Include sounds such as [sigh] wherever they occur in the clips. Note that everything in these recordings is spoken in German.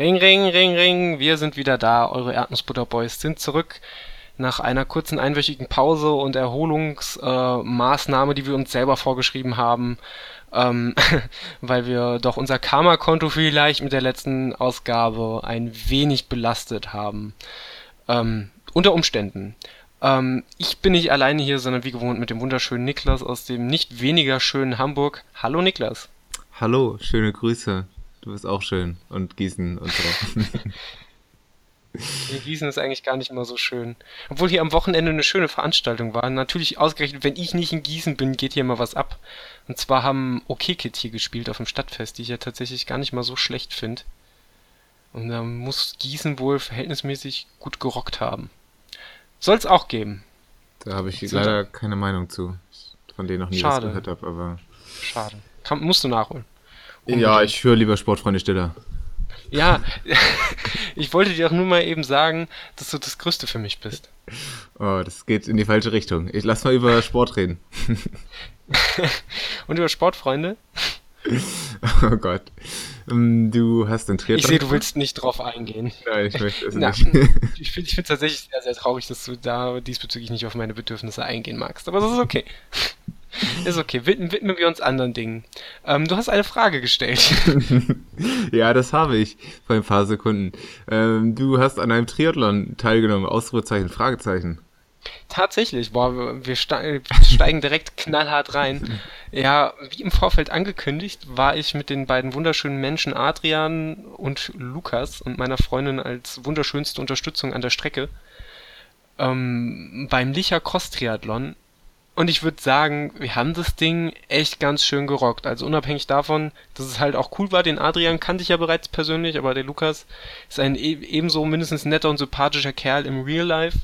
Ring, ring, ring, ring, wir sind wieder da. Eure Erdnussbutter-Boys sind zurück nach einer kurzen einwöchigen Pause und Erholungsmaßnahme, äh, die wir uns selber vorgeschrieben haben, ähm, [laughs] weil wir doch unser Karma-Konto vielleicht mit der letzten Ausgabe ein wenig belastet haben. Ähm, unter Umständen. Ähm, ich bin nicht alleine hier, sondern wie gewohnt mit dem wunderschönen Niklas aus dem nicht weniger schönen Hamburg. Hallo Niklas. Hallo, schöne Grüße. Du bist auch schön und Gießen und so. [laughs] Gießen ist eigentlich gar nicht immer so schön. Obwohl hier am Wochenende eine schöne Veranstaltung war. Natürlich ausgerechnet, wenn ich nicht in Gießen bin, geht hier mal was ab. Und zwar haben OK Kid hier gespielt auf dem Stadtfest, die ich ja tatsächlich gar nicht mal so schlecht finde. Und da muss Gießen wohl verhältnismäßig gut gerockt haben. Soll es auch geben. Da habe ich leider keine Meinung zu. Von denen noch nie Schade. was gehört habe, aber. Schade. Kann, musst du nachholen. Ja, ich höre lieber Sportfreunde Stiller. Ja, [laughs] ich wollte dir auch nur mal eben sagen, dass du das Größte für mich bist. Oh, das geht in die falsche Richtung. Ich lass mal über Sport reden. [laughs] Und über Sportfreunde? [laughs] Oh Gott. Ähm, du hast den Triathlon. Ich sehe, du willst nicht drauf eingehen. Nein, ich möchte es nicht. ich finde es tatsächlich sehr, sehr traurig, dass du da diesbezüglich nicht auf meine Bedürfnisse eingehen magst. Aber das ist okay. [laughs] Ist okay, widmen, widmen wir uns anderen Dingen. Ähm, du hast eine Frage gestellt. [laughs] ja, das habe ich vor ein paar Sekunden. Ähm, du hast an einem Triathlon teilgenommen. Ausrufezeichen, Fragezeichen. Tatsächlich, boah, wir steigen direkt [laughs] knallhart rein. Ja, wie im Vorfeld angekündigt, war ich mit den beiden wunderschönen Menschen Adrian und Lukas und meiner Freundin als wunderschönste Unterstützung an der Strecke ähm, beim Licher Cross Triathlon und ich würde sagen, wir haben das Ding echt ganz schön gerockt. Also unabhängig davon, dass es halt auch cool war, den Adrian kannte ich ja bereits persönlich, aber der Lukas ist ein e ebenso mindestens netter und sympathischer Kerl im Real Life.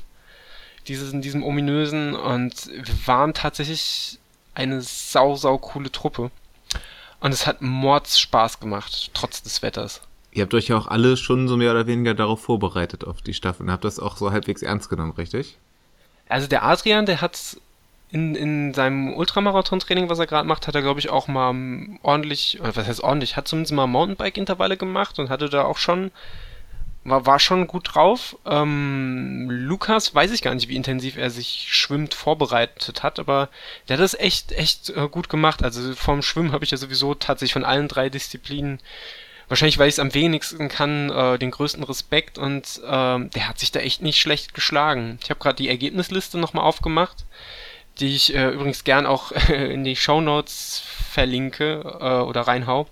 Dieses in diesem ominösen und wir waren tatsächlich eine sau, sau coole Truppe. Und es hat Mords Spaß gemacht, trotz des Wetters. Ihr habt euch ja auch alle schon so mehr oder weniger darauf vorbereitet, auf die Staffel. Und habt das auch so halbwegs ernst genommen, richtig? Also der Adrian, der hat in, in seinem Ultramarathon-Training, was er gerade macht, hat er, glaube ich, auch mal ordentlich, was heißt ordentlich, hat zumindest mal Mountainbike-Intervalle gemacht und hatte da auch schon, war, war schon gut drauf. Ähm, Lukas weiß ich gar nicht, wie intensiv er sich schwimmt vorbereitet hat, aber der hat das echt, echt äh, gut gemacht. Also vom Schwimmen habe ich ja sowieso tatsächlich von allen drei Disziplinen wahrscheinlich weil ich es am wenigsten kann, äh, den größten Respekt und äh, der hat sich da echt nicht schlecht geschlagen. Ich habe gerade die Ergebnisliste nochmal aufgemacht die ich äh, übrigens gern auch in die Show Notes verlinke äh, oder reinhau.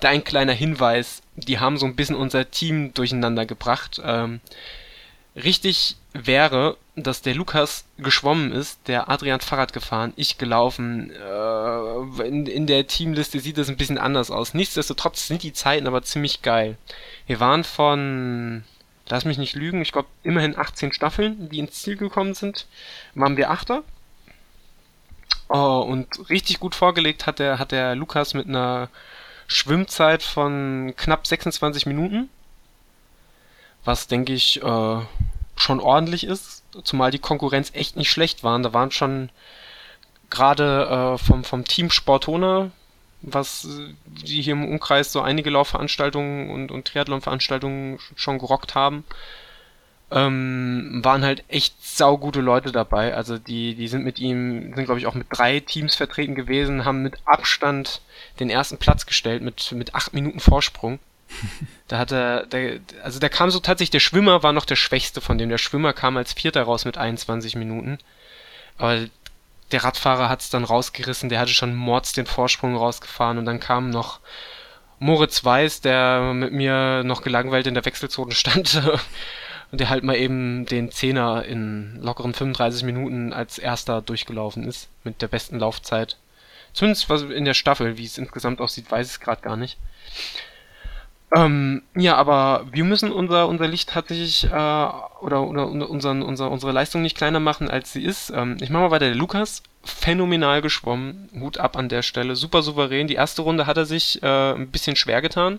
Da ein kleiner Hinweis, die haben so ein bisschen unser Team durcheinander gebracht. Ähm, richtig wäre, dass der Lukas geschwommen ist, der Adrian Fahrrad gefahren, ich gelaufen. Äh, in, in der Teamliste sieht es ein bisschen anders aus. Nichtsdestotrotz sind die Zeiten aber ziemlich geil. Wir waren von, lass mich nicht lügen, ich glaube immerhin 18 Staffeln, die ins Ziel gekommen sind, waren wir Achter. Oh, und richtig gut vorgelegt hat der, hat der Lukas mit einer Schwimmzeit von knapp 26 Minuten. Was, denke ich, äh, schon ordentlich ist. Zumal die Konkurrenz echt nicht schlecht waren. Da waren schon gerade äh, vom, vom Team Sportona, was äh, die hier im Umkreis so einige Laufveranstaltungen und, und Triathlon-Veranstaltungen schon gerockt haben ähm, waren halt echt saugute Leute dabei. Also die, die sind mit ihm, sind glaube ich auch mit drei Teams vertreten gewesen, haben mit Abstand den ersten Platz gestellt mit, mit acht Minuten Vorsprung. [laughs] da hat er, der, also da kam so tatsächlich, der Schwimmer war noch der Schwächste von dem. Der Schwimmer kam als Vierter raus mit 21 Minuten. Aber der Radfahrer hat es dann rausgerissen, der hatte schon Mords den Vorsprung rausgefahren und dann kam noch Moritz Weiß, der mit mir noch gelangweilt in der Wechselzone stand [laughs] und der halt mal eben den Zehner in lockeren 35 Minuten als erster durchgelaufen ist, mit der besten Laufzeit. Zumindest in der Staffel, wie es insgesamt aussieht, weiß ich gerade gar nicht. Ähm, ja, aber wir müssen unser, unser Licht tatsächlich äh, oder, oder unseren, unser, unsere Leistung nicht kleiner machen, als sie ist. Ähm, ich mache mal weiter. Der Lukas, phänomenal geschwommen. Hut ab an der Stelle. Super souverän. Die erste Runde hat er sich äh, ein bisschen schwer getan.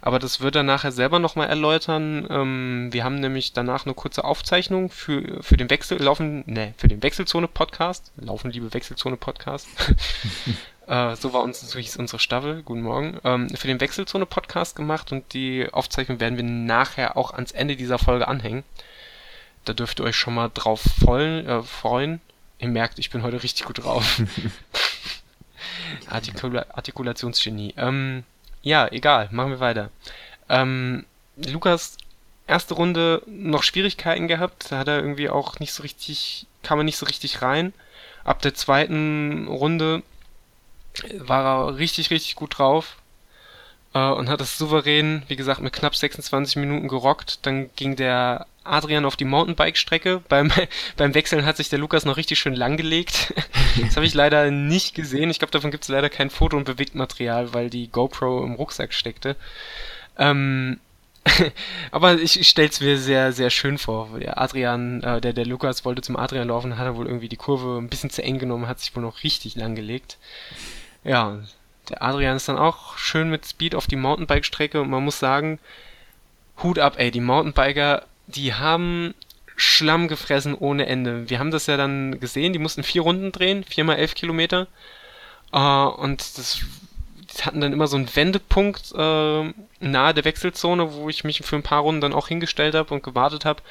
Aber das wird er nachher selber nochmal erläutern. Ähm, wir haben nämlich danach eine kurze Aufzeichnung für, für den Wechsel, laufen, ne, für den Wechselzone-Podcast. Laufen, liebe Wechselzone-Podcast. [laughs] Äh, so war uns so hieß unsere Staffel. Guten Morgen. Ähm, für den Wechselzone-Podcast gemacht und die Aufzeichnung werden wir nachher auch ans Ende dieser Folge anhängen. Da dürft ihr euch schon mal drauf vollen, äh, freuen. Ihr merkt, ich bin heute richtig gut drauf. [laughs] Artikula Artikulationsgenie. Ähm, ja, egal, machen wir weiter. Ähm, Lukas, erste Runde noch Schwierigkeiten gehabt. Da hat er irgendwie auch nicht so richtig, kam er nicht so richtig rein. Ab der zweiten Runde war er richtig, richtig gut drauf äh, und hat es souverän, wie gesagt, mit knapp 26 Minuten gerockt. Dann ging der Adrian auf die Mountainbike-Strecke. Beim, [laughs] beim Wechseln hat sich der Lukas noch richtig schön langgelegt. das habe ich leider nicht gesehen. Ich glaube, davon gibt es leider kein Foto und Bewegtmaterial, weil die GoPro im Rucksack steckte. Ähm, [laughs] aber ich, ich stelle es mir sehr, sehr schön vor. Der Adrian, äh, der, der Lukas wollte zum Adrian laufen, hat er wohl irgendwie die Kurve ein bisschen zu eng genommen, hat sich wohl noch richtig langgelegt. Ja, der Adrian ist dann auch schön mit Speed auf die Mountainbike-Strecke und man muss sagen, Hut ab, ey, die Mountainbiker, die haben Schlamm gefressen ohne Ende. Wir haben das ja dann gesehen, die mussten vier Runden drehen, viermal elf Kilometer. Äh, und das die hatten dann immer so einen Wendepunkt äh, nahe der Wechselzone, wo ich mich für ein paar Runden dann auch hingestellt habe und gewartet habe.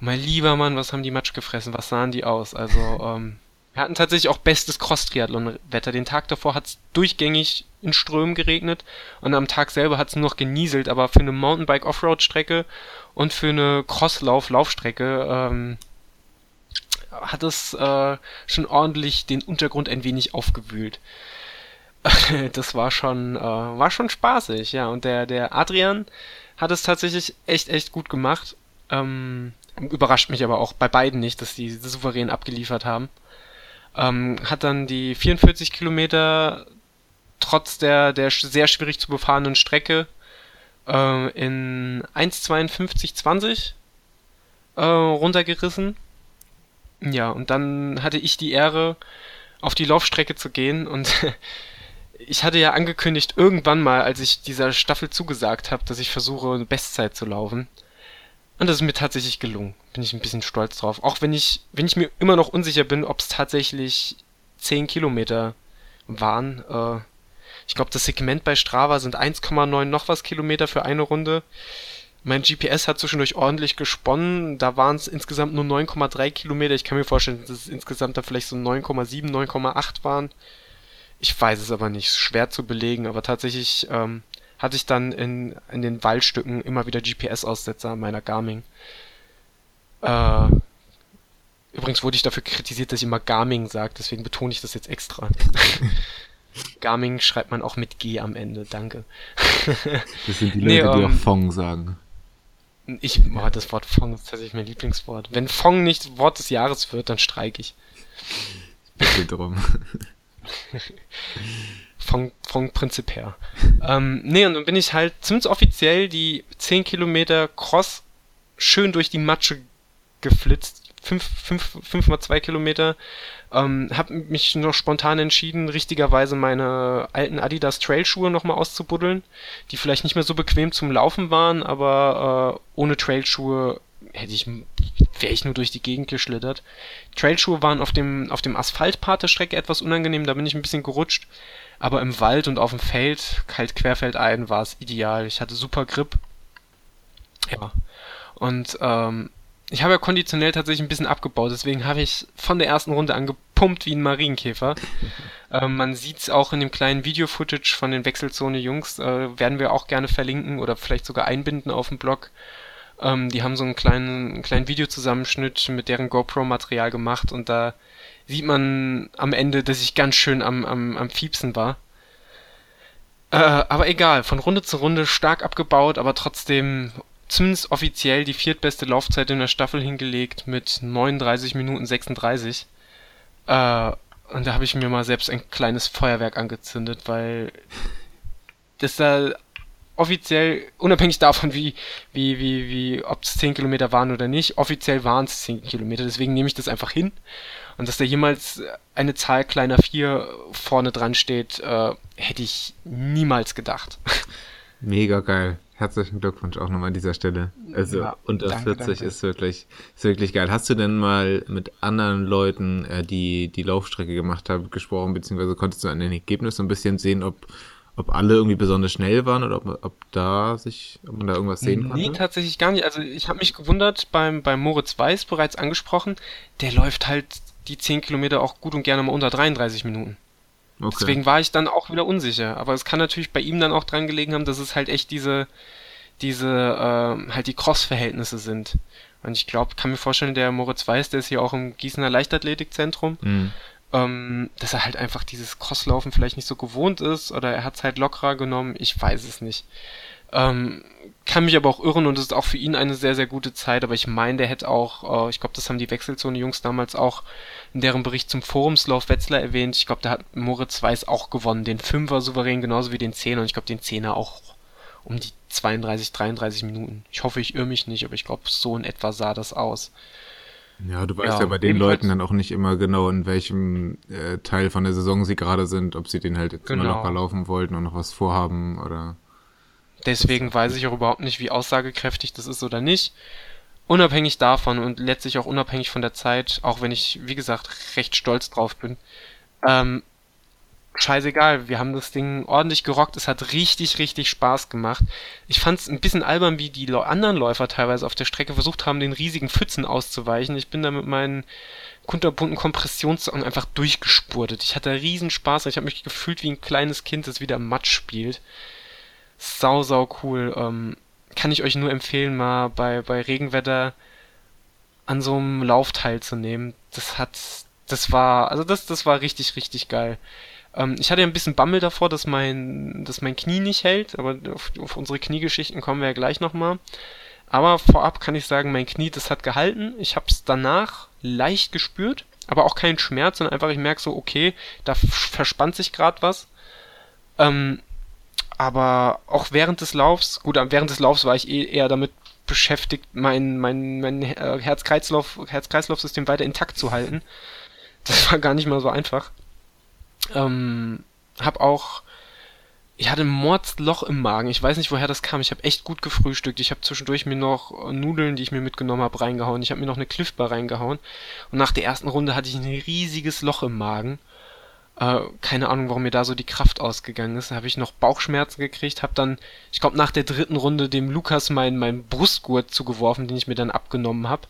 Mein lieber Mann, was haben die Matsch gefressen? Was sahen die aus? Also, ähm, wir hatten tatsächlich auch bestes Cross-Triathlon-Wetter. Den Tag davor hat es durchgängig in Strömen geregnet und am Tag selber hat es nur noch genieselt, aber für eine Mountainbike-Offroad-Strecke und für eine Crosslauf-Laufstrecke ähm, hat es äh, schon ordentlich den Untergrund ein wenig aufgewühlt. [laughs] das war schon, äh, war schon spaßig, ja. Und der, der Adrian hat es tatsächlich echt, echt gut gemacht. Ähm, überrascht mich aber auch bei beiden nicht, dass die souverän abgeliefert haben. Ähm, hat dann die 44 Kilometer trotz der, der sehr schwierig zu befahrenen Strecke äh, in 1,52,20 äh, runtergerissen. Ja, und dann hatte ich die Ehre, auf die Laufstrecke zu gehen und [laughs] ich hatte ja angekündigt, irgendwann mal, als ich dieser Staffel zugesagt habe, dass ich versuche, eine Bestzeit zu laufen. Und das ist mir tatsächlich gelungen. Bin ich ein bisschen stolz drauf. Auch wenn ich, wenn ich mir immer noch unsicher bin, ob es tatsächlich 10 Kilometer waren. Äh, ich glaube, das Segment bei Strava sind 1,9 noch was Kilometer für eine Runde. Mein GPS hat zwischendurch ordentlich gesponnen. Da waren es insgesamt nur 9,3 Kilometer. Ich kann mir vorstellen, dass es insgesamt da vielleicht so 9,7, 9,8 waren. Ich weiß es aber nicht, schwer zu belegen, aber tatsächlich ähm, hatte ich dann in, in den Waldstücken immer wieder GPS-Aussetzer meiner Garmin. Äh, übrigens wurde ich dafür kritisiert, dass ich immer Garmin sage, deswegen betone ich das jetzt extra. [laughs] Garmin schreibt man auch mit G am Ende, danke. [laughs] das sind die Leute, nee, um, die auch ähm, Fong sagen. Ich, oh, das Wort Fong ist tatsächlich mein Lieblingswort. Wenn Fong nicht Wort des Jahres wird, dann streike ich. Bitte drum. [laughs] vom, vom Prinzip her. [laughs] ähm, nee, und dann bin ich halt zumindest offiziell die 10 Kilometer Cross schön durch die Matsche geflitzt. 5, 5, 5 mal 2 Kilometer. Ähm, hab mich noch spontan entschieden, richtigerweise meine alten Adidas Trailschuhe nochmal auszubuddeln, die vielleicht nicht mehr so bequem zum Laufen waren, aber äh, ohne Trailschuhe hätte ich, wäre ich nur durch die Gegend geschlittert. Trailschuhe waren auf dem, auf dem Asphaltpart der Strecke etwas unangenehm, da bin ich ein bisschen gerutscht. Aber im Wald und auf dem Feld, kalt querfeldein, war es ideal. Ich hatte super Grip. Ja. Und ähm, ich habe ja konditionell tatsächlich ein bisschen abgebaut, deswegen habe ich von der ersten Runde angepumpt wie ein Marienkäfer. [laughs] ähm, man sieht es auch in dem kleinen Video-Footage von den Wechselzone-Jungs, äh, werden wir auch gerne verlinken oder vielleicht sogar einbinden auf dem Blog. Ähm, die haben so einen kleinen, einen kleinen Videozusammenschnitt mit deren GoPro-Material gemacht und da sieht man am Ende, dass ich ganz schön am, am, am Fiepsen war. Äh, aber egal, von Runde zu Runde stark abgebaut, aber trotzdem zumindest offiziell die viertbeste Laufzeit in der Staffel hingelegt mit 39 Minuten 36. Äh, und da habe ich mir mal selbst ein kleines Feuerwerk angezündet, weil das da offiziell, unabhängig davon, wie, wie, wie, wie, ob es 10 Kilometer waren oder nicht, offiziell waren es 10 Kilometer, deswegen nehme ich das einfach hin. Und dass da jemals eine Zahl kleiner 4 vorne dran steht, äh, hätte ich niemals gedacht. [laughs] Mega geil. Herzlichen Glückwunsch auch nochmal an dieser Stelle. Also ja, unter danke, 40 danke. ist wirklich, ist wirklich geil. Hast du denn mal mit anderen Leuten, äh, die die Laufstrecke gemacht haben, gesprochen, beziehungsweise konntest du an den Ergebnissen ein bisschen sehen, ob, ob alle irgendwie besonders schnell waren oder ob, ob da sich, ob man da irgendwas sehen konnte? Nee, tatsächlich gar nicht. Also ich habe mich gewundert, beim, beim Moritz Weiß bereits angesprochen, der läuft halt die 10 Kilometer auch gut und gerne mal unter 33 Minuten. Okay. Deswegen war ich dann auch wieder unsicher. Aber es kann natürlich bei ihm dann auch dran gelegen haben, dass es halt echt diese, diese, äh, halt die Cross-Verhältnisse sind. Und ich glaube, kann mir vorstellen, der Moritz Weiß, der ist hier auch im Gießener Leichtathletikzentrum, mhm. Ähm, dass er halt einfach dieses Crosslaufen vielleicht nicht so gewohnt ist oder er hat es halt lockerer genommen. Ich weiß es nicht. Ähm, kann mich aber auch irren und es ist auch für ihn eine sehr, sehr gute Zeit, aber ich meine, der hätte auch, äh, ich glaube, das haben die Wechselzone-Jungs damals auch in deren Bericht zum Forumslauf Wetzlar erwähnt. Ich glaube, da hat Moritz Weiß auch gewonnen, den Fünfer souverän genauso wie den Zehner und ich glaube, den Zehner auch um die 32, 33 Minuten. Ich hoffe, ich irre mich nicht, aber ich glaube, so in etwa sah das aus. Ja, du weißt ja, ja bei den Leuten dann auch nicht immer genau, in welchem äh, Teil von der Saison sie gerade sind, ob sie den halt jetzt genau. immer locker laufen wollten und noch was vorhaben oder. Deswegen weiß ich auch überhaupt nicht, wie aussagekräftig das ist oder nicht. Unabhängig davon und letztlich auch unabhängig von der Zeit, auch wenn ich, wie gesagt, recht stolz drauf bin, ähm, scheißegal, wir haben das Ding ordentlich gerockt, es hat richtig, richtig Spaß gemacht. Ich fand es ein bisschen albern, wie die anderen Läufer teilweise auf der Strecke versucht haben, den riesigen Pfützen auszuweichen. Ich bin da mit meinen kunterbunten Kompressionssocken einfach durchgespurtet. Ich hatte riesen Spaß, ich habe mich gefühlt wie ein kleines Kind, das wieder Matsch spielt sau, sau cool. Ähm, kann ich euch nur empfehlen, mal bei, bei Regenwetter an so einem Lauf teilzunehmen. Das hat, das war, also das, das war richtig, richtig geil. Ähm, ich hatte ja ein bisschen Bammel davor, dass mein, dass mein Knie nicht hält, aber auf, auf unsere Kniegeschichten kommen wir ja gleich nochmal. Aber vorab kann ich sagen, mein Knie, das hat gehalten. Ich habe es danach leicht gespürt, aber auch keinen Schmerz, sondern einfach, ich merke so, okay, da verspannt sich gerade was. Ähm, aber auch während des Laufs, gut, während des Laufs war ich eh eher damit beschäftigt, mein, mein, mein äh, Herz-Kreislauf, Herz-Kreislauf-System weiter intakt zu halten. Das war gar nicht mal so einfach. Ähm, hab auch, ich hatte ein Mordsloch im Magen. Ich weiß nicht, woher das kam. Ich habe echt gut gefrühstückt. Ich habe zwischendurch mir noch Nudeln, die ich mir mitgenommen habe, reingehauen. Ich habe mir noch eine Cliff Bar reingehauen. Und nach der ersten Runde hatte ich ein riesiges Loch im Magen. Äh, keine Ahnung, warum mir da so die Kraft ausgegangen ist. Da habe ich noch Bauchschmerzen gekriegt, habe dann, ich glaube, nach der dritten Runde dem Lukas meinen mein Brustgurt zugeworfen, den ich mir dann abgenommen habe.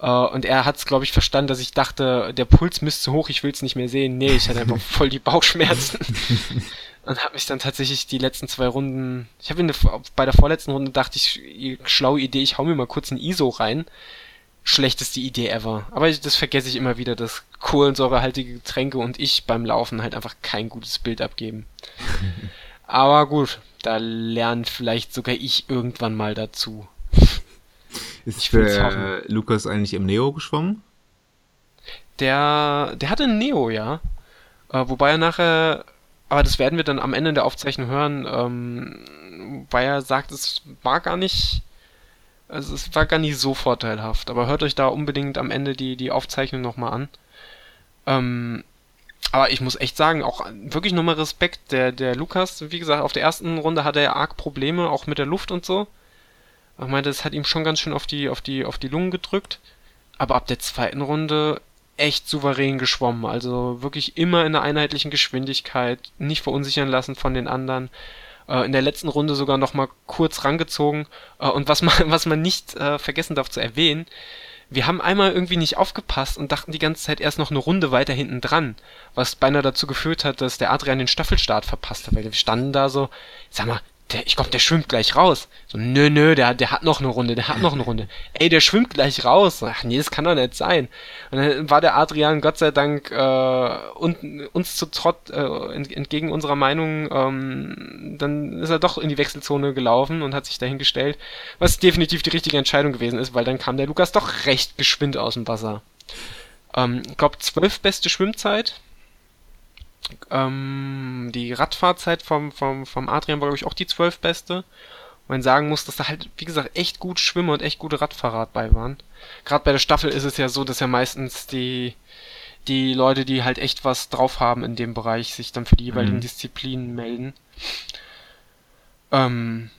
Uh, und er hat es, glaube ich, verstanden, dass ich dachte, der Puls müsste zu hoch, ich will es nicht mehr sehen. Nee, ich hatte einfach [laughs] voll die Bauchschmerzen. [laughs] und habe mich dann tatsächlich die letzten zwei Runden, ich habe bei der vorletzten Runde dachte ich, schlaue Idee, ich hau mir mal kurz ein ISO rein schlechteste Idee ever. Aber das vergesse ich immer wieder, dass kohlensäurehaltige Getränke und ich beim Laufen halt einfach kein gutes Bild abgeben. [laughs] Aber gut, da lernt vielleicht sogar ich irgendwann mal dazu. Ist ich für Lukas eigentlich im Neo geschwommen? Der, der hatte ein Neo, ja. Äh, wobei er nachher, aber das werden wir dann am Ende der Aufzeichnung hören, ähm, weil er sagt, es war gar nicht also es war gar nicht so vorteilhaft, aber hört euch da unbedingt am Ende die, die Aufzeichnung nochmal an. Ähm, aber ich muss echt sagen, auch wirklich nochmal Respekt. Der, der Lukas, wie gesagt, auf der ersten Runde hatte er arg Probleme, auch mit der Luft und so. Ich meinte, es hat ihm schon ganz schön auf die, auf die, auf die Lungen gedrückt. Aber ab der zweiten Runde echt souverän geschwommen. Also wirklich immer in einer einheitlichen Geschwindigkeit, nicht verunsichern lassen von den anderen äh, in der letzten Runde sogar noch mal kurz rangezogen. Äh, und was man, [laughs] was man nicht äh, vergessen darf zu erwähnen, wir haben einmal irgendwie nicht aufgepasst und dachten die ganze Zeit erst noch eine Runde weiter hinten dran, was beinahe dazu geführt hat, dass der Adrian den Staffelstart verpasst hat, weil wir standen da so, sag mal, der, ich glaube, der schwimmt gleich raus. So, nö, nö, der, der hat noch eine Runde, der hat noch eine Runde. Ey, der schwimmt gleich raus. Ach nee, das kann doch nicht sein. Und dann war der Adrian Gott sei Dank äh, und, uns zu trott, äh, entgegen unserer Meinung, ähm, dann ist er doch in die Wechselzone gelaufen und hat sich dahingestellt, was definitiv die richtige Entscheidung gewesen ist, weil dann kam der Lukas doch recht geschwind aus dem Wasser. Ähm, ich glaube, zwölf beste Schwimmzeit ähm, die Radfahrzeit vom, vom, vom Adrian war, glaube ich, auch die zwölf beste. Und man sagen muss, dass da halt, wie gesagt, echt gut Schwimmer und echt gute Radfahrer bei waren. Gerade bei der Staffel ist es ja so, dass ja meistens die, die Leute, die halt echt was drauf haben in dem Bereich, sich dann für die jeweiligen mhm. Disziplinen melden. Ähm,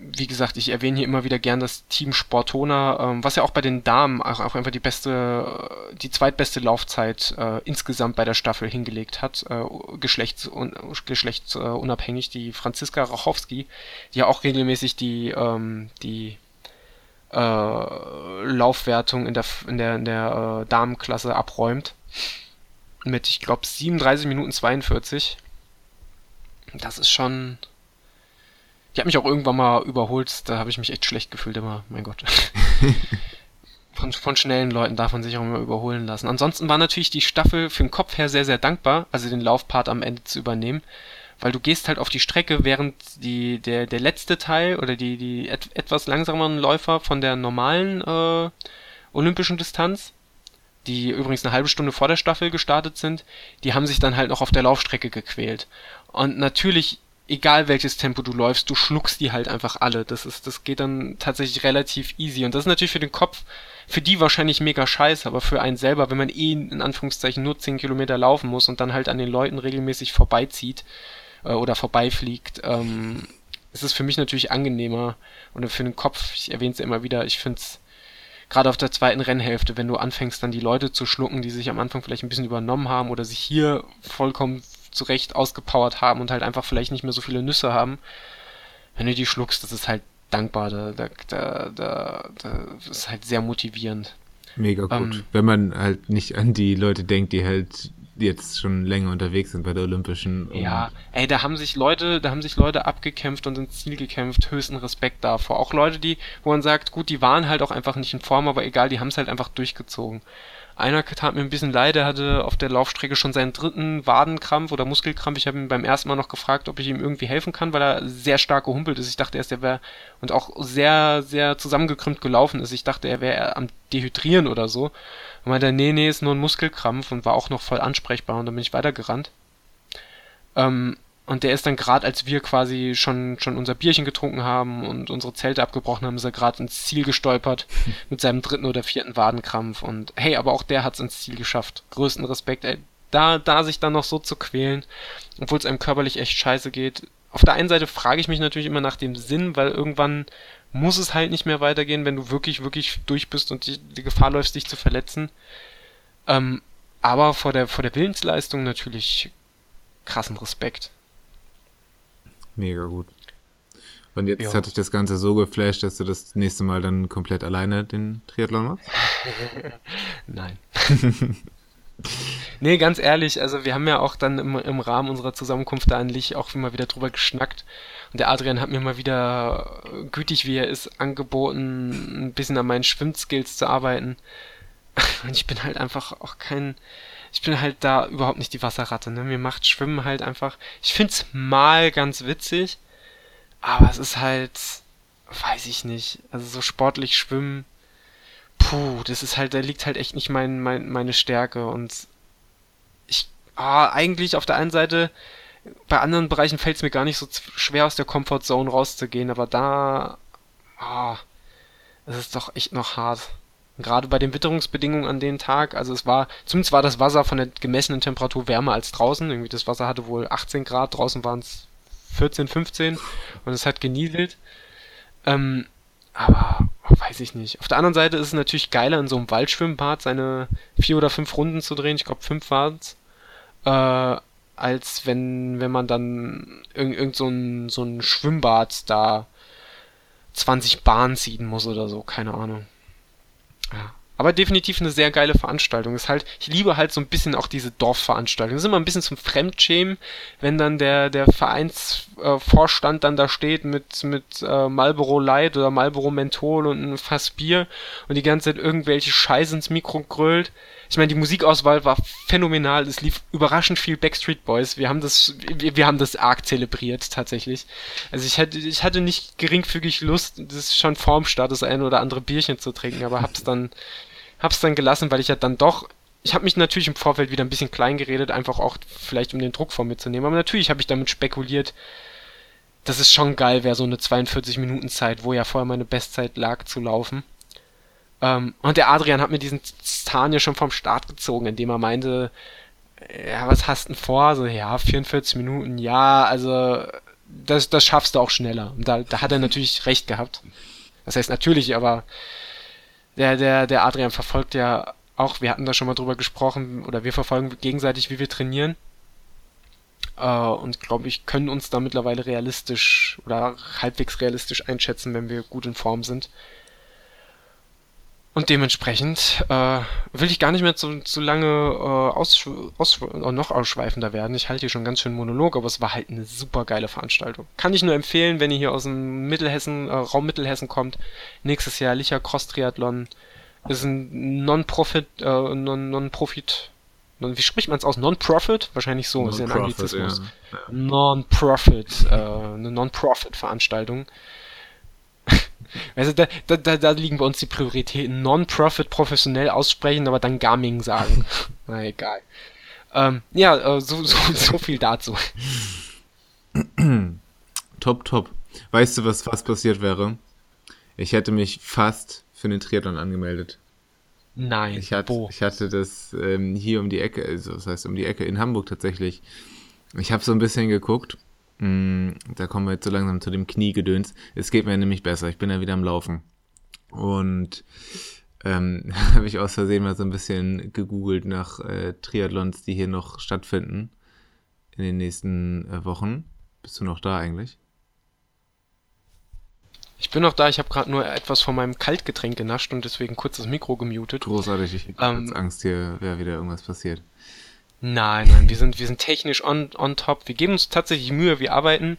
wie gesagt, ich erwähne hier immer wieder gern das Team Sportona, ähm, was ja auch bei den Damen auch, auch einfach die beste, die zweitbeste Laufzeit äh, insgesamt bei der Staffel hingelegt hat, äh, geschlechts, un, geschlechtsunabhängig, die Franziska Rachowski, die ja auch regelmäßig die, ähm, die äh, Laufwertung in der, in der, in der äh, Damenklasse abräumt. Mit, ich glaube, 37 Minuten 42. Das ist schon, die hat mich auch irgendwann mal überholt, da habe ich mich echt schlecht gefühlt immer, mein Gott. [laughs] von, von schnellen Leuten darf man sich auch immer überholen lassen. Ansonsten war natürlich die Staffel für den Kopf her sehr, sehr dankbar, also den Laufpart am Ende zu übernehmen, weil du gehst halt auf die Strecke, während die, der, der letzte Teil oder die, die et, etwas langsameren Läufer von der normalen äh, olympischen Distanz, die übrigens eine halbe Stunde vor der Staffel gestartet sind, die haben sich dann halt noch auf der Laufstrecke gequält. Und natürlich egal welches Tempo du läufst, du schluckst die halt einfach alle. Das ist, das geht dann tatsächlich relativ easy. Und das ist natürlich für den Kopf, für die wahrscheinlich mega scheiße, aber für einen selber, wenn man eh in Anführungszeichen nur 10 Kilometer laufen muss und dann halt an den Leuten regelmäßig vorbeizieht äh, oder vorbeifliegt, ähm, ist es für mich natürlich angenehmer. Und für den Kopf, ich erwähne es ja immer wieder, ich finde es gerade auf der zweiten Rennhälfte, wenn du anfängst, dann die Leute zu schlucken, die sich am Anfang vielleicht ein bisschen übernommen haben oder sich hier vollkommen zurecht ausgepowert haben und halt einfach vielleicht nicht mehr so viele Nüsse haben, wenn du die schluckst, das ist halt dankbar, da, da, da, da, das ist halt sehr motivierend. Mega gut. Ähm, wenn man halt nicht an die Leute denkt, die halt jetzt schon länger unterwegs sind bei der Olympischen. Ja, ey, da haben sich Leute, da haben sich Leute abgekämpft und ins Ziel gekämpft, höchsten Respekt davor. Auch Leute, die, wo man sagt, gut, die waren halt auch einfach nicht in Form, aber egal, die haben es halt einfach durchgezogen. Einer tat mir ein bisschen leid, er hatte auf der Laufstrecke schon seinen dritten Wadenkrampf oder Muskelkrampf. Ich habe ihn beim ersten Mal noch gefragt, ob ich ihm irgendwie helfen kann, weil er sehr stark gehumpelt ist. Ich dachte erst, er wäre und auch sehr, sehr zusammengekrümmt gelaufen ist. Ich dachte, er wäre am Dehydrieren oder so. Und meinte, nee, nee, ist nur ein Muskelkrampf und war auch noch voll ansprechbar und dann bin ich weitergerannt. Ähm, und der ist dann gerade, als wir quasi schon, schon unser Bierchen getrunken haben und unsere Zelte abgebrochen haben, ist er gerade ins Ziel gestolpert [laughs] mit seinem dritten oder vierten Wadenkrampf. Und hey, aber auch der hat es ins Ziel geschafft. Größten Respekt, ey. Da, da sich dann noch so zu quälen, obwohl es einem körperlich echt scheiße geht. Auf der einen Seite frage ich mich natürlich immer nach dem Sinn, weil irgendwann muss es halt nicht mehr weitergehen, wenn du wirklich, wirklich durch bist und die, die Gefahr läufst, dich zu verletzen. Ähm, aber vor der, vor der Willensleistung natürlich krassen Respekt. Mega gut. Und jetzt ja. hat dich das Ganze so geflasht, dass du das nächste Mal dann komplett alleine den Triathlon machst? [laughs] Nein. nee, ganz ehrlich, also wir haben ja auch dann im, im Rahmen unserer Zusammenkunft da in Lich auch immer wieder drüber geschnackt. Und der Adrian hat mir mal wieder, gütig wie er ist, angeboten, ein bisschen an meinen Schwimmskills zu arbeiten. [laughs] Und ich bin halt einfach auch kein, ich bin halt da überhaupt nicht die Wasserratte, ne? Mir macht Schwimmen halt einfach. Ich find's mal ganz witzig, aber es ist halt, weiß ich nicht. Also so sportlich schwimmen, puh, das ist halt, da liegt halt echt nicht mein, mein, meine Stärke und ich, ah, eigentlich auf der einen Seite, bei anderen Bereichen fällt es mir gar nicht so schwer aus der Comfortzone rauszugehen, aber da, ah, es ist doch echt noch hart. Gerade bei den Witterungsbedingungen an dem Tag, also es war, zumindest war das Wasser von der gemessenen Temperatur wärmer als draußen. Irgendwie das Wasser hatte wohl 18 Grad, draußen waren es 14, 15 und es hat genieselt. Ähm, aber weiß ich nicht. Auf der anderen Seite ist es natürlich geiler, in so einem Waldschwimmbad seine vier oder fünf Runden zu drehen. Ich glaube, fünf waren es. Äh, als wenn, wenn man dann irgend, irgend so, ein, so ein Schwimmbad da 20 Bahnen ziehen muss oder so. Keine Ahnung. Ja. Aber definitiv eine sehr geile Veranstaltung. Ist halt, ich liebe halt so ein bisschen auch diese Dorfveranstaltungen. Das ist immer ein bisschen zum Fremdschämen, wenn dann der, der Vereinsvorstand äh, dann da steht mit, mit äh, Marlboro Light oder Marlboro Menthol und ein Fass Bier und die ganze Zeit irgendwelche Scheiße ins Mikro grölt ich meine, die Musikauswahl war phänomenal. Es lief überraschend viel Backstreet Boys. Wir haben das, wir, wir haben das arg zelebriert, tatsächlich. Also ich hatte, ich hatte nicht geringfügig Lust, das schon vorm Start das ein oder andere Bierchen zu trinken, aber hab's dann, hab's dann gelassen, weil ich ja dann doch ich habe mich natürlich im Vorfeld wieder ein bisschen klein geredet, einfach auch vielleicht um den Druck von mir zu nehmen. Aber natürlich habe ich damit spekuliert, dass es schon geil wäre, so eine 42 Minuten Zeit, wo ja vorher meine Bestzeit lag, zu laufen. Ähm, und der Adrian hat mir diesen Stan ja schon vom Start gezogen, indem er meinte, ja, was hast du denn vor? So, ja, 44 Minuten, ja, also das, das schaffst du auch schneller. Und da, da hat er natürlich recht gehabt. Das heißt natürlich, aber der, der, der Adrian verfolgt ja auch, wir hatten da schon mal drüber gesprochen, oder wir verfolgen gegenseitig, wie wir trainieren. Äh, und glaube ich, können uns da mittlerweile realistisch oder halbwegs realistisch einschätzen, wenn wir gut in Form sind. Und dementsprechend äh, will ich gar nicht mehr zu, zu lange äh, aus, aus, noch ausschweifender werden. Ich halte hier schon ganz schön Monolog, aber es war halt eine super geile Veranstaltung. Kann ich nur empfehlen, wenn ihr hier aus dem Mittelhessen, äh, Raum Mittelhessen kommt. Nächstes Jahr Licher Cross Triathlon. Ist ein Non-Profit, äh, Non-Profit, non, wie spricht man es aus? Non-Profit? Wahrscheinlich so, ist ja ein Anglizismus. Ja. Non-Profit, äh, eine Non-Profit-Veranstaltung. Also da, da, da liegen bei uns die Prioritäten. Non-Profit professionell aussprechen, aber dann Gaming sagen. [laughs] Na egal. Ähm, ja, äh, so, so, so viel dazu. top, top. Weißt du, was fast passiert wäre? Ich hätte mich fast für den Triathlon angemeldet. Nein, ich hatte? Ich hatte das ähm, hier um die Ecke, also das heißt um die Ecke in Hamburg tatsächlich. Ich habe so ein bisschen geguckt Mm, da kommen wir jetzt so langsam zu dem Kniegedöns. Es geht mir nämlich besser. Ich bin ja wieder am Laufen. Und ähm, [laughs] habe ich aus Versehen mal so ein bisschen gegoogelt nach äh, Triathlons, die hier noch stattfinden in den nächsten äh, Wochen. Bist du noch da eigentlich? Ich bin noch da, ich habe gerade nur etwas von meinem Kaltgetränk genascht und deswegen kurz das Mikro gemutet. Großartig, ich habe ähm, Angst, hier wäre wieder irgendwas passiert. Nein, nein, wir sind, wir sind technisch on, on top. Wir geben uns tatsächlich Mühe, wir arbeiten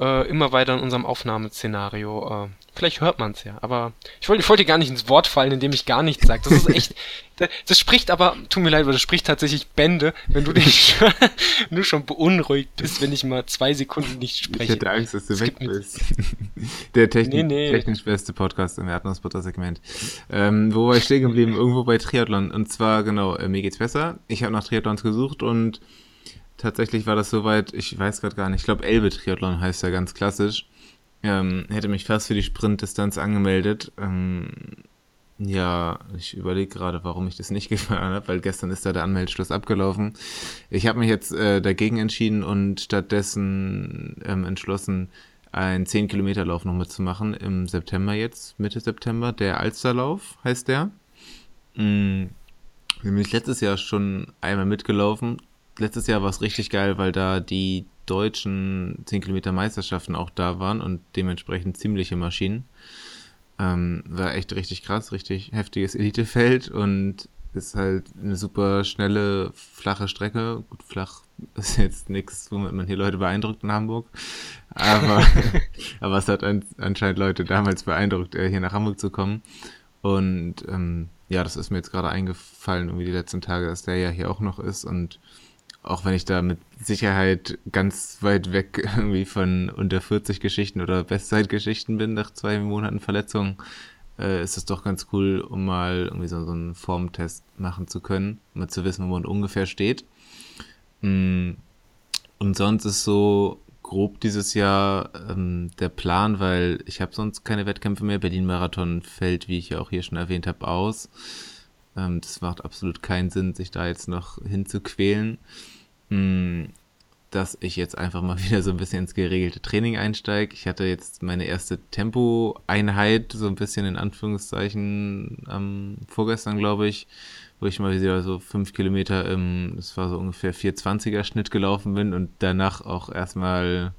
äh, immer weiter in unserem Aufnahmeszenario. Äh, vielleicht hört man es ja, aber ich wollte, ich wollte gar nicht ins Wort fallen, indem ich gar nichts sage. Das ist echt, [laughs] das, das, spricht aber, tut mir leid, aber das spricht tatsächlich Bände, wenn du dich [laughs] nur schon beunruhigt bist, wenn ich mal zwei Sekunden nicht spreche. Ich hätte Angst, dass du das weg bist. [laughs] Der Technik, nee, nee. technisch beste Podcast im Erdnussbutter-Segment. Ähm, wo war ich stehen geblieben? Irgendwo bei Triathlon. Und zwar, genau, äh, mir geht's besser. Ich habe nach Triathlons gesucht und tatsächlich war das soweit, ich weiß gerade gar nicht, ich glaube Elbe-Triathlon heißt ja ganz klassisch. Ähm, hätte mich fast für die Sprintdistanz angemeldet. Ähm, ja, ich überlege gerade, warum ich das nicht [laughs] gefahren habe, weil gestern ist da der Anmeldeschluss abgelaufen. Ich habe mich jetzt äh, dagegen entschieden und stattdessen ähm, entschlossen, einen 10-Kilometer-Lauf noch mitzumachen im September jetzt, Mitte September. Der Alsterlauf heißt der. Mhm. Bin ich letztes Jahr schon einmal mitgelaufen. Letztes Jahr war es richtig geil, weil da die deutschen 10 Kilometer Meisterschaften auch da waren und dementsprechend ziemliche Maschinen. Ähm, war echt richtig krass, richtig heftiges [laughs] Elitefeld und ist halt eine super schnelle, flache Strecke. Gut, flach [laughs] ist jetzt nichts, womit man hier Leute beeindruckt in Hamburg. Aber, [laughs] aber es hat an, anscheinend Leute damals beeindruckt, äh, hier nach Hamburg zu kommen. Und ähm, ja, das ist mir jetzt gerade eingefallen, irgendwie die letzten Tage, dass der ja hier auch noch ist. Und auch wenn ich da mit Sicherheit ganz weit weg [laughs] irgendwie von unter 40 Geschichten oder Bestzeitgeschichten bin nach zwei Monaten Verletzung, äh, ist es doch ganz cool, um mal irgendwie so, so einen Formtest machen zu können, um mal zu wissen, wo man ungefähr steht. Mm, und sonst ist so grob dieses Jahr ähm, der Plan, weil ich habe sonst keine Wettkämpfe mehr. Berlin-Marathon fällt, wie ich ja auch hier schon erwähnt habe, aus. Ähm, das macht absolut keinen Sinn, sich da jetzt noch hinzuquälen. Hm, dass ich jetzt einfach mal [laughs] wieder so ein bisschen ins geregelte Training einsteige. Ich hatte jetzt meine erste Tempo-Einheit, so ein bisschen in Anführungszeichen, am vorgestern, glaube ich, wo ich mal wieder so fünf Kilometer im, das war so ungefähr 420er Schnitt gelaufen bin und danach auch erstmal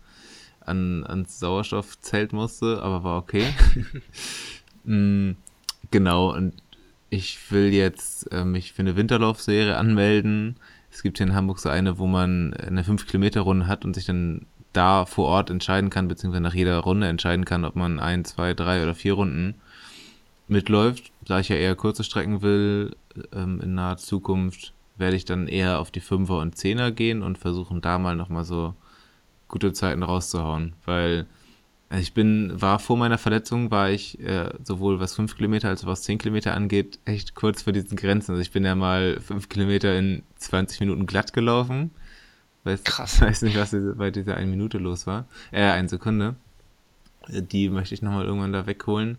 an, ans Sauerstoffzelt musste, aber war okay. mm, [laughs] genau, und ich will jetzt äh, mich für eine Winterlaufserie anmelden es gibt hier in Hamburg so eine, wo man eine 5-Kilometer-Runde hat und sich dann da vor Ort entscheiden kann, beziehungsweise nach jeder Runde entscheiden kann, ob man ein, zwei, drei oder vier Runden mitläuft. Da ich ja eher kurze Strecken will, ähm, in naher Zukunft, werde ich dann eher auf die Fünfer und Zehner gehen und versuchen da mal nochmal so gute Zeiten rauszuhauen, weil also ich bin, war vor meiner Verletzung, war ich äh, sowohl was 5 Kilometer als auch was 10 Kilometer angeht, echt kurz vor diesen Grenzen. Also ich bin ja mal 5 Kilometer in 20 Minuten glatt gelaufen. Weiß, Krass. [laughs] Weiß nicht, was bei dieser 1 Minute los war. Äh, eine Sekunde. Die möchte ich nochmal irgendwann da wegholen.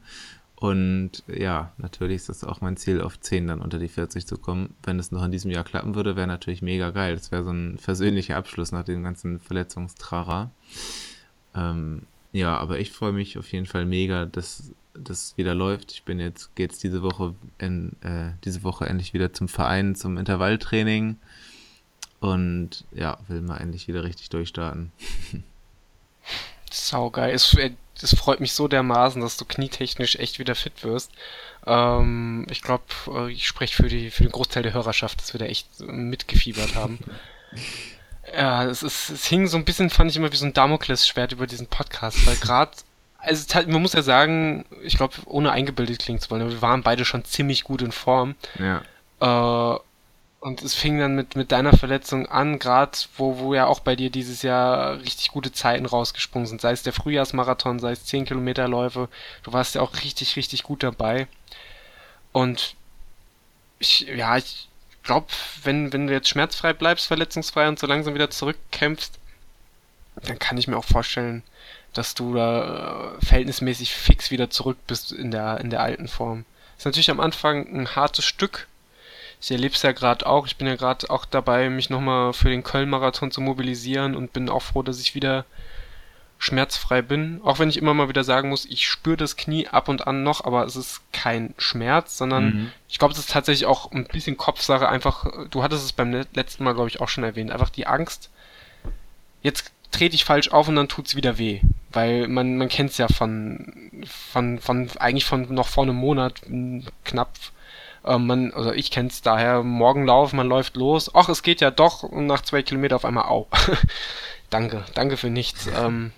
Und ja, natürlich ist das auch mein Ziel, auf 10 dann unter die 40 zu kommen. Wenn es noch in diesem Jahr klappen würde, wäre natürlich mega geil. Das wäre so ein versöhnlicher Abschluss nach dem ganzen Verletzungstrara. Ähm, ja, aber ich freue mich auf jeden Fall mega, dass das wieder läuft. Ich bin jetzt, jetzt diese Woche, in, äh, diese Woche endlich wieder zum Verein, zum Intervalltraining. Und ja, will mal endlich wieder richtig durchstarten. Saugeil. Es, es freut mich so dermaßen, dass du knietechnisch echt wieder fit wirst. Ähm, ich glaube, äh, ich spreche für, die, für den Großteil der Hörerschaft, dass wir da echt mitgefiebert haben. [laughs] ja, es, ist, es hing so ein bisschen, fand ich immer wie so ein Damoklesschwert über diesen Podcast, weil gerade also man muss ja sagen, ich glaube, ohne eingebildet klingen zu wollen, wir waren beide schon ziemlich gut in Form. Ja. Äh, und es fing dann mit, mit deiner Verletzung an, gerade wo, wo ja auch bei dir dieses Jahr richtig gute Zeiten rausgesprungen sind. Sei es der Frühjahrsmarathon, sei es 10 Kilometerläufe. Du warst ja auch richtig, richtig gut dabei. Und ich, ja, ich glaube, wenn, wenn du jetzt schmerzfrei bleibst, verletzungsfrei und so langsam wieder zurückkämpfst, dann kann ich mir auch vorstellen, dass du da äh, verhältnismäßig fix wieder zurück bist in der, in der alten Form. Ist natürlich am Anfang ein hartes Stück, ich erlebe es ja gerade auch. Ich bin ja gerade auch dabei, mich nochmal für den Köln-Marathon zu mobilisieren und bin auch froh, dass ich wieder schmerzfrei bin. Auch wenn ich immer mal wieder sagen muss, ich spüre das Knie ab und an noch, aber es ist kein Schmerz, sondern mhm. ich glaube, es ist tatsächlich auch ein bisschen Kopfsache. Einfach, du hattest es beim letzten Mal, glaube ich, auch schon erwähnt. Einfach die Angst, jetzt trete ich falsch auf und dann tut's wieder weh. Weil man, man kennt es ja von, von, von, eigentlich von noch vor einem Monat knapp ähm, man, also ich kenne es daher, morgen laufen, man läuft los, ach, es geht ja doch und nach zwei Kilometern auf einmal au. [laughs] danke, danke für nichts. Ähm,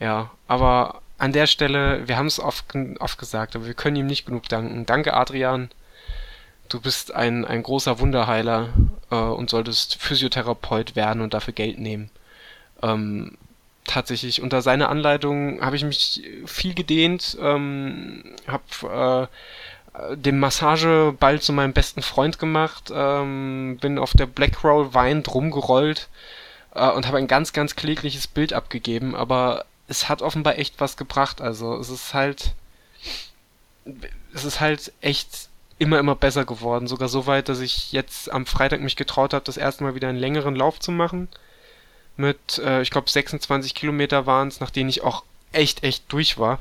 ja, aber an der Stelle, wir haben es oft, oft gesagt, aber wir können ihm nicht genug danken. Danke, Adrian. Du bist ein, ein großer Wunderheiler äh, und solltest Physiotherapeut werden und dafür Geld nehmen. Ähm, tatsächlich unter seiner Anleitung habe ich mich viel gedehnt, ähm, habe äh, den Massageball zu meinem besten Freund gemacht, ähm, bin auf der Blackroll weinend rumgerollt äh, und habe ein ganz, ganz klägliches Bild abgegeben, aber es hat offenbar echt was gebracht. Also es ist halt, es ist halt echt immer, immer besser geworden. Sogar so weit, dass ich jetzt am Freitag mich getraut habe, das erste Mal wieder einen längeren Lauf zu machen. Mit, äh, ich glaube, 26 Kilometer waren es, nach denen ich auch echt, echt durch war.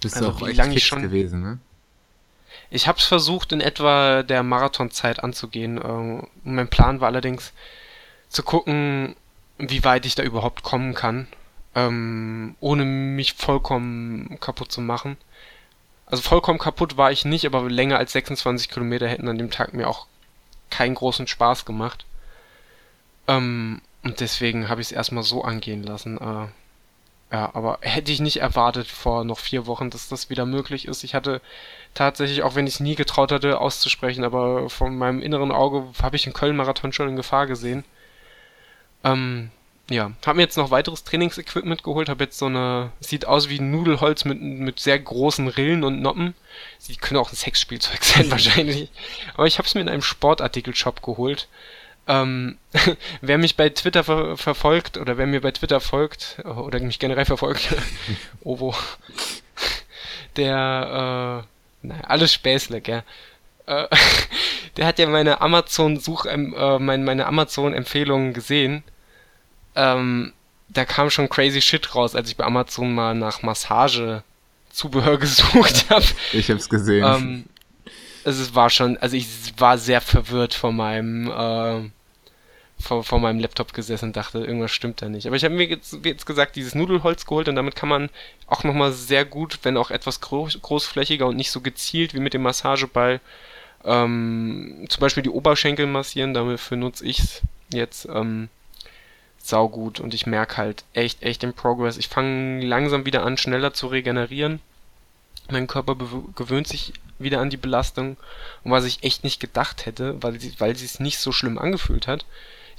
Bist also, du auch echt fix schon, gewesen, ne? Ich habe es versucht, in etwa der Marathonzeit anzugehen. Äh, mein Plan war allerdings zu gucken, wie weit ich da überhaupt kommen kann, ähm, ohne mich vollkommen kaputt zu machen. Also vollkommen kaputt war ich nicht, aber länger als 26 Kilometer hätten an dem Tag mir auch keinen großen Spaß gemacht. Ähm, und deswegen habe ich es erstmal so angehen lassen. Äh, ja, aber hätte ich nicht erwartet vor noch vier Wochen, dass das wieder möglich ist. Ich hatte tatsächlich, auch wenn ich es nie getraut hatte auszusprechen, aber von meinem inneren Auge habe ich den Köln-Marathon schon in Gefahr gesehen. Ähm, ja, habe mir jetzt noch weiteres Trainingsequipment geholt, habe jetzt so eine, sieht aus wie Nudelholz mit, mit sehr großen Rillen und Noppen. Sie können auch ein Sexspielzeug [laughs] sein wahrscheinlich. Aber ich habe es mir in einem Sportartikel-Shop geholt ähm, [laughs] wer mich bei Twitter ver verfolgt oder wer mir bei Twitter folgt äh, oder mich generell verfolgt, [laughs] Ovo, der, äh, naja, alles Späßle, gell. Äh, der hat ja meine Amazon-Such, äh, meine, meine Amazon-Empfehlungen gesehen. Ähm, da kam schon crazy shit raus, als ich bei Amazon mal nach Massage-Zubehör [laughs] gesucht habe. Ich hab's gesehen. Ähm, es war schon, also ich war sehr verwirrt von meinem, äh, vor, vor meinem Laptop gesessen und dachte, irgendwas stimmt da nicht. Aber ich habe mir jetzt, jetzt, gesagt, dieses Nudelholz geholt und damit kann man auch nochmal sehr gut, wenn auch etwas groß, großflächiger und nicht so gezielt wie mit dem Massageball, ähm, zum Beispiel die Oberschenkel massieren, dafür nutze ich's jetzt ähm, saugut und ich merke halt echt, echt im Progress. Ich fange langsam wieder an, schneller zu regenerieren. Mein Körper gewöhnt sich wieder an die Belastung und was ich echt nicht gedacht hätte, weil sie, weil es nicht so schlimm angefühlt hat,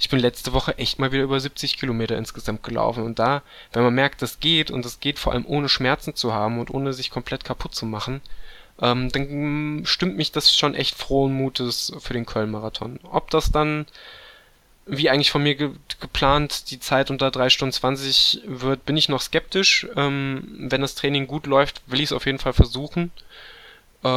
ich bin letzte Woche echt mal wieder über 70 Kilometer insgesamt gelaufen. Und da, wenn man merkt, das geht und das geht vor allem ohne Schmerzen zu haben und ohne sich komplett kaputt zu machen, ähm, dann stimmt mich das schon echt frohen Mutes für den Köln-Marathon. Ob das dann, wie eigentlich von mir ge geplant, die Zeit unter 3 Stunden 20 wird, bin ich noch skeptisch. Ähm, wenn das Training gut läuft, will ich es auf jeden Fall versuchen. Äh,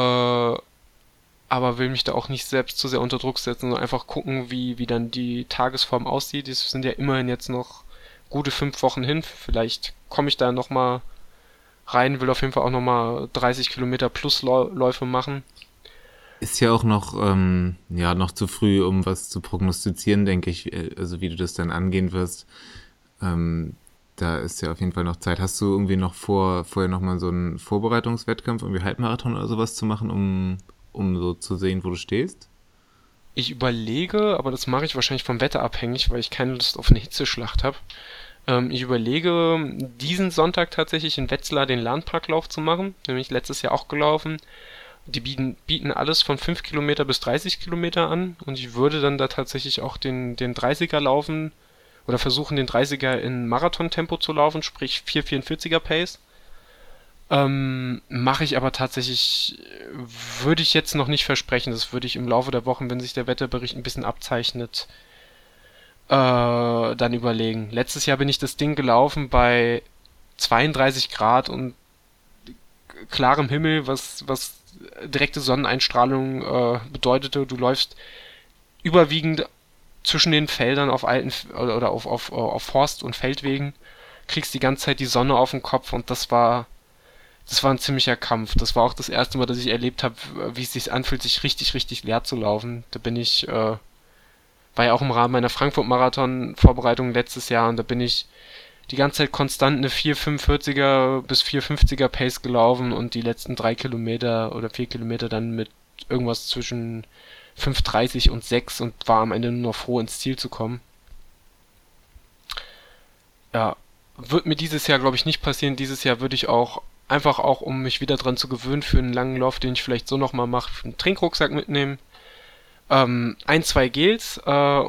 aber will mich da auch nicht selbst zu sehr unter Druck setzen, sondern einfach gucken, wie, wie dann die Tagesform aussieht. Es sind ja immerhin jetzt noch gute fünf Wochen hin. Vielleicht komme ich da nochmal rein, will auf jeden Fall auch nochmal 30 Kilometer plus Läufe machen. Ist ja auch noch, ähm, ja, noch zu früh, um was zu prognostizieren, denke ich, äh, also wie du das dann angehen wirst. Ähm, da ist ja auf jeden Fall noch Zeit. Hast du irgendwie noch vor, vorher nochmal so einen Vorbereitungswettkampf, irgendwie Halbmarathon oder sowas zu machen, um, um so zu sehen, wo du stehst? Ich überlege, aber das mache ich wahrscheinlich vom Wetter abhängig, weil ich keine Lust auf eine Hitzeschlacht habe. Ähm, ich überlege, diesen Sonntag tatsächlich in Wetzlar den Lernparklauf zu machen. Nämlich letztes Jahr auch gelaufen. Die bieten, bieten alles von 5 Kilometer bis 30 Kilometer an und ich würde dann da tatsächlich auch den, den 30er laufen oder versuchen, den 30er in Marathon-Tempo zu laufen, sprich 4,44er Pace. Ähm, Mache ich aber tatsächlich, würde ich jetzt noch nicht versprechen. Das würde ich im Laufe der Wochen, wenn sich der Wetterbericht ein bisschen abzeichnet, äh, dann überlegen. Letztes Jahr bin ich das Ding gelaufen bei 32 Grad und klarem Himmel, was, was direkte Sonneneinstrahlung äh, bedeutete. Du läufst überwiegend zwischen den Feldern auf alten oder auf, auf, auf Forst- und Feldwegen, kriegst die ganze Zeit die Sonne auf den Kopf und das war das war ein ziemlicher Kampf. Das war auch das erste Mal, dass ich erlebt habe, wie es sich anfühlt, sich richtig, richtig leer zu laufen. Da bin ich, äh, war ja auch im Rahmen meiner Frankfurt-Marathon-Vorbereitung letztes Jahr und da bin ich die ganze Zeit konstant eine 4,45er bis 4,50er Pace gelaufen und die letzten drei Kilometer oder vier Kilometer dann mit irgendwas zwischen 5,30 und 6 und war am Ende nur noch froh, ins Ziel zu kommen. Ja, wird mir dieses Jahr, glaube ich, nicht passieren. Dieses Jahr würde ich auch einfach auch, um mich wieder dran zu gewöhnen für einen langen Lauf, den ich vielleicht so nochmal mache, einen Trinkrucksack mitnehmen. Ähm, ein, zwei Gels äh,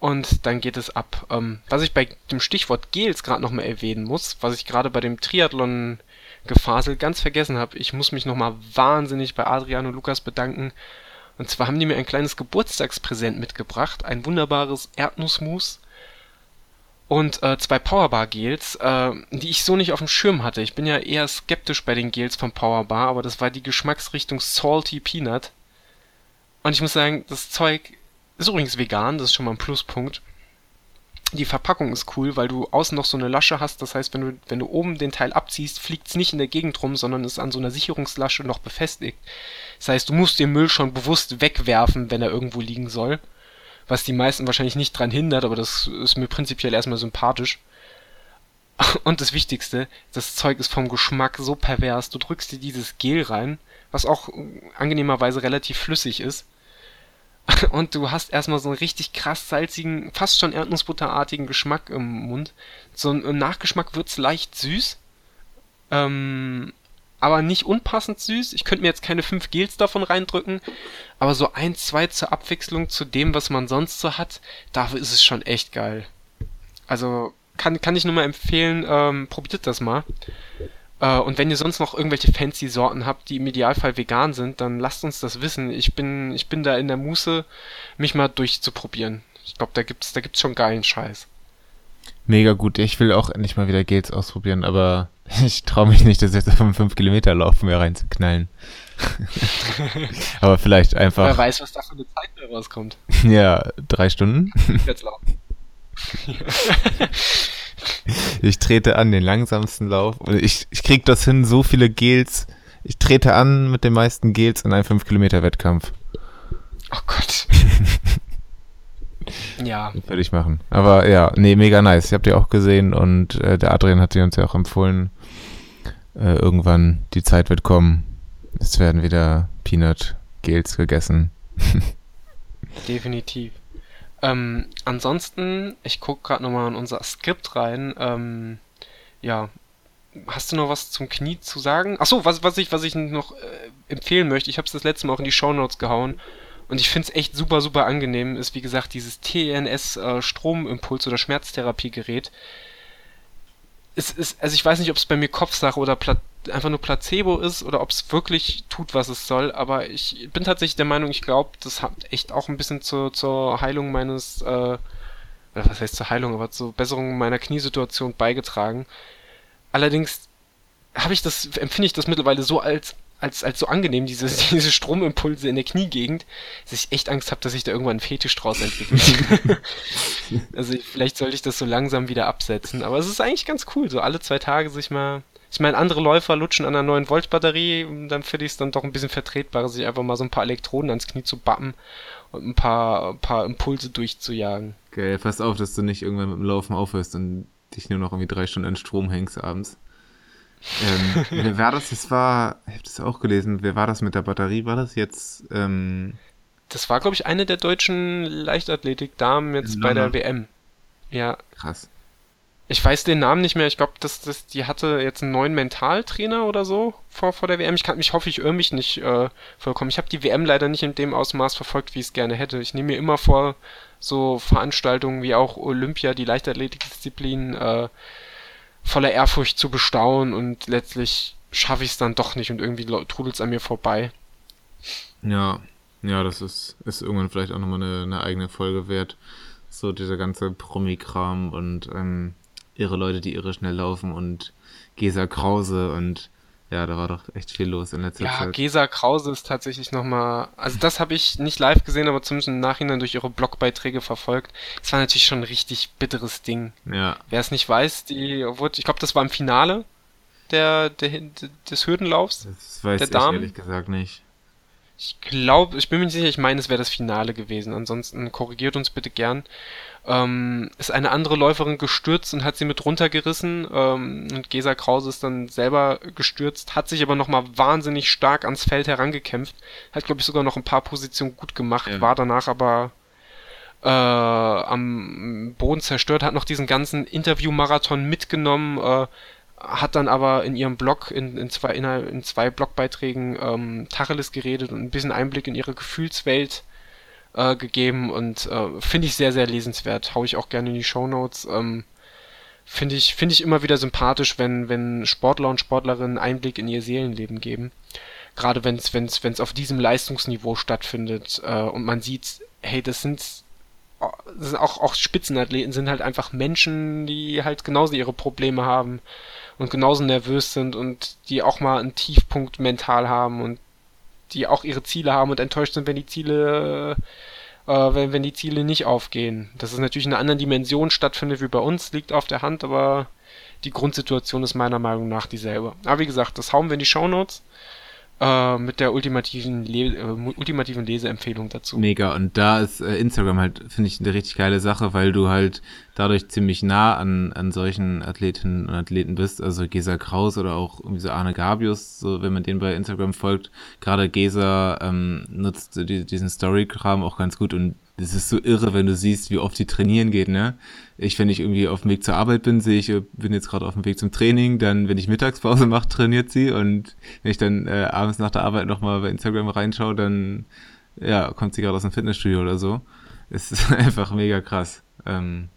und dann geht es ab. Ähm, was ich bei dem Stichwort Gels gerade nochmal erwähnen muss, was ich gerade bei dem Triathlon Gefasel ganz vergessen habe, ich muss mich nochmal wahnsinnig bei Adrian und Lukas bedanken. Und zwar haben die mir ein kleines Geburtstagspräsent mitgebracht, ein wunderbares Erdnussmus und äh, zwei Powerbar-Gels, äh, die ich so nicht auf dem Schirm hatte. Ich bin ja eher skeptisch bei den Gels von Powerbar, aber das war die Geschmacksrichtung Salty Peanut. Und ich muss sagen, das Zeug ist übrigens vegan, das ist schon mal ein Pluspunkt. Die Verpackung ist cool, weil du außen noch so eine Lasche hast. Das heißt, wenn du, wenn du oben den Teil abziehst, fliegt es nicht in der Gegend rum, sondern ist an so einer Sicherungslasche noch befestigt. Das heißt, du musst den Müll schon bewusst wegwerfen, wenn er irgendwo liegen soll was die meisten wahrscheinlich nicht dran hindert, aber das ist mir prinzipiell erstmal sympathisch. [laughs] Und das Wichtigste, das Zeug ist vom Geschmack so pervers. Du drückst dir dieses Gel rein, was auch angenehmerweise relativ flüssig ist. [laughs] Und du hast erstmal so einen richtig krass salzigen, fast schon Erdnussbutterartigen Geschmack im Mund. So ein Nachgeschmack wird's leicht süß. Ähm, aber nicht unpassend süß. Ich könnte mir jetzt keine fünf Gels davon reindrücken, aber so ein, zwei zur Abwechslung zu dem, was man sonst so hat, dafür ist es schon echt geil. Also kann, kann ich nur mal empfehlen, ähm, probiert das mal. Äh, und wenn ihr sonst noch irgendwelche fancy Sorten habt, die im Idealfall vegan sind, dann lasst uns das wissen. Ich bin, ich bin da in der Muße, mich mal durchzuprobieren. Ich glaube, da gibt's, da gibt's schon geilen Scheiß. Mega gut. Ich will auch endlich mal wieder Gels ausprobieren, aber [laughs] ich traue mich nicht, das jetzt auf einen 5 Kilometer Lauf mehr reinzuknallen. [laughs] aber vielleicht einfach. Wer weiß, was da für eine Zeit mehr rauskommt. [laughs] Ja, drei Stunden. Jetzt laufen. Ich trete an den langsamsten Lauf und ich, ich krieg das hin, so viele Gels. Ich trete an mit den meisten Gels in einem 5 Kilometer Wettkampf. Oh Gott. Ja. Würde ich machen. Aber ja, nee, mega nice. Ich habt ihr auch gesehen und äh, der Adrian hat sie uns ja auch empfohlen. Äh, irgendwann, die Zeit wird kommen. Es werden wieder Peanut Gels gegessen. [laughs] Definitiv. Ähm, ansonsten, ich gucke gerade nochmal in unser Skript rein. Ähm, ja, hast du noch was zum Knie zu sagen? Achso, was, was, ich, was ich noch äh, empfehlen möchte, ich habe es das letzte Mal auch in die Show Notes gehauen. Und ich finde es echt super, super angenehm, ist wie gesagt dieses TNS äh, Stromimpuls oder Schmerztherapiegerät. Es ist, also ich weiß nicht, ob es bei mir Kopfsache oder Pla einfach nur Placebo ist oder ob es wirklich tut, was es soll, aber ich bin tatsächlich der Meinung, ich glaube, das hat echt auch ein bisschen zur, zur Heilung meines, äh, was heißt zur Heilung, aber zur Besserung meiner Kniesituation beigetragen. Allerdings habe ich das, empfinde ich das mittlerweile so als als, als so angenehm, diese, [laughs] diese Stromimpulse in der Kniegegend, dass ich echt Angst habe, dass ich da irgendwann einen Fetisch draus entwickle. [laughs] also ich, vielleicht sollte ich das so langsam wieder absetzen. Aber es ist eigentlich ganz cool, so alle zwei Tage sich mal. Ich meine, andere Läufer lutschen an einer 9 Volt Batterie, dann finde ich es dann doch ein bisschen vertretbarer, sich einfach mal so ein paar Elektroden ans Knie zu bappen und ein paar, ein paar Impulse durchzujagen. Geil, okay, pass auf, dass du nicht irgendwann mit dem Laufen aufhörst und dich nur noch irgendwie drei Stunden an Strom hängst abends. ähm, [laughs] wer war das? Das war, ich habe das auch gelesen, wer war das mit der Batterie? War das jetzt? Ähm, das war, glaube ich, eine der deutschen Leichtathletik-Damen jetzt bei der WM. Ja. Krass. Ich weiß den Namen nicht mehr. Ich glaube, das, das, die hatte jetzt einen neuen Mentaltrainer oder so vor, vor der WM. Ich kann mich, hoffe, ich irre mich nicht äh, vollkommen. Ich habe die WM leider nicht in dem Ausmaß verfolgt, wie ich es gerne hätte. Ich nehme mir immer vor, so Veranstaltungen wie auch Olympia, die Leichtathletikdisziplin, äh, voller Ehrfurcht zu bestaunen und letztlich schaffe ich es dann doch nicht und irgendwie trudelt es an mir vorbei. Ja, ja, das ist, ist irgendwann vielleicht auch nochmal eine, eine eigene Folge wert. So dieser ganze Promi-Kram und ähm, irre Leute, die irre schnell laufen und Gesa Krause und ja, da war doch echt viel los in letzter ja, Zeit. Ja, Gesa Krause ist tatsächlich nochmal, also das habe ich nicht live gesehen, aber zumindest im Nachhinein durch ihre Blogbeiträge verfolgt. Es war natürlich schon ein richtig bitteres Ding. Ja. Wer es nicht weiß, die wurde, ich glaube, das war im Finale der, der, des Hürdenlaufs. Das weiß der ich Damen. ehrlich gesagt nicht. Ich glaube, ich bin mir nicht sicher, ich meine, es wäre das Finale gewesen. Ansonsten korrigiert uns bitte gern. Ähm, ist eine andere Läuferin gestürzt und hat sie mit runtergerissen. Ähm, und Gesa Krause ist dann selber gestürzt, hat sich aber nochmal wahnsinnig stark ans Feld herangekämpft. Hat, glaube ich, sogar noch ein paar Positionen gut gemacht, ja. war danach aber äh, am Boden zerstört, hat noch diesen ganzen Interview-Marathon mitgenommen. Äh, hat dann aber in ihrem Blog, in, in, zwei, in, in zwei Blogbeiträgen ähm, Tacheles geredet und ein bisschen Einblick in ihre Gefühlswelt äh, gegeben und äh, finde ich sehr, sehr lesenswert. Hau ich auch gerne in die Show Notes. Ähm, finde ich, finde ich immer wieder sympathisch, wenn, wenn Sportler und Sportlerinnen Einblick in ihr Seelenleben geben. Gerade wenn es, auf diesem Leistungsniveau stattfindet äh, und man sieht, hey, das sind das sind auch, auch Spitzenathleten sind halt einfach Menschen, die halt genauso ihre Probleme haben und genauso nervös sind und die auch mal einen Tiefpunkt mental haben und die auch ihre Ziele haben und enttäuscht sind, wenn die Ziele, äh, wenn, wenn die Ziele nicht aufgehen. Dass es natürlich in einer anderen Dimension stattfindet wie bei uns, liegt auf der Hand, aber die Grundsituation ist meiner Meinung nach dieselbe. Aber wie gesagt, das hauen wir in die Shownotes äh, mit der ultimativen, Le äh, ultimativen Leseempfehlung dazu. Mega. Und da ist äh, Instagram halt, finde ich, eine richtig geile Sache, weil du halt dadurch ziemlich nah an, an solchen Athletinnen und Athleten bist. Also Gesa Kraus oder auch irgendwie so Arne Gabius, so wenn man den bei Instagram folgt. Gerade Gesa ähm, nutzt die, diesen Story-Kram auch ganz gut und es ist so irre, wenn du siehst, wie oft die trainieren geht, ne? Ich, wenn ich irgendwie auf dem Weg zur Arbeit bin, sehe ich, bin jetzt gerade auf dem Weg zum Training, dann, wenn ich Mittagspause [laughs] mache, trainiert sie und wenn ich dann äh, abends nach der Arbeit nochmal bei Instagram reinschaue, dann, ja, kommt sie gerade aus dem Fitnessstudio oder so. Es ist [laughs] einfach mega krass. Ähm,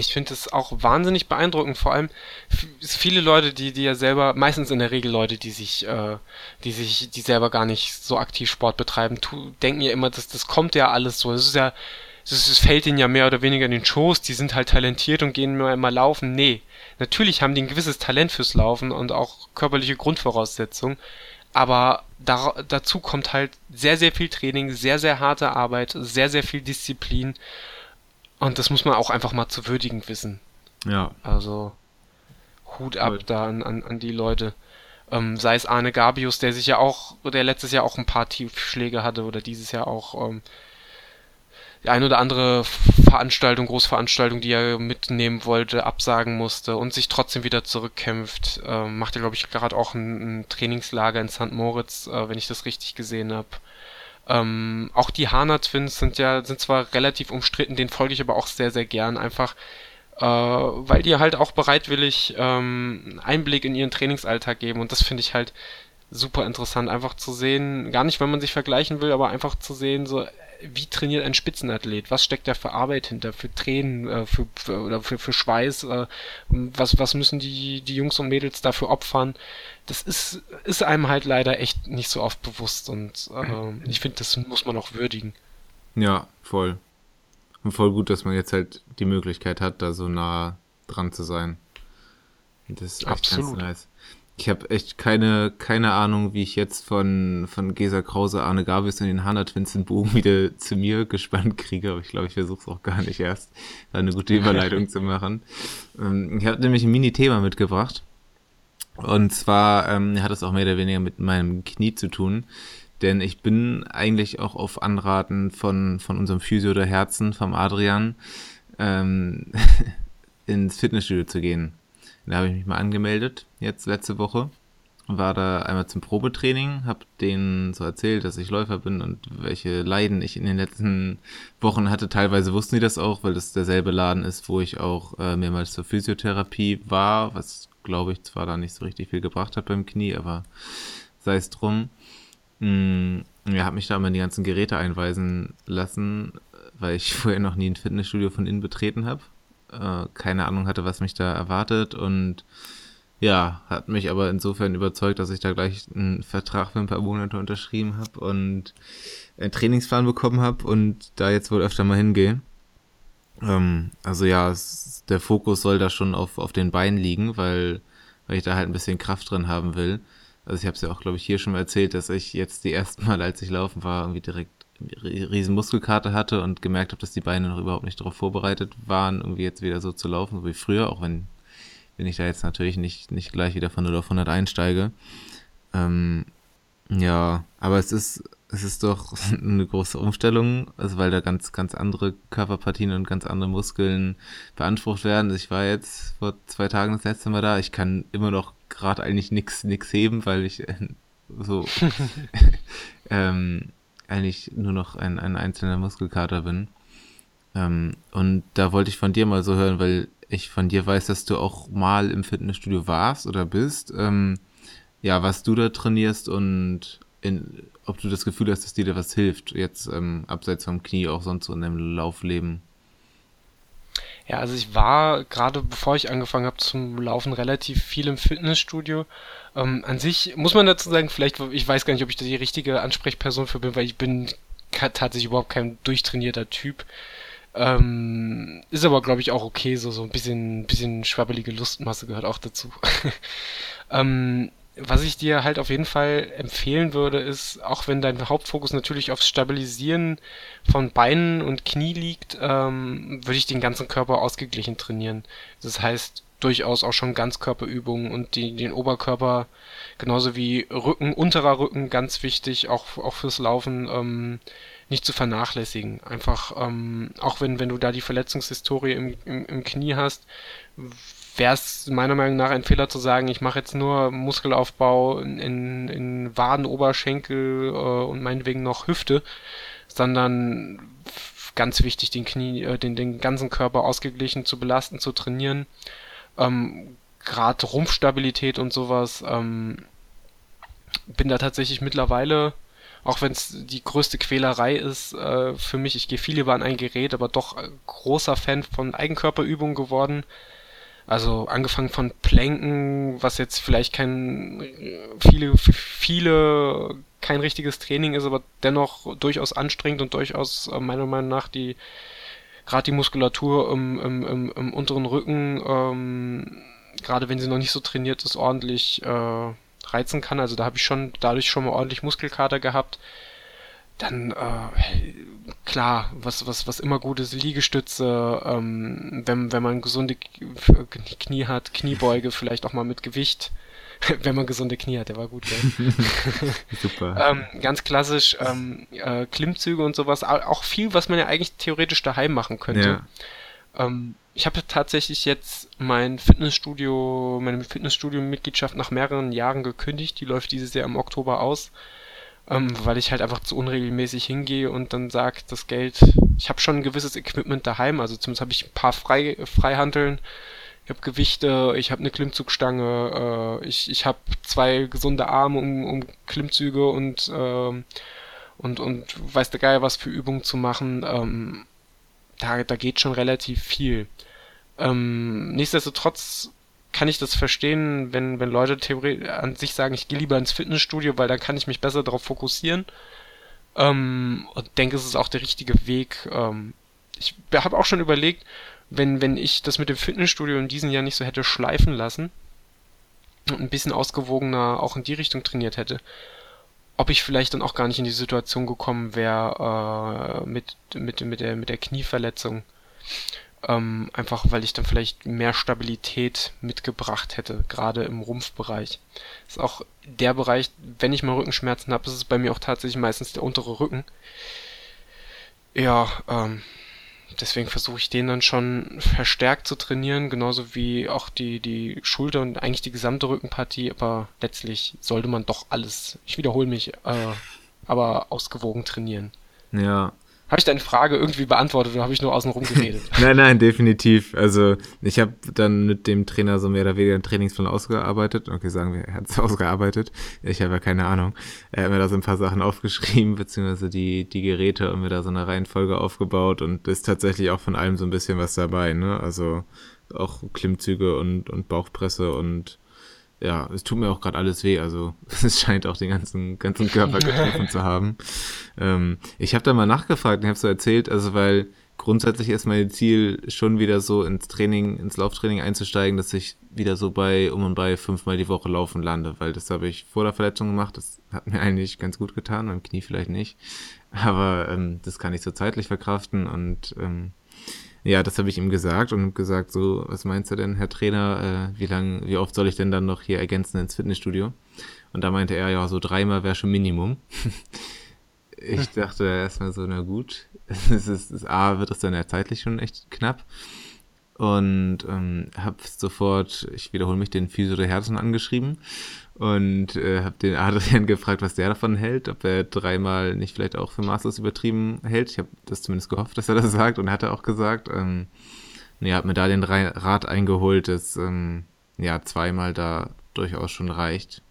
ich finde es auch wahnsinnig beeindruckend, vor allem viele Leute, die, die ja selber, meistens in der Regel Leute, die sich, äh, die sich, die selber gar nicht so aktiv Sport betreiben, tu, denken ja immer, dass das kommt ja alles so. Das ist ja, das fällt ihnen ja mehr oder weniger in den Schoß, die sind halt talentiert und gehen nur immer laufen. Nee, natürlich haben die ein gewisses Talent fürs Laufen und auch körperliche Grundvoraussetzungen, aber da, dazu kommt halt sehr, sehr viel Training, sehr, sehr harte Arbeit, sehr, sehr viel Disziplin und das muss man auch einfach mal zu würdigen wissen. Ja. Also Hut ab cool. da an, an, an die Leute. Ähm, sei es Arne Gabius, der sich ja auch, der letztes Jahr auch ein paar Tiefschläge hatte oder dieses Jahr auch ähm, die ein oder andere Veranstaltung, Großveranstaltung, die er mitnehmen wollte, absagen musste und sich trotzdem wieder zurückkämpft. Ähm, macht er, glaube ich, gerade auch ein, ein, Trainingslager in St. Moritz, äh, wenn ich das richtig gesehen habe. Ähm, auch die Hana Twins sind ja, sind zwar relativ umstritten, den folge ich aber auch sehr, sehr gern, einfach äh, weil die halt auch bereitwillig ähm, Einblick in ihren Trainingsalltag geben und das finde ich halt super interessant, einfach zu sehen, gar nicht, wenn man sich vergleichen will, aber einfach zu sehen, so, wie trainiert ein Spitzenathlet? Was steckt da für Arbeit hinter? Für Tränen, äh, für, für, oder für, für Schweiß? Äh, was, was müssen die, die Jungs und Mädels dafür opfern? Das ist, ist einem halt leider echt nicht so oft bewusst und äh, ich finde, das muss man auch würdigen. Ja, voll. Und voll gut, dass man jetzt halt die Möglichkeit hat, da so nah dran zu sein. Das ist echt Absolut. ganz nice. Ich habe echt keine, keine Ahnung, wie ich jetzt von, von Gesa Krause, Arne Gavis und den Hanna Twins den Bogen wieder [laughs] zu mir gespannt kriege, aber ich glaube, ich versuche es auch gar nicht erst, da eine gute Überleitung zu machen. Ähm, ich habe nämlich ein Mini-Thema mitgebracht. Und zwar ähm, hat es auch mehr oder weniger mit meinem Knie zu tun. Denn ich bin eigentlich auch auf Anraten von, von unserem Physio der Herzen, vom Adrian, ähm, [laughs] ins Fitnessstudio zu gehen. Da habe ich mich mal angemeldet, jetzt letzte Woche. War da einmal zum Probetraining, habe denen so erzählt, dass ich Läufer bin und welche Leiden ich in den letzten Wochen hatte. Teilweise wussten die das auch, weil das derselbe Laden ist, wo ich auch äh, mehrmals zur Physiotherapie war, was glaube ich zwar da nicht so richtig viel gebracht hat beim Knie, aber sei es drum. Mm, ja, habe mich da mal in die ganzen Geräte einweisen lassen, weil ich [laughs] vorher noch nie ein Fitnessstudio von innen betreten habe äh, keine Ahnung hatte, was mich da erwartet und ja, hat mich aber insofern überzeugt, dass ich da gleich einen Vertrag für ein paar Monate unterschrieben habe und einen Trainingsplan bekommen habe und da jetzt wohl öfter mal hingehe. Ähm, also ja, es, der Fokus soll da schon auf, auf den Beinen liegen, weil, weil ich da halt ein bisschen Kraft drin haben will. Also ich habe es ja auch, glaube ich, hier schon mal erzählt, dass ich jetzt die ersten Mal, als ich laufen war, irgendwie direkt riesen Muskelkarte hatte und gemerkt habe, dass die Beine noch überhaupt nicht darauf vorbereitet waren, irgendwie jetzt wieder so zu laufen, so wie früher, auch wenn, wenn ich da jetzt natürlich nicht, nicht gleich wieder von 0 auf 100 einsteige. Ähm, ja, aber es ist, es ist doch [laughs] eine große Umstellung, also weil da ganz, ganz andere Körperpartien und ganz andere Muskeln beansprucht werden. Ich war jetzt vor zwei Tagen das letzte Mal da. Ich kann immer noch gerade eigentlich nichts nix heben, weil ich äh, so [laughs] [laughs] ähm, eigentlich nur noch ein, ein einzelner Muskelkater bin. Ähm, und da wollte ich von dir mal so hören, weil ich von dir weiß, dass du auch mal im Fitnessstudio warst oder bist. Ähm, ja, was du da trainierst und in, ob du das Gefühl hast, dass dir da was hilft, jetzt ähm, abseits vom Knie, auch sonst so in deinem Laufleben. Ja, also ich war gerade bevor ich angefangen habe zum Laufen relativ viel im Fitnessstudio. Ähm, an sich muss man dazu sagen, vielleicht, ich weiß gar nicht, ob ich da die richtige Ansprechperson für bin, weil ich bin tatsächlich überhaupt kein durchtrainierter Typ. Ähm, ist aber, glaube ich, auch okay, so, so ein bisschen, bisschen schwabbelige Lustmasse gehört auch dazu. [laughs] ähm, was ich dir halt auf jeden Fall empfehlen würde, ist, auch wenn dein Hauptfokus natürlich aufs Stabilisieren von Beinen und Knie liegt, ähm, würde ich den ganzen Körper ausgeglichen trainieren. Das heißt, durchaus auch schon Ganzkörperübungen und die, den Oberkörper genauso wie Rücken, unterer Rücken ganz wichtig, auch, auch fürs Laufen ähm, nicht zu vernachlässigen. Einfach, ähm, auch wenn, wenn du da die Verletzungshistorie im, im, im Knie hast, wäre es meiner Meinung nach ein Fehler zu sagen, ich mache jetzt nur Muskelaufbau in, in, Waden, Oberschenkel äh, und meinetwegen noch Hüfte, sondern ganz wichtig, den Knie, äh, den, den ganzen Körper ausgeglichen zu belasten, zu trainieren. Ähm, Gerade Rumpfstabilität und sowas. Ähm, bin da tatsächlich mittlerweile, auch wenn es die größte Quälerei ist, äh, für mich, ich gehe viel lieber an ein Gerät, aber doch großer Fan von Eigenkörperübungen geworden. Also angefangen von Planken, was jetzt vielleicht kein viele viele kein richtiges Training ist, aber dennoch durchaus anstrengend und durchaus äh, meiner Meinung nach die gerade die Muskulatur im, im, im, im unteren Rücken, ähm, gerade wenn sie noch nicht so trainiert ist, ordentlich äh, reizen kann. Also da habe ich schon dadurch schon mal ordentlich Muskelkater gehabt. Dann äh, klar, was was was immer gut ist, Liegestütze, ähm, wenn wenn man gesunde Knie hat, Kniebeuge [laughs] vielleicht auch mal mit Gewicht. [laughs] wenn man gesunde Knie hat, der war gut, gell? [laughs] Super. ähm, ganz klassisch ähm, äh, Klimmzüge und sowas, auch viel, was man ja eigentlich theoretisch daheim machen könnte. Ja. Ähm, ich habe tatsächlich jetzt mein Fitnessstudio, meine Fitnessstudio-Mitgliedschaft nach mehreren Jahren gekündigt. Die läuft dieses Jahr im Oktober aus, ähm, weil ich halt einfach zu unregelmäßig hingehe und dann sage, das Geld, ich habe schon ein gewisses Equipment daheim, also zumindest habe ich ein paar Frei, Freihandeln, ich habe Gewichte, ich habe eine Klimmzugstange, äh, ich, ich habe zwei gesunde Arme, um, um Klimmzüge und, ähm, und, und weiß der Geier was für Übungen zu machen. Ähm, da, da geht schon relativ viel. Ähm, nichtsdestotrotz kann ich das verstehen, wenn, wenn Leute an sich sagen, ich gehe lieber ins Fitnessstudio, weil dann kann ich mich besser darauf fokussieren. Ähm, und denke, es ist auch der richtige Weg. Ähm, ich habe auch schon überlegt, wenn, wenn ich das mit dem Fitnessstudio in diesem Jahr nicht so hätte schleifen lassen, und ein bisschen ausgewogener auch in die Richtung trainiert hätte, ob ich vielleicht dann auch gar nicht in die Situation gekommen wäre äh, mit, mit, mit, der, mit der Knieverletzung. Ähm, einfach weil ich dann vielleicht mehr Stabilität mitgebracht hätte, gerade im Rumpfbereich. Ist auch der Bereich, wenn ich mal Rückenschmerzen habe, ist es bei mir auch tatsächlich meistens der untere Rücken. Ja, ähm, deswegen versuche ich den dann schon verstärkt zu trainieren, genauso wie auch die, die Schulter und eigentlich die gesamte Rückenpartie, aber letztlich sollte man doch alles, ich wiederhole mich, äh, aber ausgewogen trainieren. Ja, habe ich deine Frage irgendwie beantwortet oder habe ich nur außenrum geredet? [laughs] nein, nein, definitiv. Also ich habe dann mit dem Trainer so mehr oder weniger einen Trainingsplan ausgearbeitet. Okay, sagen wir, er hat es [laughs] ausgearbeitet. Ich habe ja keine Ahnung. Er hat mir da so ein paar Sachen aufgeschrieben, beziehungsweise die, die Geräte und mir da so eine Reihenfolge aufgebaut und ist tatsächlich auch von allem so ein bisschen was dabei, ne? Also auch Klimmzüge und, und Bauchpresse und ja, es tut mir auch gerade alles weh, also [laughs] es scheint auch den ganzen, ganzen Körper [laughs] getroffen zu haben. Ähm, ich habe da mal nachgefragt und habe so erzählt, also weil grundsätzlich ist mein Ziel schon wieder so ins Training, ins Lauftraining einzusteigen, dass ich wieder so bei um und bei fünfmal die Woche laufen lande, weil das habe ich vor der Verletzung gemacht, das hat mir eigentlich ganz gut getan, beim Knie vielleicht nicht, aber ähm, das kann ich so zeitlich verkraften und ähm, ja, das habe ich ihm gesagt und gesagt, so, was meinst du denn, Herr Trainer, äh, wie lang, wie oft soll ich denn dann noch hier ergänzen ins Fitnessstudio? Und da meinte er, ja, so dreimal wäre schon Minimum. [laughs] ich dachte erstmal so, na gut, [laughs] es ist, es, A, wird es dann ja zeitlich schon echt knapp. Und ähm, habe sofort, ich wiederhole mich, den Physio der Herzen angeschrieben und äh, habe den Adrian [laughs] gefragt, was der davon hält, ob er dreimal nicht vielleicht auch für maßlos übertrieben hält. Ich habe das zumindest gehofft, dass er das sagt und er hat auch gesagt. Ähm, ja, hat mir da den Rat eingeholt, dass ähm, ja zweimal da durchaus schon reicht.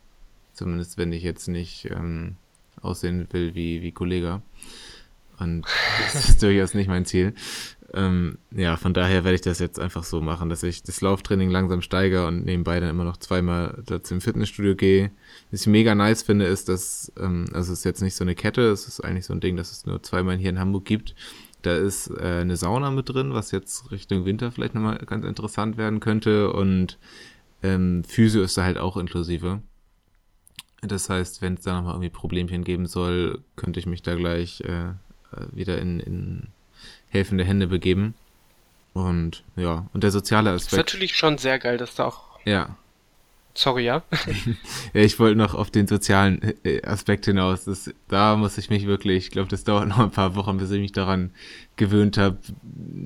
Zumindest wenn ich jetzt nicht ähm, aussehen will wie, wie Kollege. Und [laughs] das ist durchaus nicht mein Ziel. Ähm, ja, von daher werde ich das jetzt einfach so machen, dass ich das Lauftraining langsam steigere und nebenbei dann immer noch zweimal dazu im Fitnessstudio gehe. Was ich mega nice finde, ist, dass, ähm, also es ist jetzt nicht so eine Kette, es ist eigentlich so ein Ding, dass es nur zweimal hier in Hamburg gibt. Da ist äh, eine Sauna mit drin, was jetzt Richtung Winter vielleicht nochmal ganz interessant werden könnte. Und ähm, Physio ist da halt auch inklusive. Das heißt, wenn es da nochmal irgendwie Problemchen geben soll, könnte ich mich da gleich äh, wieder in, in helfende Hände begeben. Und ja, und der soziale Aspekt. Ist natürlich schon sehr geil, dass da auch. Ja. Sorry, ja. [laughs] ja, ich wollte noch auf den sozialen äh, Aspekt hinaus. Das, da muss ich mich wirklich, ich glaube, das dauert noch ein paar Wochen, bis ich mich daran gewöhnt habe,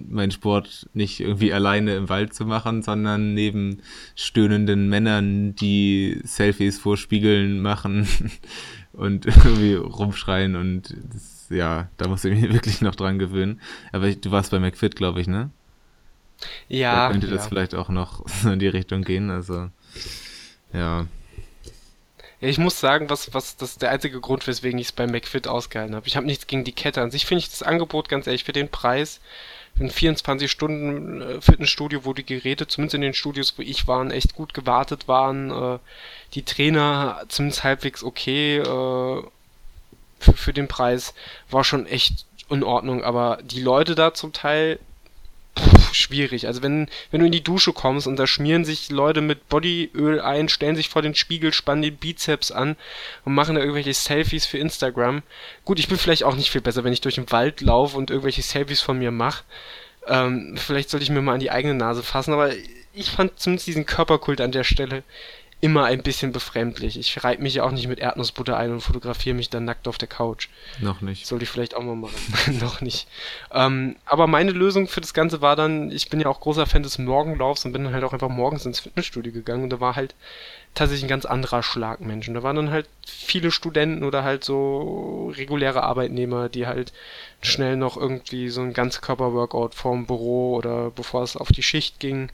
meinen Sport nicht irgendwie alleine im Wald zu machen, sondern neben stöhnenden Männern, die Selfies vor Spiegeln machen [laughs] und irgendwie rumschreien und das ja, da muss ich mich [laughs] wirklich noch dran gewöhnen. Aber ich, du warst bei McFit, glaube ich, ne? Ja. Da könnte ja. das vielleicht auch noch [laughs] in die Richtung gehen, also, ja. Ja, ich muss sagen, was, was, das ist der einzige Grund, weswegen ich es bei McFit ausgehalten habe. Ich habe nichts gegen die Kette an sich, finde ich das Angebot ganz ehrlich für den Preis. Ein 24 Stunden äh, Fitnessstudio, wo die Geräte, zumindest in den Studios, wo ich war, echt gut gewartet waren. Äh, die Trainer zumindest halbwegs okay. Äh, für, für den Preis war schon echt in Ordnung, aber die Leute da zum Teil pff, schwierig. Also wenn, wenn du in die Dusche kommst und da schmieren sich Leute mit Bodyöl ein, stellen sich vor den Spiegel, spannen den Bizeps an und machen da irgendwelche Selfies für Instagram. Gut, ich bin vielleicht auch nicht viel besser, wenn ich durch den Wald laufe und irgendwelche Selfies von mir mache. Ähm, vielleicht sollte ich mir mal an die eigene Nase fassen, aber ich fand zumindest diesen Körperkult an der Stelle immer ein bisschen befremdlich. Ich reibe mich ja auch nicht mit Erdnussbutter ein und fotografiere mich dann nackt auf der Couch. Noch nicht. Sollte ich vielleicht auch mal machen. [laughs] Noch nicht. Ähm, aber meine Lösung für das Ganze war dann, ich bin ja auch großer Fan des Morgenlaufs und bin dann halt auch einfach morgens ins Fitnessstudio gegangen und da war halt tatsächlich ein ganz anderer Schlag Menschen. Da waren dann halt viele Studenten oder halt so reguläre Arbeitnehmer, die halt schnell noch irgendwie so ein Ganzkörper-Workout vorm Büro oder bevor es auf die Schicht ging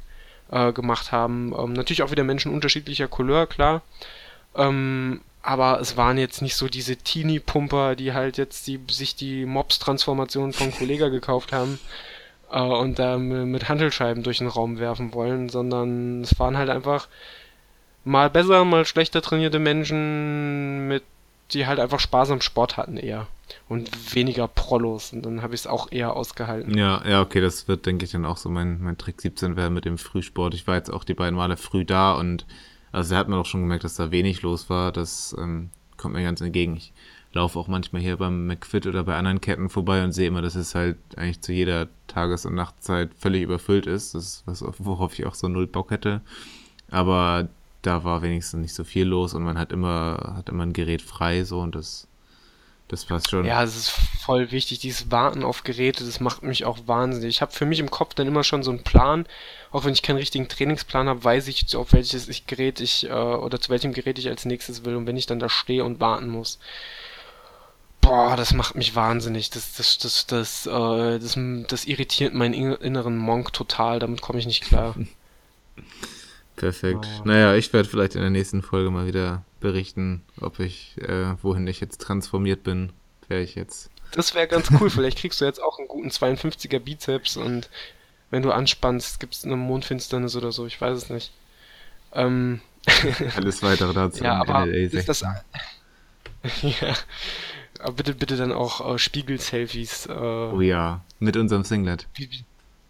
äh, gemacht haben. Ähm, natürlich auch wieder Menschen unterschiedlicher Couleur, klar. Ähm, aber es waren jetzt nicht so diese Teenie-Pumper, die halt jetzt die, sich die Mobs-Transformation von Kollega [laughs] gekauft haben äh, und da mit Handelscheiben durch den Raum werfen wollen, sondern es waren halt einfach mal besser, mal schlechter trainierte Menschen mit die halt einfach Spaß am Sport hatten eher und weniger Prollos und dann habe ich es auch eher ausgehalten. Ja, ja, okay, das wird, denke ich, dann auch so mein, mein Trick 17 wäre mit dem Frühsport. Ich war jetzt auch die beiden Male früh da und Also da hat man auch schon gemerkt, dass da wenig los war. Das ähm, kommt mir ganz entgegen. Ich laufe auch manchmal hier beim McFit oder bei anderen Ketten vorbei und sehe immer, dass es halt eigentlich zu jeder Tages- und Nachtzeit völlig überfüllt ist. Das ist was, worauf ich auch so null Bock hätte. Aber da war wenigstens nicht so viel los und man hat immer, hat immer ein Gerät frei so und das, das passt schon. Ja, es ist voll wichtig, dieses Warten auf Geräte, das macht mich auch wahnsinnig. Ich habe für mich im Kopf dann immer schon so einen Plan, auch wenn ich keinen richtigen Trainingsplan habe, weiß ich, auf welches ich Gerät ich äh, oder zu welchem Gerät ich als nächstes will und wenn ich dann da stehe und warten muss. Boah, das macht mich wahnsinnig. Das, das, das, das, äh, das, das irritiert meinen inneren Monk total. Damit komme ich nicht klar. [laughs] Perfekt. Oh. Naja, ich werde vielleicht in der nächsten Folge mal wieder berichten, ob ich, äh, wohin ich jetzt transformiert bin, wer ich jetzt. Das wäre ganz cool. [laughs] Vielleicht kriegst du jetzt auch einen guten 52er Bizeps und wenn du anspannst, gibt es eine Mondfinsternis oder so. Ich weiß es nicht. Ähm. [laughs] Alles weitere dazu. ja, aber ist das. [laughs] ja. Aber bitte, bitte dann auch äh, Spiegel-Selfies. Äh, oh ja, mit unserem Singlet. Wie,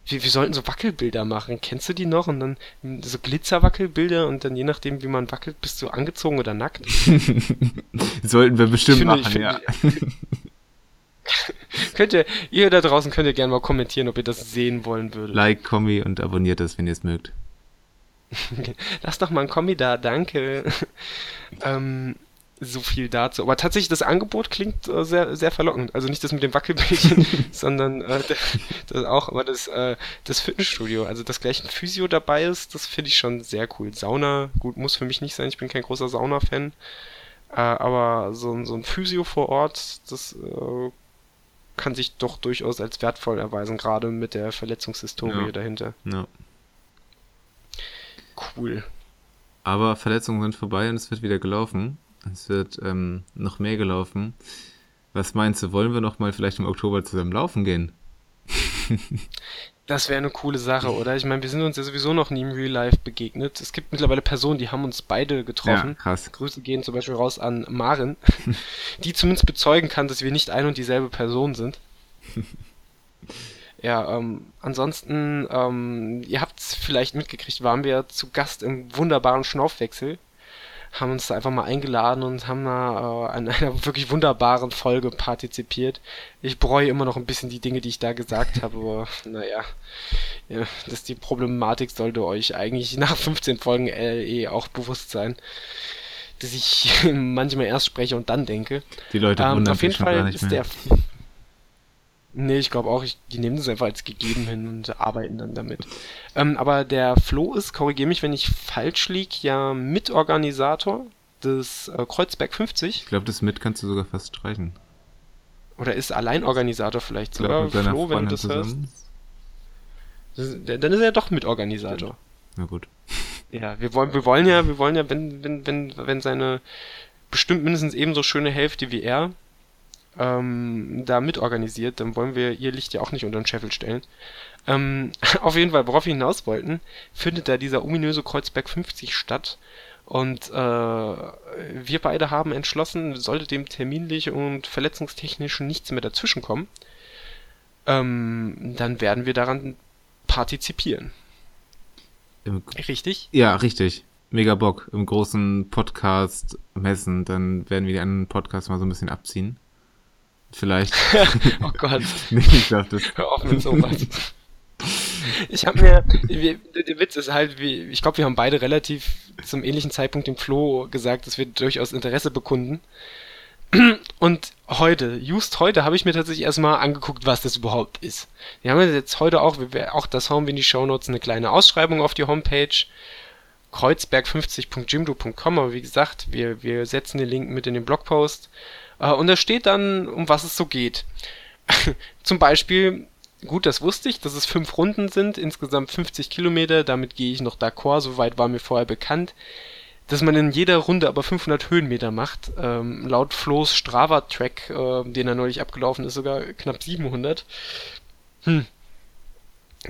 wir, wir sollten so Wackelbilder machen. Kennst du die noch? Und dann so Glitzerwackelbilder und dann je nachdem, wie man wackelt, bist du angezogen oder nackt. [laughs] sollten wir bestimmt finde, machen, finde, ja. [laughs] könnt ihr, ihr da draußen könnt ihr gerne mal kommentieren, ob ihr das sehen wollen würdet. Like, Kommi und abonniert das, wenn ihr es mögt. [laughs] Lass doch mal ein Kommi da, danke. ähm, so viel dazu. Aber tatsächlich, das Angebot klingt äh, sehr, sehr verlockend. Also nicht das mit dem Wackelbildchen, [laughs] sondern äh, das auch, aber das, äh, das Fitnessstudio. Also, dass gleich ein Physio dabei ist, das finde ich schon sehr cool. Sauna, gut, muss für mich nicht sein. Ich bin kein großer Sauna-Fan. Äh, aber so, so ein Physio vor Ort, das äh, kann sich doch durchaus als wertvoll erweisen, gerade mit der Verletzungshistorie ja. dahinter. Ja. Cool. Aber Verletzungen sind vorbei und es wird wieder gelaufen. Es wird ähm, noch mehr gelaufen. Was meinst du, wollen wir noch mal vielleicht im Oktober zusammen laufen gehen? das wäre eine coole Sache, oder? Ich meine, wir sind uns ja sowieso noch nie im Real Life begegnet. Es gibt mittlerweile Personen, die haben uns beide getroffen. Ja, krass. Grüße gehen zum Beispiel raus an Maren, [laughs] die zumindest bezeugen kann, dass wir nicht ein und dieselbe Person sind. [laughs] Ja, ähm, ansonsten, ähm, ihr habt es vielleicht mitgekriegt, waren wir zu Gast im wunderbaren Schnaufwechsel haben uns da einfach mal eingeladen und haben da äh, an [laughs] einer wirklich wunderbaren Folge partizipiert. Ich bereue immer noch ein bisschen die Dinge, die ich da gesagt habe, aber [laughs] naja, ja, das die Problematik sollte euch eigentlich nach [laughs] 15 Folgen LE auch bewusst sein. Dass ich manchmal erst spreche und dann denke. Die Leute ähm, wundern Auf jeden Fall ist der Nee, ich glaube auch, ich, die nehmen das einfach als gegeben hin und arbeiten dann damit. Ähm, aber der Flo ist, korrigiere mich, wenn ich falsch liege, ja Mitorganisator des äh, Kreuzberg 50. Ich glaube, das mit kannst du sogar fast streichen. Oder ist Alleinorganisator vielleicht sogar, glaub, Flo, wenn du das zusammen. hörst. Das, dann ist er ja doch Mitorganisator. Na gut. [laughs] Ja, wir wollen, wir wollen ja, wir wollen ja, wenn, wenn, wenn, wenn seine bestimmt mindestens ebenso schöne Hälfte wie er ähm, da mitorganisiert, dann wollen wir ihr Licht ja auch nicht unter den Scheffel stellen. Ähm, [laughs] auf jeden Fall, worauf wir hinaus wollten, findet da dieser ominöse Kreuzberg 50 statt. Und äh, wir beide haben entschlossen, sollte dem terminlich und verletzungstechnisch nichts mehr dazwischenkommen, ähm, dann werden wir daran partizipieren. Im, richtig? Ja, richtig. Mega Bock. Im großen Podcast messen, dann werden wir die anderen Podcasts mal so ein bisschen abziehen. Vielleicht. [laughs] oh Gott. [laughs] nee, ich glaube das. Hör auf mit sowas. Ich habe mir, der Witz ist halt, wie, ich glaube, wir haben beide relativ zum ähnlichen Zeitpunkt dem Flo gesagt, dass wir durchaus Interesse bekunden. Und heute, just heute, habe ich mir tatsächlich erstmal angeguckt, was das überhaupt ist. Wir haben jetzt heute auch, auch das hauen wir in die Shownotes, eine kleine Ausschreibung auf die Homepage kreuzberg50.jimdo.com, aber wie gesagt, wir, wir setzen den Link mit in den Blogpost. Äh, und da steht dann, um was es so geht. [laughs] Zum Beispiel, gut, das wusste ich, dass es fünf Runden sind, insgesamt 50 Kilometer, damit gehe ich noch d'accord, soweit war mir vorher bekannt. Dass man in jeder Runde aber 500 Höhenmeter macht, ähm, laut Flo's Strava-Track, äh, den er neulich abgelaufen ist, sogar knapp 700. Hm.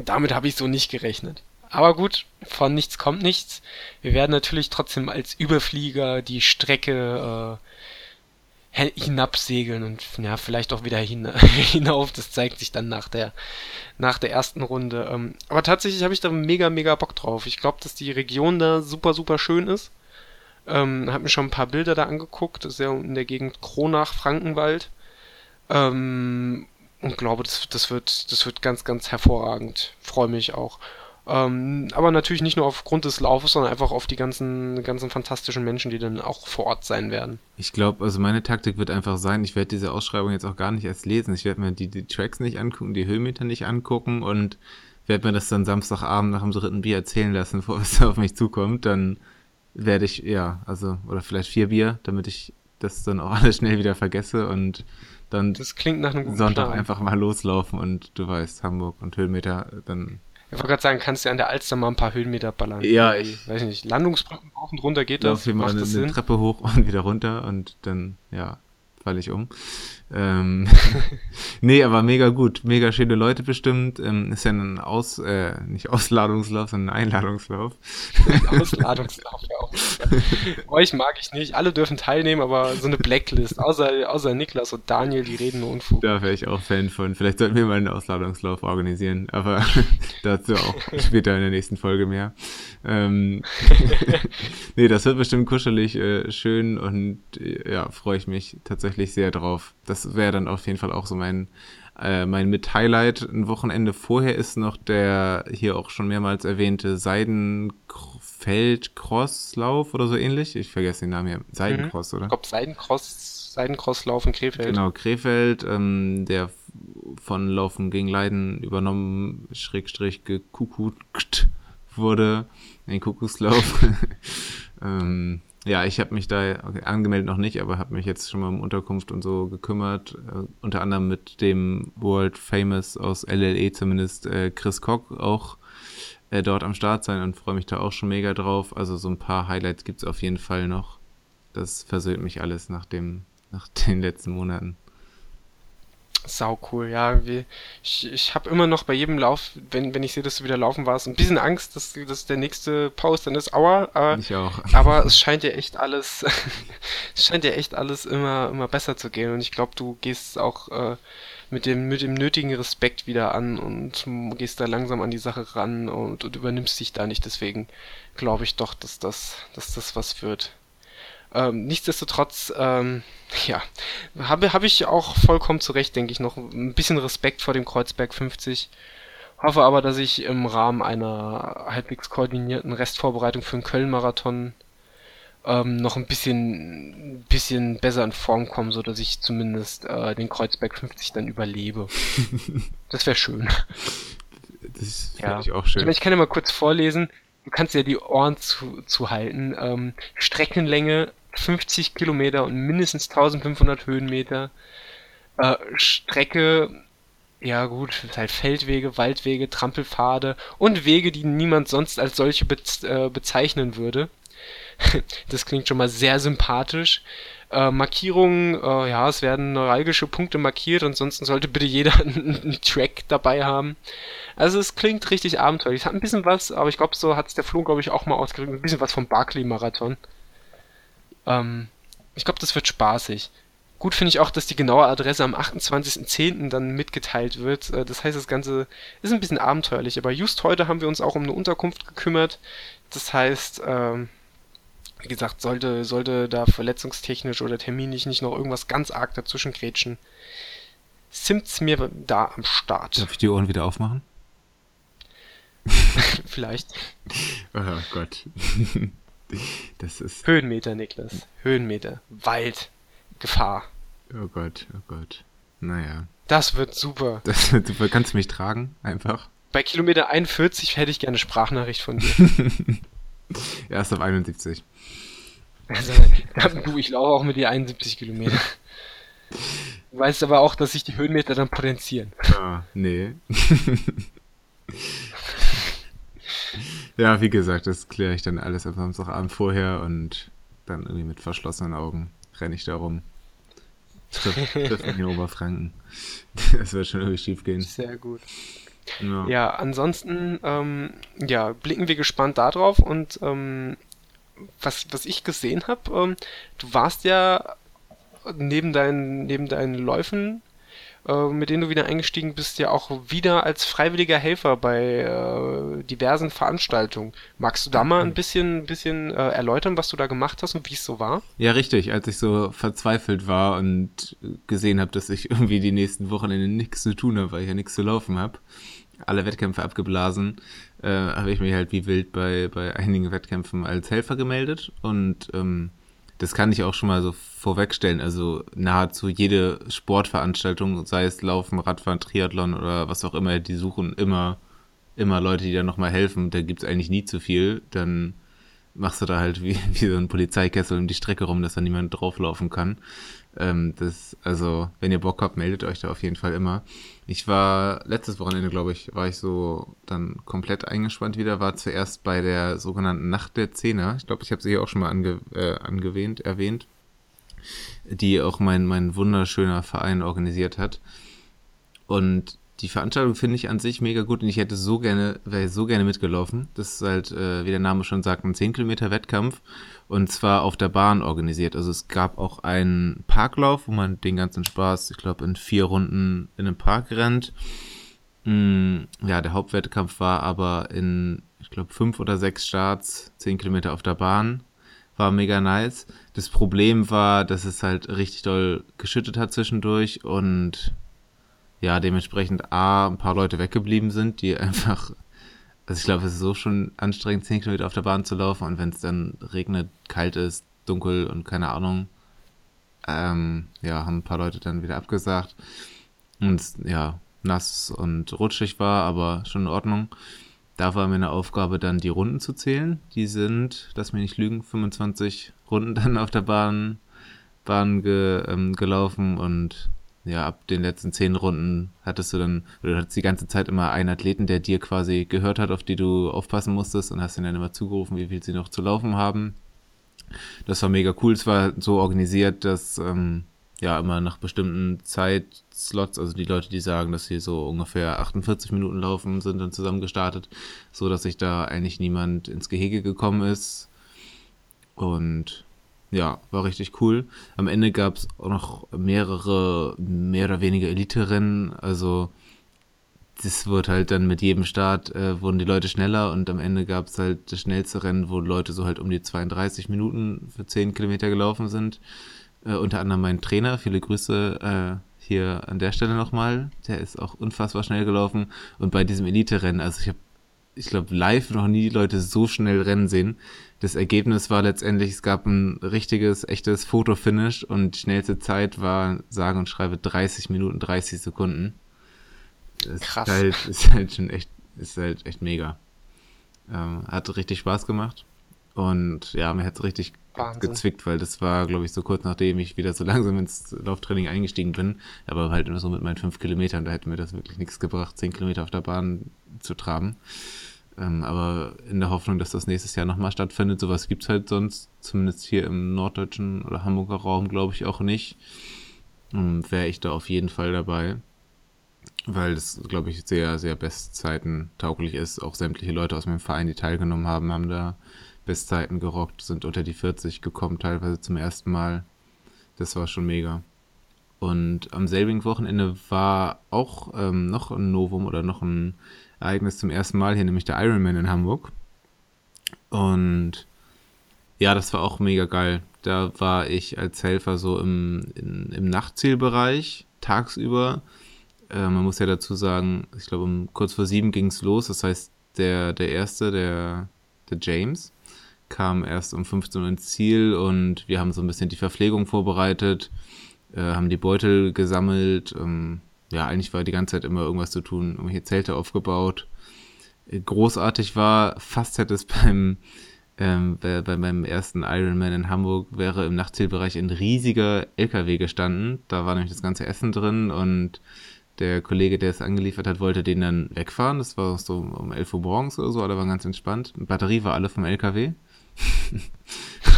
Damit habe ich so nicht gerechnet. Aber gut, von nichts kommt nichts. Wir werden natürlich trotzdem als Überflieger die Strecke äh, hinabsegeln und ja, vielleicht auch wieder hin, [laughs] hinauf. Das zeigt sich dann nach der, nach der ersten Runde. Ähm, aber tatsächlich habe ich da mega, mega Bock drauf. Ich glaube, dass die Region da super, super schön ist. Ähm, habe mir schon ein paar Bilder da angeguckt. Das ist ja in der Gegend Kronach, Frankenwald. Ähm, und glaube, das, das, wird, das wird ganz, ganz hervorragend. Freue mich auch. Ähm, aber natürlich nicht nur aufgrund des Laufes, sondern einfach auf die ganzen, ganzen fantastischen Menschen, die dann auch vor Ort sein werden. Ich glaube, also meine Taktik wird einfach sein, ich werde diese Ausschreibung jetzt auch gar nicht erst lesen. Ich werde mir die, die Tracks nicht angucken, die Höhenmeter nicht angucken und werde mir das dann Samstagabend nach dem dritten Bier erzählen lassen, [laughs] bevor es auf mich zukommt. Dann werde ich, ja, also, oder vielleicht vier Bier, damit ich das dann auch [laughs] alles schnell wieder vergesse und dann das klingt nach einem Sonntag Plan. einfach mal loslaufen und du weißt, Hamburg und Höhenmeter, dann ich wollte gerade sagen, kannst du an der Alster mal ein paar Höhenmeter ballern. Ja, ich. Weiß nicht, Landungsbrücken rauf und runter geht das. Lauf hier mal eine, eine Treppe hoch [laughs] und wieder runter und dann, ja, falle ich um. Ähm, [laughs] nee, aber mega gut. Mega schöne Leute bestimmt. Ähm, ist ja ein Aus, äh, nicht Ausladungslauf, sondern ein Einladungslauf. Ausladungslauf, ja auch. [laughs] Euch mag ich nicht. Alle dürfen teilnehmen, aber so eine Blacklist. Außer, außer Niklas und Daniel, die reden nur Unfug. Da wäre ich auch Fan von. Vielleicht sollten wir mal einen Ausladungslauf organisieren, aber [laughs] dazu auch später in der nächsten Folge mehr. Ähm, nee, das wird bestimmt kuschelig, äh, schön und äh, ja, freue ich mich tatsächlich sehr drauf. Das wäre dann auf jeden Fall auch so mein, äh, mein Mit-Highlight. Ein Wochenende vorher ist noch der hier auch schon mehrmals erwähnte Seidenfeld-Crosslauf oder so ähnlich. Ich vergesse den Namen hier. Seidencross, mhm. oder? Ich glaube, Seidencross, Seidencrosslauf in Krefeld. Genau, Krefeld, ähm, der von Laufen gegen Leiden übernommen, Schrägstrich gekuckuckt wurde. Den Kuckuckslauf. [laughs] ähm, ja, ich habe mich da angemeldet noch nicht, aber habe mich jetzt schon mal um Unterkunft und so gekümmert. Äh, unter anderem mit dem World Famous aus LLE zumindest äh, Chris Koch auch äh, dort am Start sein und freue mich da auch schon mega drauf. Also so ein paar Highlights gibt's auf jeden Fall noch. Das versöhnt mich alles nach dem, nach [laughs] den letzten Monaten. Sau cool, ja. Wie, ich ich habe immer noch bei jedem Lauf, wenn, wenn ich sehe, dass du wieder laufen warst, ein bisschen Angst, dass, dass der nächste Post dann ist. Aua, aber, ich auch. [laughs] aber es scheint ja echt alles, [laughs] es scheint ja echt alles immer, immer besser zu gehen. Und ich glaube, du gehst auch äh, mit, dem, mit dem nötigen Respekt wieder an und gehst da langsam an die Sache ran und, und übernimmst dich da nicht. Deswegen glaube ich doch, dass das, dass das was wird. Ähm, nichtsdestotrotz, ähm, [laughs] ja, habe hab ich auch vollkommen zu Recht, denke ich, noch ein bisschen Respekt vor dem Kreuzberg 50. Hoffe aber, dass ich im Rahmen einer halbwegs koordinierten Restvorbereitung für den Köln-Marathon ähm, noch ein bisschen, bisschen besser in Form komme, so dass ich zumindest äh, den Kreuzberg 50 dann überlebe. [laughs] das wäre schön. Das wäre ja. ich auch schön. Ich, ich kann ja mal kurz vorlesen. Du kannst ja die Ohren zu, zu halten. Ähm, Streckenlänge 50 Kilometer und mindestens 1500 Höhenmeter. Äh, Strecke, ja gut, halt Feldwege, Waldwege, Trampelpfade und Wege, die niemand sonst als solche be äh, bezeichnen würde. [laughs] das klingt schon mal sehr sympathisch. Äh, Markierungen, äh, ja, es werden neuralgische Punkte markiert, ansonsten sollte bitte jeder [laughs] einen, Track dabei haben. Also es klingt richtig abenteuerlich. Es hat ein bisschen was, aber ich glaube, so hat es der Flo, glaube ich, auch mal ausgedrückt, ein bisschen was vom Barclay-Marathon. Ähm, ich glaube, das wird spaßig. Gut finde ich auch, dass die genaue Adresse am 28.10. dann mitgeteilt wird. Äh, das heißt, das Ganze ist ein bisschen abenteuerlich. Aber just heute haben wir uns auch um eine Unterkunft gekümmert. Das heißt, ähm, wie gesagt, sollte, sollte da verletzungstechnisch oder terminlich nicht noch irgendwas ganz arg dazwischen grätschen, simt's mir da am Start. Darf ich die Ohren wieder aufmachen? [laughs] Vielleicht. [laughs] Oh Gott. [laughs] Das ist. Höhenmeter, Niklas. Höhenmeter. Wald. Gefahr. Oh Gott, oh Gott. Naja. Das wird super. Das wird super. Kannst du mich tragen? Einfach. Bei Kilometer 41 hätte ich gerne Sprachnachricht von dir. [laughs] Erst auf 71. Also, du, ich laufe auch mit dir 71 Kilometer. Du [laughs] weißt aber auch, dass sich die Höhenmeter dann potenzieren. Ah, nee. Ja, wie gesagt, das kläre ich dann alles am Samstagabend vorher und dann irgendwie mit verschlossenen Augen renne ich da rum. Trifft in die Oberfranken. [laughs] Das wird schon irgendwie schief gehen. Sehr gut. Ja, ja ansonsten, ähm, ja, blicken wir gespannt darauf und ähm, was, was ich gesehen habe, ähm, du warst ja neben deinen, neben deinen Läufen mit denen du wieder eingestiegen bist, ja auch wieder als freiwilliger Helfer bei äh, diversen Veranstaltungen. Magst du da mal ein bisschen, bisschen äh, erläutern, was du da gemacht hast und wie es so war? Ja, richtig. Als ich so verzweifelt war und gesehen habe, dass ich [laughs] irgendwie die nächsten Wochenende nichts zu tun habe, weil ich ja nichts zu laufen habe, alle Wettkämpfe abgeblasen, äh, habe ich mich halt wie wild bei, bei einigen Wettkämpfen als Helfer gemeldet und ähm, das kann ich auch schon mal so vorwegstellen. Also nahezu jede Sportveranstaltung, sei es Laufen, Radfahren, Triathlon oder was auch immer, die suchen immer, immer Leute, die da nochmal helfen. Da gibt's eigentlich nie zu viel. Dann machst du da halt wie, [laughs] wie so ein Polizeikessel um die Strecke rum, dass da niemand drauflaufen kann. Ähm, das, also, wenn ihr Bock habt, meldet euch da auf jeden Fall immer. Ich war letztes Wochenende, glaube ich, war ich so dann komplett eingespannt wieder, war zuerst bei der sogenannten Nacht der Zehner. Ich glaube, ich habe sie hier auch schon mal ange, äh, angewähnt, erwähnt, die auch mein, mein wunderschöner Verein organisiert hat. Und die Veranstaltung finde ich an sich mega gut und ich hätte so gerne, wäre so gerne mitgelaufen. Das ist halt, äh, wie der Name schon sagt, ein 10 Kilometer Wettkampf und zwar auf der Bahn organisiert. Also es gab auch einen Parklauf, wo man den ganzen Spaß, ich glaube, in vier Runden in einem Park rennt. Mm, ja, der Hauptwettkampf war aber in, ich glaube, fünf oder sechs Starts, 10 Kilometer auf der Bahn. War mega nice. Das Problem war, dass es halt richtig doll geschüttet hat zwischendurch und ja, dementsprechend A, ein paar Leute weggeblieben sind, die einfach, also ich glaube, es ist so schon anstrengend, 10 Kilometer auf der Bahn zu laufen und wenn es dann regnet, kalt ist, dunkel und keine Ahnung, ähm, ja, haben ein paar Leute dann wieder abgesagt und ja, nass und rutschig war, aber schon in Ordnung. Da war mir eine Aufgabe, dann die Runden zu zählen. Die sind, lass mich nicht lügen, 25 Runden dann auf der Bahn, Bahn ge, ähm, gelaufen und ja, ab den letzten zehn Runden hattest du dann, oder hattest die ganze Zeit immer einen Athleten, der dir quasi gehört hat, auf die du aufpassen musstest und hast ihn dann immer zugerufen, wie viel sie noch zu laufen haben. Das war mega cool. Es war so organisiert, dass ähm, ja immer nach bestimmten Zeitslots, also die Leute, die sagen, dass sie so ungefähr 48 Minuten laufen, sind dann zusammen gestartet, so dass sich da eigentlich niemand ins Gehege gekommen ist. Und ja, war richtig cool. Am Ende gab es auch noch mehrere, mehr oder weniger Elite-Rennen. Also das wird halt dann mit jedem Start äh, wurden die Leute schneller und am Ende gab es halt das schnellste Rennen, wo Leute so halt um die 32 Minuten für 10 Kilometer gelaufen sind. Äh, unter anderem mein Trainer, viele Grüße äh, hier an der Stelle nochmal. Der ist auch unfassbar schnell gelaufen. Und bei diesem Elite-Rennen, also ich habe, ich glaube, live noch nie Leute so schnell rennen sehen das Ergebnis war letztendlich, es gab ein richtiges, echtes Fotofinish und die schnellste Zeit war, sage und schreibe, 30 Minuten 30 Sekunden. Das Krass. Ist halt, ist halt schon echt, ist halt echt mega. Ähm, hat richtig Spaß gemacht. Und ja, mir hat es richtig Wahnsinn. gezwickt, weil das war, glaube ich, so kurz nachdem ich wieder so [laughs] langsam ins Lauftraining eingestiegen bin. Aber halt immer so mit meinen fünf Kilometern, da hätte mir das wirklich nichts gebracht, zehn Kilometer auf der Bahn zu traben. Ähm, aber in der Hoffnung, dass das nächstes Jahr nochmal stattfindet. Sowas gibt es halt sonst, zumindest hier im norddeutschen oder Hamburger Raum, glaube ich auch nicht. Ähm, Wäre ich da auf jeden Fall dabei. Weil das, glaube ich, sehr, sehr Bestzeiten tauglich ist. Auch sämtliche Leute aus meinem Verein, die teilgenommen haben, haben da Bestzeiten gerockt, sind unter die 40 gekommen, teilweise zum ersten Mal. Das war schon mega. Und am selbigen Wochenende war auch ähm, noch ein Novum oder noch ein Ereignis zum ersten Mal hier, nämlich der Ironman in Hamburg. Und ja, das war auch mega geil. Da war ich als Helfer so im, in, im Nachtzielbereich, tagsüber. Äh, man muss ja dazu sagen, ich glaube, um kurz vor sieben ging es los. Das heißt, der, der erste, der, der James, kam erst um 15 Uhr ins Ziel und wir haben so ein bisschen die Verpflegung vorbereitet, äh, haben die Beutel gesammelt, ähm, ja, eigentlich war die ganze Zeit immer irgendwas zu tun, irgendwelche Zelte aufgebaut. Großartig war, fast hätte es [laughs] beim, ähm, bei, bei meinem ersten Ironman in Hamburg wäre im Nachtzielbereich ein riesiger LKW gestanden. Da war nämlich das ganze Essen drin und der Kollege, der es angeliefert hat, wollte den dann wegfahren. Das war so um 11 Uhr morgens oder so, aber war ganz entspannt. Batterie war alle vom LKW.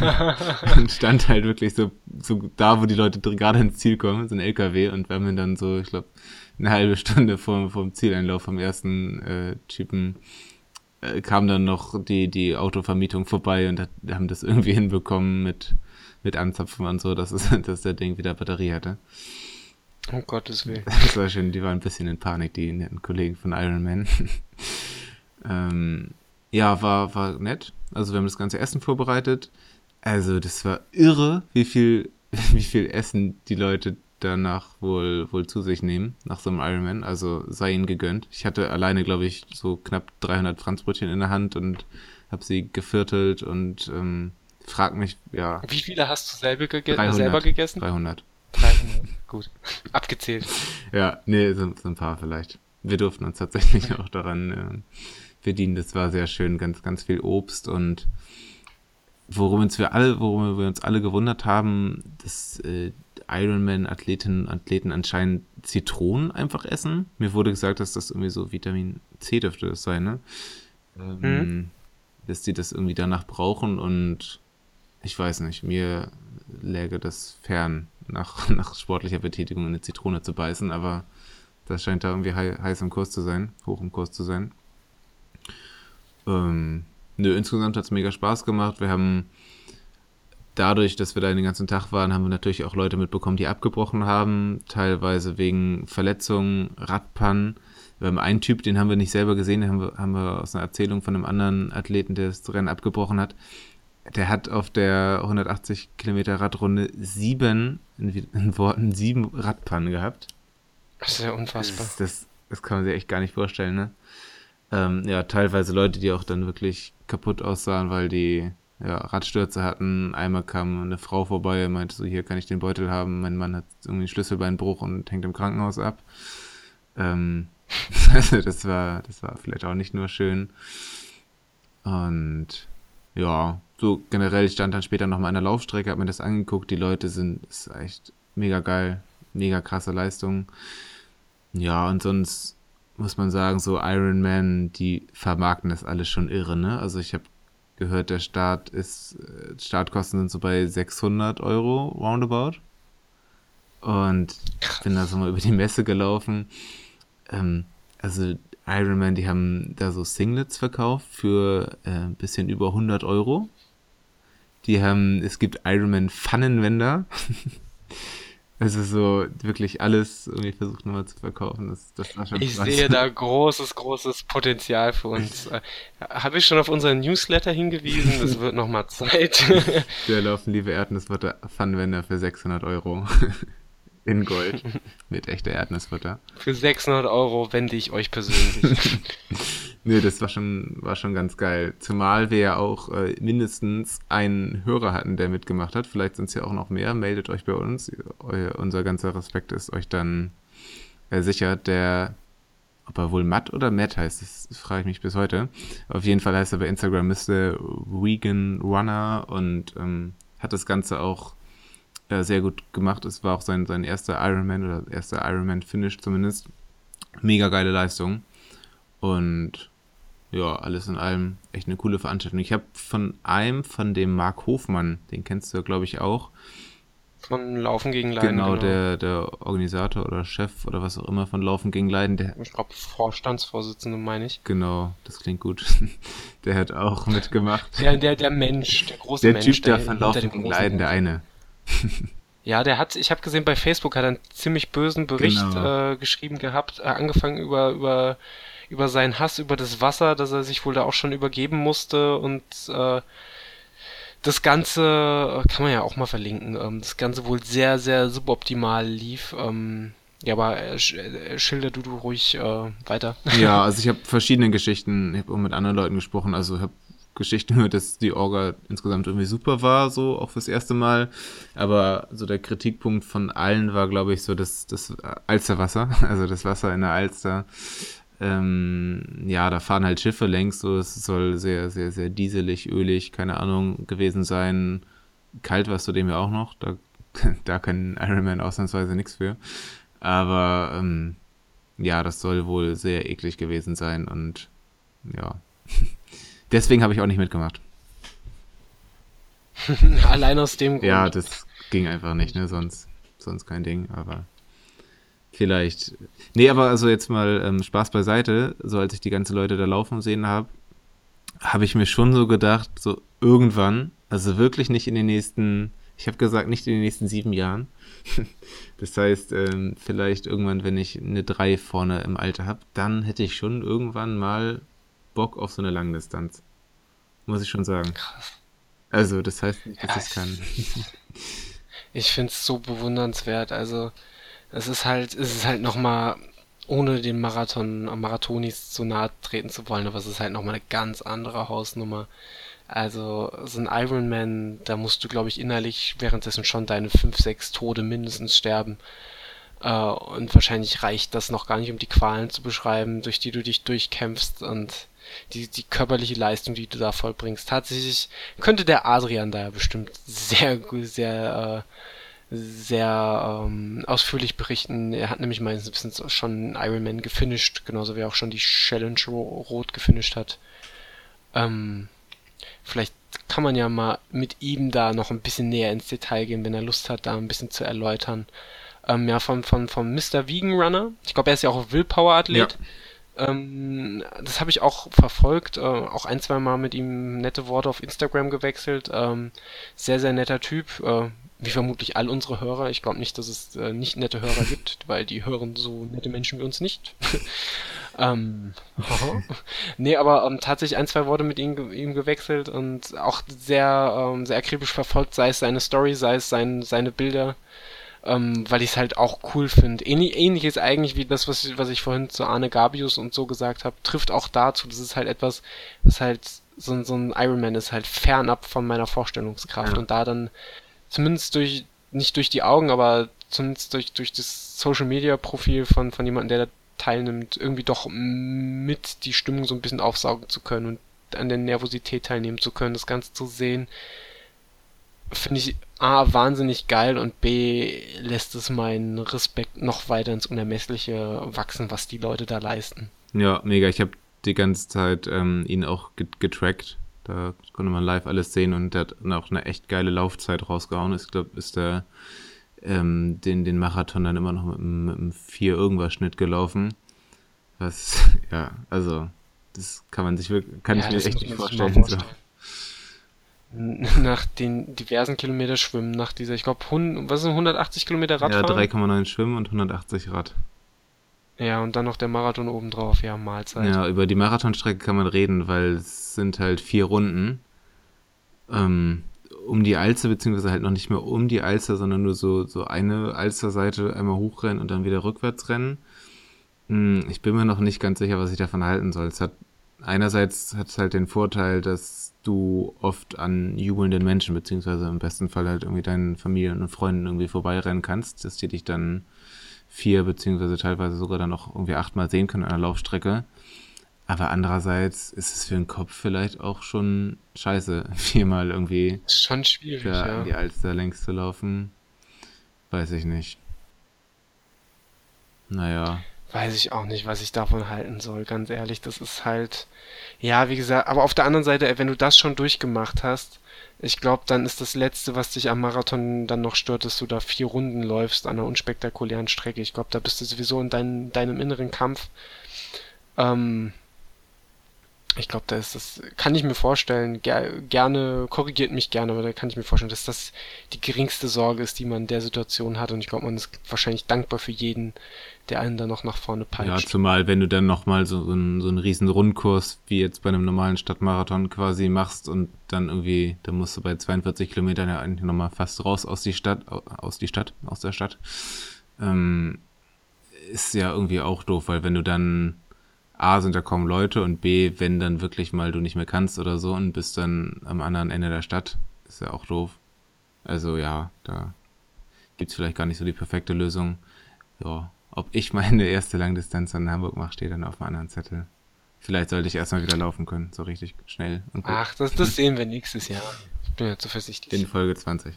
[laughs] und stand halt wirklich so, so da, wo die Leute gerade ins Ziel kommen, so ein LKW und wir haben dann so, ich glaube, eine halbe Stunde vor, vom Zieleinlauf vom ersten äh, Typen äh, kam dann noch die, die Autovermietung vorbei und hat, haben das irgendwie [laughs] hinbekommen mit, mit Anzapfen und so, dass, es, [laughs] dass der Ding wieder Batterie hatte. Um Gottes Willen. Das war schön, die waren ein bisschen in Panik, die netten Kollegen von Iron Man. ähm, ja, war, war nett. Also wir haben das ganze Essen vorbereitet. Also das war irre, wie viel, [laughs] wie viel Essen die Leute danach wohl, wohl zu sich nehmen, nach so einem Ironman. Also sei ihnen gegönnt. Ich hatte alleine, glaube ich, so knapp 300 Franzbrötchen in der Hand und habe sie geviertelt und ähm, frag mich, ja. Wie viele hast du selber, gege 300, selber gegessen? 300. 300, gut. [laughs] Abgezählt. Ja, nee, so, so, ein paar vielleicht. Wir durften uns tatsächlich [laughs] auch daran äh, bedienen. Das war sehr schön, ganz, ganz viel Obst und worum uns wir alle, worum wir uns alle gewundert haben, dass äh, Ironman-Athletinnen und Athleten anscheinend Zitronen einfach essen. Mir wurde gesagt, dass das irgendwie so Vitamin C dürfte das sein, ne? Ähm, hm. Dass die das irgendwie danach brauchen und ich weiß nicht, mir läge das fern, nach, [laughs] nach sportlicher Betätigung eine Zitrone zu beißen, aber das scheint da irgendwie heiß im Kurs zu sein, hoch im Kurs zu sein. Ähm, nö, insgesamt hat es mega Spaß gemacht. Wir haben dadurch, dass wir da den ganzen Tag waren, haben wir natürlich auch Leute mitbekommen, die abgebrochen haben, teilweise wegen Verletzungen, Radpannen. Wir haben einen Typ, den haben wir nicht selber gesehen, den haben wir, haben wir aus einer Erzählung von einem anderen Athleten, der das Rennen abgebrochen hat. Der hat auf der 180 Kilometer Radrunde sieben, in, Worten, sieben Radpannen gehabt. Das ist ja unfassbar. Das, das, das kann man sich echt gar nicht vorstellen, ne? Ähm, ja, teilweise Leute, die auch dann wirklich kaputt aussahen, weil die ja, Radstürze hatten. Einmal kam eine Frau vorbei und meinte so, hier kann ich den Beutel haben. Mein Mann hat irgendwie einen Schlüsselbeinbruch und hängt im Krankenhaus ab. Ähm, [laughs] also das war, das war vielleicht auch nicht nur schön. Und ja, so generell, stand dann später nochmal an der Laufstrecke, hab mir das angeguckt. Die Leute sind, ist echt mega geil, mega krasse Leistung. Ja, und sonst muss man sagen, so Iron Man, die vermarkten das alles schon irre, ne? Also ich habe gehört, der Start ist, äh, Startkosten sind so bei 600 Euro roundabout. Und bin da so mal über die Messe gelaufen. Ähm, also Iron Man, die haben da so Singlets verkauft für äh, ein bisschen über 100 Euro. Die haben, es gibt Iron Man Pfannenwender. [laughs] Also so wirklich alles irgendwie versucht nochmal zu verkaufen. Das, das war schon ich krass. sehe da [laughs] großes, großes Potenzial für uns. Äh, Habe ich schon auf unseren Newsletter hingewiesen? Das wird nochmal Zeit. [laughs] Der laufen liebe Erdnussbutter Pfannenwender für 600 Euro. [laughs] In Gold. [laughs] Mit echter Erdnussbutter. Für 600 Euro wende ich euch persönlich. [laughs] Nee, das war schon, war schon ganz geil. Zumal wir ja auch äh, mindestens einen Hörer hatten, der mitgemacht hat. Vielleicht sind es ja auch noch mehr. Meldet euch bei uns. Eu, unser ganzer Respekt ist euch dann äh, sicher. Der, ob er wohl Matt oder Matt heißt, das, das frage ich mich bis heute. Auf jeden Fall heißt er bei Instagram Mr. Vegan Runner und ähm, hat das Ganze auch äh, sehr gut gemacht. Es war auch sein, sein erster Ironman oder erster Ironman-Finish zumindest. Mega geile Leistung. Und ja, alles in allem echt eine coole Veranstaltung. Ich habe von einem, von dem Marc Hofmann, den kennst du, glaube ich, auch. Von Laufen gegen Leiden. Genau, genau, Der, der Organisator oder Chef oder was auch immer von Laufen gegen Leiden. Der, ich glaube, Vorstandsvorsitzende meine ich. Genau, das klingt gut. [laughs] der hat auch mitgemacht. Der, der, der Mensch, der große der Mensch. Typ der Typ von Laufen gegen Leiden, der eine. [laughs] Ja, der hat, ich habe gesehen, bei Facebook hat er einen ziemlich bösen Bericht genau. äh, geschrieben gehabt, äh, angefangen über, über über seinen Hass über das Wasser, dass er sich wohl da auch schon übergeben musste und äh, das Ganze äh, kann man ja auch mal verlinken. Ähm, das Ganze wohl sehr, sehr suboptimal lief. Ähm, ja, aber äh, schilder du, du ruhig äh, weiter. Ja, [laughs] also ich habe verschiedene Geschichten, ich habe auch mit anderen Leuten gesprochen, also ich habe Geschichten gehört, [laughs] dass die Orga insgesamt irgendwie super war, so auch fürs erste Mal. Aber so der Kritikpunkt von allen war, glaube ich, so das, das Alsterwasser, [laughs] also das Wasser in der Alster. Ähm, ja, da fahren halt Schiffe längs, so es soll sehr, sehr, sehr dieselig, ölig, keine Ahnung, gewesen sein. Kalt war es zudem ja auch noch, da, [laughs] da kann Ironman ausnahmsweise nichts für. Aber ähm, ja, das soll wohl sehr eklig gewesen sein und ja. Deswegen habe ich auch nicht mitgemacht. [laughs] Allein aus dem Grund. Ja, das ging einfach nicht, ne? Sonst, sonst kein Ding, aber Vielleicht. Nee, aber also jetzt mal ähm, Spaß beiseite. So als ich die ganzen Leute da laufen sehen habe, habe ich mir schon so gedacht, so irgendwann, also wirklich nicht in den nächsten, Ich habe gesagt, nicht in den nächsten sieben Jahren. [laughs] das heißt, ähm, vielleicht irgendwann, wenn ich eine 3 vorne im Alter habe, dann hätte ich schon irgendwann mal Bock auf so eine Langdistanz. Muss ich schon sagen. Krass. Also, das heißt nicht, dass ja, ich es [laughs] kann. Ich finde es so bewundernswert. Also, es ist halt, es ist halt nochmal, ohne den Marathon, Marathonis zu nahe treten zu wollen, aber es ist halt nochmal eine ganz andere Hausnummer. Also, so ein Ironman, da musst du, glaube ich, innerlich währenddessen schon deine fünf, sechs Tode mindestens sterben. Äh, und wahrscheinlich reicht das noch gar nicht, um die Qualen zu beschreiben, durch die du dich durchkämpfst und die, die körperliche Leistung, die du da vollbringst. Tatsächlich könnte der Adrian da bestimmt sehr, sehr, äh, sehr ähm, ausführlich berichten. Er hat nämlich meistens schon Ironman gefinisht, genauso wie er auch schon die Challenge Rot gefinisht hat. Ähm, vielleicht kann man ja mal mit ihm da noch ein bisschen näher ins Detail gehen, wenn er Lust hat, da ein bisschen zu erläutern. Ähm, ja, von, von, von Mr. Vegan Runner. Ich glaube, er ist ja auch Willpower-Athlet. Ja. Ähm, das habe ich auch verfolgt, äh, auch ein, zwei Mal mit ihm nette Worte auf Instagram gewechselt. Ähm, sehr, sehr netter Typ, äh, wie vermutlich all unsere Hörer. Ich glaube nicht, dass es äh, nicht nette Hörer gibt, [laughs] weil die hören so nette Menschen wie uns nicht. [laughs] ähm, [laughs] nee, aber ähm, tatsächlich ein, zwei Worte mit ihm, ihm gewechselt und auch sehr, ähm, sehr akribisch verfolgt, sei es seine Story, sei es sein, seine Bilder ähm, weil ich es halt auch cool finde. Ähnlich, ähnlich ist eigentlich wie das, was ich, was ich vorhin zu Arne Gabius und so gesagt habe, trifft auch dazu. Das ist halt etwas, was halt so, so ein Ironman ist halt fernab von meiner Vorstellungskraft. Ja. Und da dann zumindest durch, nicht durch die Augen, aber zumindest durch, durch das Social Media Profil von, von jemandem, der da teilnimmt, irgendwie doch mit die Stimmung so ein bisschen aufsaugen zu können und an der Nervosität teilnehmen zu können, das Ganze zu sehen, finde ich A, wahnsinnig geil und B, lässt es meinen Respekt noch weiter ins Unermessliche wachsen, was die Leute da leisten. Ja, mega. Ich habe die ganze Zeit ähm, ihn auch getrackt. Da konnte man live alles sehen und der hat auch eine echt geile Laufzeit rausgehauen. Ich glaube, ist der ähm, den, den Marathon dann immer noch mit, mit einem 4 irgendwas Schnitt gelaufen. Was, [laughs] ja, also, das kann man sich wirklich, kann ja, ich mir echt nicht vorstellen. vorstellen. [laughs] Nach den diversen Kilometer Schwimmen, nach dieser, ich glaube, was sind 180 Kilometer Radfahren? Ja, 3,9 Schwimmen und 180 Rad. Ja, und dann noch der Marathon obendrauf, ja, Mahlzeit. Ja, über die Marathonstrecke kann man reden, weil es sind halt vier Runden. Ähm, um die Alster, beziehungsweise halt noch nicht mehr um die Alster, sondern nur so, so eine Alsterseite einmal hochrennen und dann wieder rückwärts rennen. Hm, ich bin mir noch nicht ganz sicher, was ich davon halten soll. Es hat, einerseits hat es halt den Vorteil, dass du oft an jubelnden Menschen, beziehungsweise im besten Fall halt irgendwie deinen Familien und Freunden irgendwie vorbeirennen kannst, dass die dich dann vier, beziehungsweise teilweise sogar dann auch irgendwie achtmal sehen können an der Laufstrecke. Aber andererseits ist es für den Kopf vielleicht auch schon scheiße, [laughs] viermal irgendwie schon schwierig, da ja. die Alster längs zu laufen. Weiß ich nicht. Naja weiß ich auch nicht, was ich davon halten soll, ganz ehrlich. Das ist halt, ja, wie gesagt, aber auf der anderen Seite, wenn du das schon durchgemacht hast, ich glaube, dann ist das Letzte, was dich am Marathon dann noch stört, dass du da vier Runden läufst an einer unspektakulären Strecke. Ich glaube, da bist du sowieso in dein, deinem inneren Kampf. Ähm, ich glaube, da ist das, kann ich mir vorstellen, ger gerne, korrigiert mich gerne, aber da kann ich mir vorstellen, dass das die geringste Sorge ist, die man in der Situation hat. Und ich glaube, man ist wahrscheinlich dankbar für jeden, der einen dann noch nach vorne peitscht. Ja, zumal wenn du dann nochmal so, so, einen, so einen riesen Rundkurs wie jetzt bei einem normalen Stadtmarathon quasi machst und dann irgendwie, da musst du bei 42 Kilometern ja eigentlich nochmal fast raus aus die Stadt, aus die Stadt, aus der Stadt. Ähm, ist ja irgendwie auch doof, weil wenn du dann A, sind da kaum Leute und B, wenn dann wirklich mal du nicht mehr kannst oder so und bist dann am anderen Ende der Stadt, ist ja auch doof. Also ja, da gibt's vielleicht gar nicht so die perfekte Lösung. Ja, ob ich meine erste Langdistanz an Hamburg mache, steht dann auf einem anderen Zettel. Vielleicht sollte ich erstmal wieder laufen können, so richtig schnell. Ach, das, das sehen wir nächstes Jahr. Ich bin ja zuversichtlich. In Folge 20.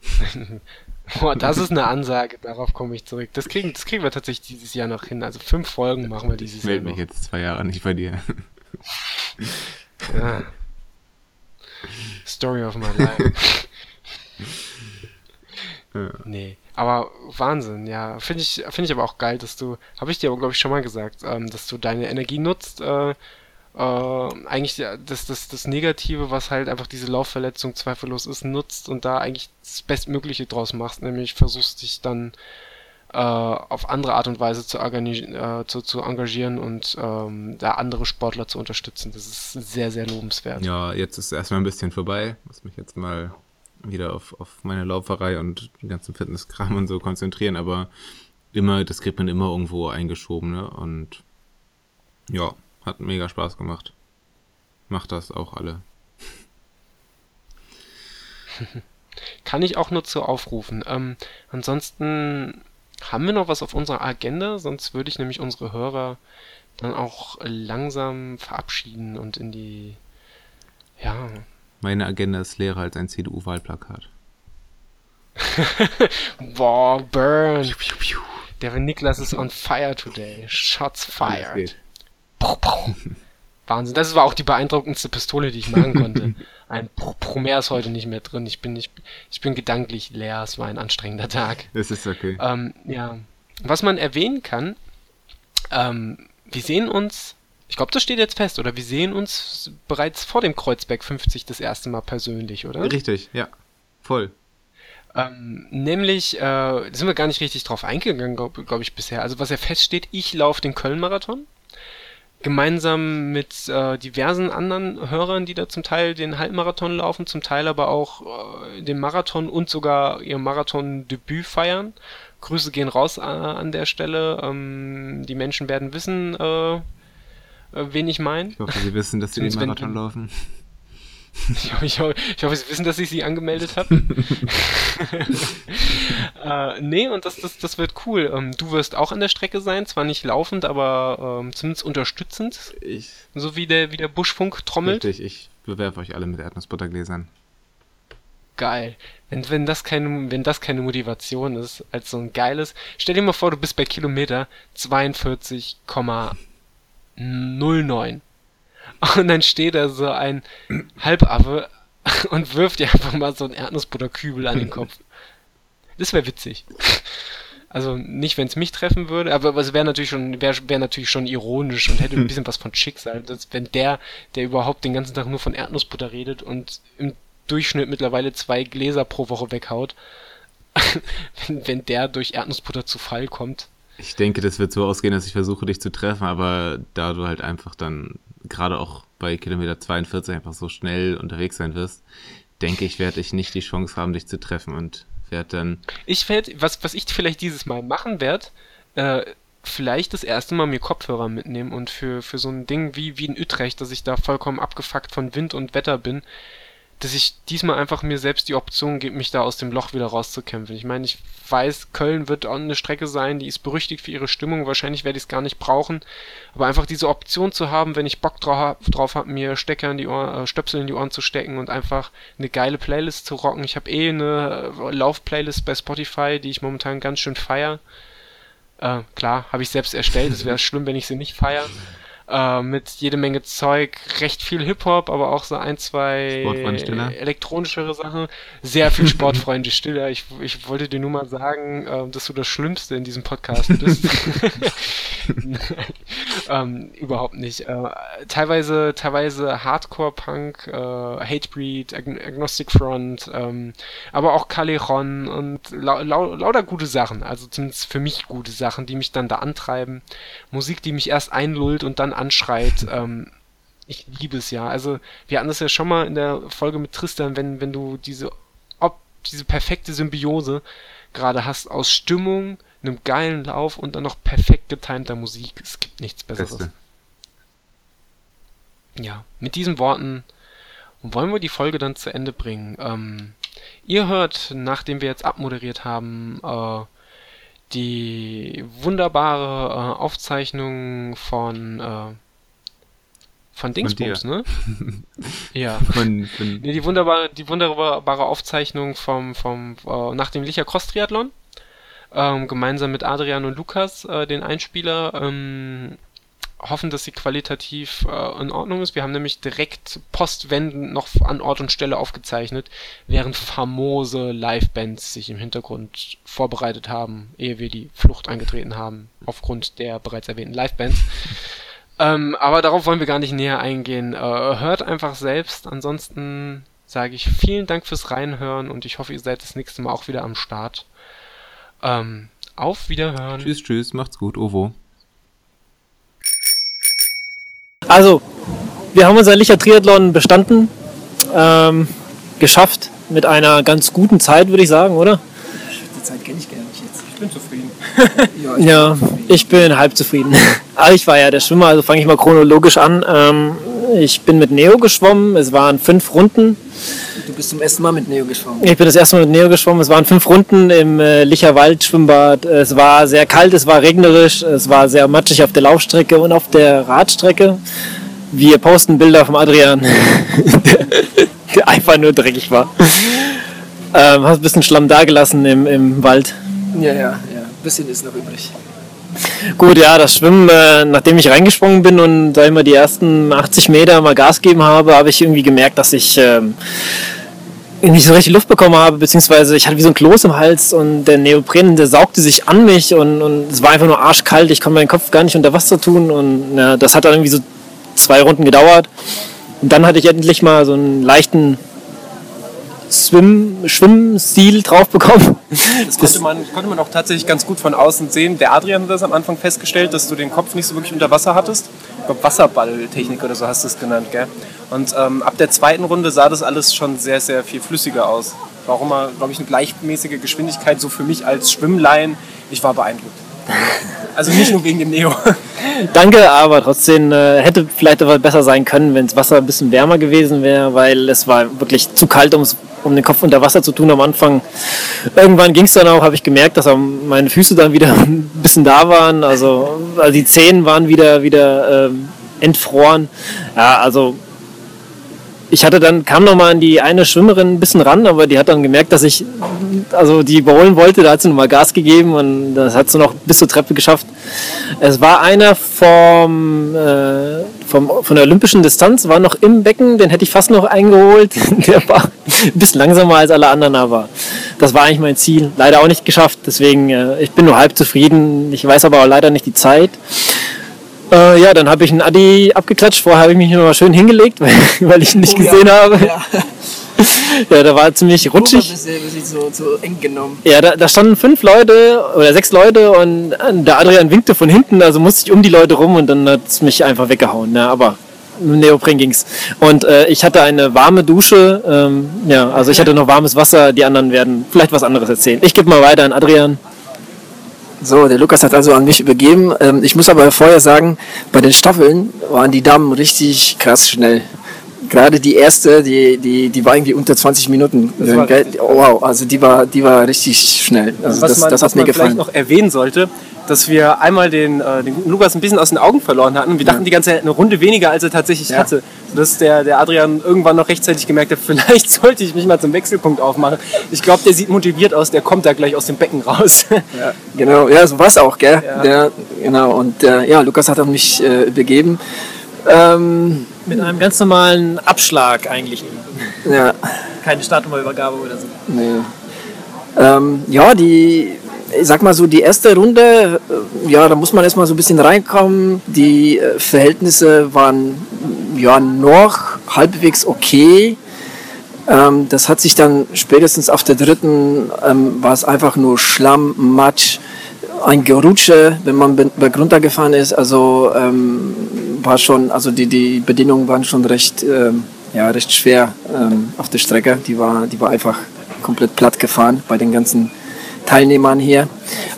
[laughs] [laughs] Boah, das ist eine Ansage, darauf komme ich zurück. Das kriegen, das kriegen wir tatsächlich dieses Jahr noch hin. Also fünf Folgen machen wir dieses ich Jahr. Ich melde mich jetzt zwei Jahre nicht bei dir. ja. Story of my life. [laughs] ja. Nee, aber Wahnsinn, ja. Finde ich, finde ich aber auch geil, dass du, habe ich dir aber glaube ich schon mal gesagt, ähm, dass du deine Energie nutzt, äh, äh, eigentlich das, das, das Negative, was halt einfach diese Laufverletzung zweifellos ist, nutzt und da eigentlich das Bestmögliche draus machst, nämlich versuchst dich dann äh, auf andere Art und Weise zu, äh, zu, zu engagieren und ähm, da andere Sportler zu unterstützen. Das ist sehr, sehr lobenswert. Ja, jetzt ist erstmal ein bisschen vorbei. Muss mich jetzt mal wieder auf, auf meine Lauferei und den ganzen Fitnesskram und so konzentrieren, aber immer, das kriegt man immer irgendwo eingeschoben, ne? Und ja, hat mega Spaß gemacht. Macht das auch alle. [laughs] Kann ich auch nur zu aufrufen. Ähm, ansonsten haben wir noch was auf unserer Agenda? Sonst würde ich nämlich unsere Hörer dann auch langsam verabschieden und in die, ja. Meine Agenda ist leerer als ein CDU-Wahlplakat. [laughs] Boah, burn. Der Niklas ist on fire today. Shots fired. Wahnsinn. Das war auch die beeindruckendste Pistole, die ich machen konnte. [laughs] Ein Promer ist heute nicht mehr drin. Ich bin, nicht, ich bin gedanklich leer. Es war ein anstrengender Tag. Das ist okay. Ähm, ja. Was man erwähnen kann, ähm, wir sehen uns, ich glaube, das steht jetzt fest, oder wir sehen uns bereits vor dem Kreuzberg 50 das erste Mal persönlich, oder? Richtig, ja. Voll. Ähm, nämlich, äh, sind wir gar nicht richtig drauf eingegangen, glaube glaub ich, bisher. Also was ja feststeht, ich laufe den Köln-Marathon gemeinsam mit äh, diversen anderen Hörern, die da zum Teil den Halbmarathon laufen, zum Teil aber auch äh, den Marathon und sogar ihr Marathon-Debüt feiern. Grüße gehen raus äh, an der Stelle. Ähm, die Menschen werden wissen, äh, äh wen ich meine. Ich hoffe, sie wissen, dass sie den Marathon laufen. [laughs] Ich hoffe, ich, hoffe, ich hoffe, Sie wissen, dass ich Sie angemeldet habe. [laughs] äh, nee, und das, das, das wird cool. Ähm, du wirst auch an der Strecke sein, zwar nicht laufend, aber ähm, zumindest unterstützend. Ich. So wie der, wie der Buschfunk trommelt. Richtig, ich bewerfe euch alle mit Erdnussbuttergläsern. Geil. Wenn, wenn, das keine, wenn das keine Motivation ist, als so ein geiles. Stell dir mal vor, du bist bei Kilometer 42,09. Und dann steht da so ein Halbaffe und wirft dir einfach mal so einen Erdnussbutterkübel an den Kopf. Das wäre witzig. Also nicht, wenn es mich treffen würde, aber es wäre natürlich schon wäre wär natürlich schon ironisch und hätte ein bisschen was von Schicksal, dass, wenn der, der überhaupt den ganzen Tag nur von Erdnussbutter redet und im Durchschnitt mittlerweile zwei Gläser pro Woche weghaut, [laughs] wenn, wenn der durch Erdnussbutter zu Fall kommt. Ich denke, das wird so ausgehen, dass ich versuche, dich zu treffen, aber da du halt einfach dann gerade auch bei Kilometer 42 einfach so schnell unterwegs sein wirst, denke ich, werde ich nicht die Chance haben, dich zu treffen und werde dann. Ich werde, was, was ich vielleicht dieses Mal machen werde, äh, vielleicht das erste Mal mir Kopfhörer mitnehmen und für, für so ein Ding wie, wie in Utrecht, dass ich da vollkommen abgefuckt von Wind und Wetter bin, dass ich diesmal einfach mir selbst die Option gebe, mich da aus dem Loch wieder rauszukämpfen. Ich meine, ich weiß, Köln wird auch eine Strecke sein, die ist berüchtigt für ihre Stimmung. Wahrscheinlich werde ich es gar nicht brauchen. Aber einfach diese Option zu haben, wenn ich Bock drauf, drauf habe, mir Stecker in die Ohren, äh, Stöpsel in die Ohren zu stecken und einfach eine geile Playlist zu rocken. Ich habe eh eine äh, Lauf-Playlist bei Spotify, die ich momentan ganz schön feier. Äh, klar, habe ich selbst erstellt. Es wäre [laughs] schlimm, wenn ich sie nicht feier äh, mit jede Menge Zeug, recht viel Hip-Hop, aber auch so ein, zwei elektronischere Sachen. Sehr viel Sportfreunde Stille. Ich, ich wollte dir nur mal sagen, äh, dass du das Schlimmste in diesem Podcast bist. [laughs] ähm, überhaupt nicht. Äh, teilweise, teilweise Hardcore-Punk, äh, Hatebreed, Ag Agnostic Front, ähm, aber auch Caleron und lau lau lauter gute Sachen. Also zumindest für mich gute Sachen, die mich dann da antreiben. Musik, die mich erst einlullt und dann anschreit. Ähm, ich liebe es ja. Also wir hatten das ja schon mal in der Folge mit Tristan, wenn, wenn du diese, ob, diese perfekte Symbiose gerade hast aus Stimmung, einem geilen Lauf und dann noch perfekt getimter Musik. Es gibt nichts Besseres. Beste. Ja, mit diesen Worten wollen wir die Folge dann zu Ende bringen. Ähm, ihr hört, nachdem wir jetzt abmoderiert haben, äh, die wunderbare äh, Aufzeichnung von äh, von Dingsbums, ne? [laughs] ja. Von, von nee, die wunderbare, die wunderbare Aufzeichnung vom, vom äh, nach dem Licher Cross Triathlon. Ähm, gemeinsam mit Adrian und Lukas, äh, den Einspieler. Ähm, hoffen, dass sie qualitativ äh, in Ordnung ist. Wir haben nämlich direkt postwendend noch an Ort und Stelle aufgezeichnet, während famose Live-Bands sich im Hintergrund vorbereitet haben, ehe wir die Flucht angetreten haben, aufgrund der bereits erwähnten Live-Bands. [laughs] Ähm, aber darauf wollen wir gar nicht näher eingehen. Äh, hört einfach selbst. Ansonsten sage ich vielen Dank fürs Reinhören und ich hoffe, ihr seid das nächste Mal auch wieder am Start. Ähm, auf Wiederhören. Tschüss, tschüss, macht's gut, Ovo. Also, wir haben unser Licher Triathlon bestanden, ähm, geschafft mit einer ganz guten Zeit, würde ich sagen, oder? Die Zeit kenne ich gar nicht jetzt. Ich bin zufrieden. [laughs] ja, ich, ja, bin ich bin halb zufrieden. [laughs] Aber ich war ja der Schwimmer, also fange ich mal chronologisch an. Ähm, ich bin mit Neo geschwommen, es waren fünf Runden. Du bist zum ersten Mal mit Neo geschwommen? Ich bin das erste Mal mit Neo geschwommen. Es waren fünf Runden im äh, Licherwald Schwimmbad. Es war sehr kalt, es war regnerisch, es war sehr matschig auf der Laufstrecke und auf der Radstrecke. Wir posten Bilder vom Adrian, der, [laughs] der, einfach nur dreckig war. Ähm, hast ein bisschen Schlamm dagelassen im, im Wald. Ja, ja, ja. Ein bisschen ist noch übrig. Gut, ja, das Schwimmen, äh, nachdem ich reingesprungen bin und da immer die ersten 80 Meter mal Gas geben habe, habe ich irgendwie gemerkt, dass ich ähm, nicht so richtig Luft bekommen habe, beziehungsweise ich hatte wie so ein Kloß im Hals und der Neopren, der saugte sich an mich und, und es war einfach nur arschkalt, ich konnte meinen Kopf gar nicht unter Wasser tun und ja, das hat dann irgendwie so zwei Runden gedauert. Und dann hatte ich endlich mal so einen leichten Swim, Schwimmstil drauf bekommen. Das konnte man, konnte man auch tatsächlich ganz gut von außen sehen. Der Adrian hat das am Anfang festgestellt, dass du den Kopf nicht so wirklich unter Wasser hattest. Ich glaube, Wasserballtechnik oder so hast du es genannt, gell? Und ähm, ab der zweiten Runde sah das alles schon sehr, sehr viel flüssiger aus. War auch immer, glaube ich, eine gleichmäßige Geschwindigkeit, so für mich als Schwimmlein. Ich war beeindruckt. Also nicht nur wegen dem Neo. [laughs] Danke, aber trotzdem äh, hätte vielleicht aber besser sein können, wenn das Wasser ein bisschen wärmer gewesen wäre, weil es war wirklich zu kalt, um den Kopf unter Wasser zu tun am Anfang. Irgendwann ging es dann auch, habe ich gemerkt, dass meine Füße dann wieder [laughs] ein bisschen da waren. Also, also die Zehen waren wieder, wieder äh, entfroren. Ja, also ich hatte dann, kam noch mal an die eine Schwimmerin ein bisschen ran, aber die hat dann gemerkt, dass ich, also die überholen wollte, da hat sie nochmal Gas gegeben und das hat sie noch bis zur Treppe geschafft. Es war einer vom, äh, vom, von der olympischen Distanz, war noch im Becken, den hätte ich fast noch eingeholt. [laughs] Der war ein bisschen langsamer als alle anderen, aber das war eigentlich mein Ziel. Leider auch nicht geschafft, deswegen, äh, ich bin nur halb zufrieden. Ich weiß aber auch leider nicht die Zeit. Äh, ja, dann habe ich einen Adi abgeklatscht. Vorher habe ich mich noch mal schön hingelegt, [laughs] weil, weil ich ihn nicht oh, gesehen ja. habe. Ja. [laughs] ja, da war ziemlich rutschig. So, so eng genommen. Ja, da, da, standen fünf Leute oder sechs Leute und der Adrian winkte von hinten, also musste ich um die Leute rum und dann hat es mich einfach weggehauen. Ja, aber mit Neopren ging's. Und äh, ich hatte eine warme Dusche. Ähm, ja, also ich hatte noch warmes Wasser. Die anderen werden vielleicht was anderes erzählen. Ich gebe mal weiter an Adrian. So, der Lukas hat also an mich übergeben. Ähm, ich muss aber vorher sagen, bei den Staffeln waren die Damen richtig krass schnell. Gerade die erste, die, die, die war irgendwie unter 20 Minuten. Oh, wow, also die war, die war richtig schnell. Also was das, man, das hat mir gefallen. vielleicht noch erwähnen sollte, dass wir einmal den, äh, den guten Lukas ein bisschen aus den Augen verloren hatten. Wir dachten die ganze Zeit eine Runde weniger, als er tatsächlich ja. hatte. Sodass der, der Adrian irgendwann noch rechtzeitig gemerkt hat, [laughs] vielleicht sollte ich mich mal zum Wechselpunkt aufmachen. Ich glaube, der sieht motiviert aus, der kommt da gleich aus dem Becken raus. [laughs] Ja, genau, ja, so war es auch, gell? Ja. Der, genau, und äh, ja, Lukas hat mich äh, begeben. Ähm, Mit einem ganz normalen Abschlag eigentlich. Ja. Keine Startnummerübergabe oder so. Nee. Ähm, ja, die ich sag mal so, die erste Runde, äh, ja, da muss man erstmal so ein bisschen reinkommen. Die äh, Verhältnisse waren ja noch halbwegs okay. Ähm, das hat sich dann spätestens auf der dritten, ähm, war es einfach nur Schlamm, Matsch, ein Gerutsche, wenn man bergunter gefahren ist. Also ähm, war schon, also die, die Bedingungen waren schon recht, ähm, ja, recht schwer ähm, auf der Strecke. Die war, die war einfach komplett platt gefahren bei den ganzen Teilnehmern hier.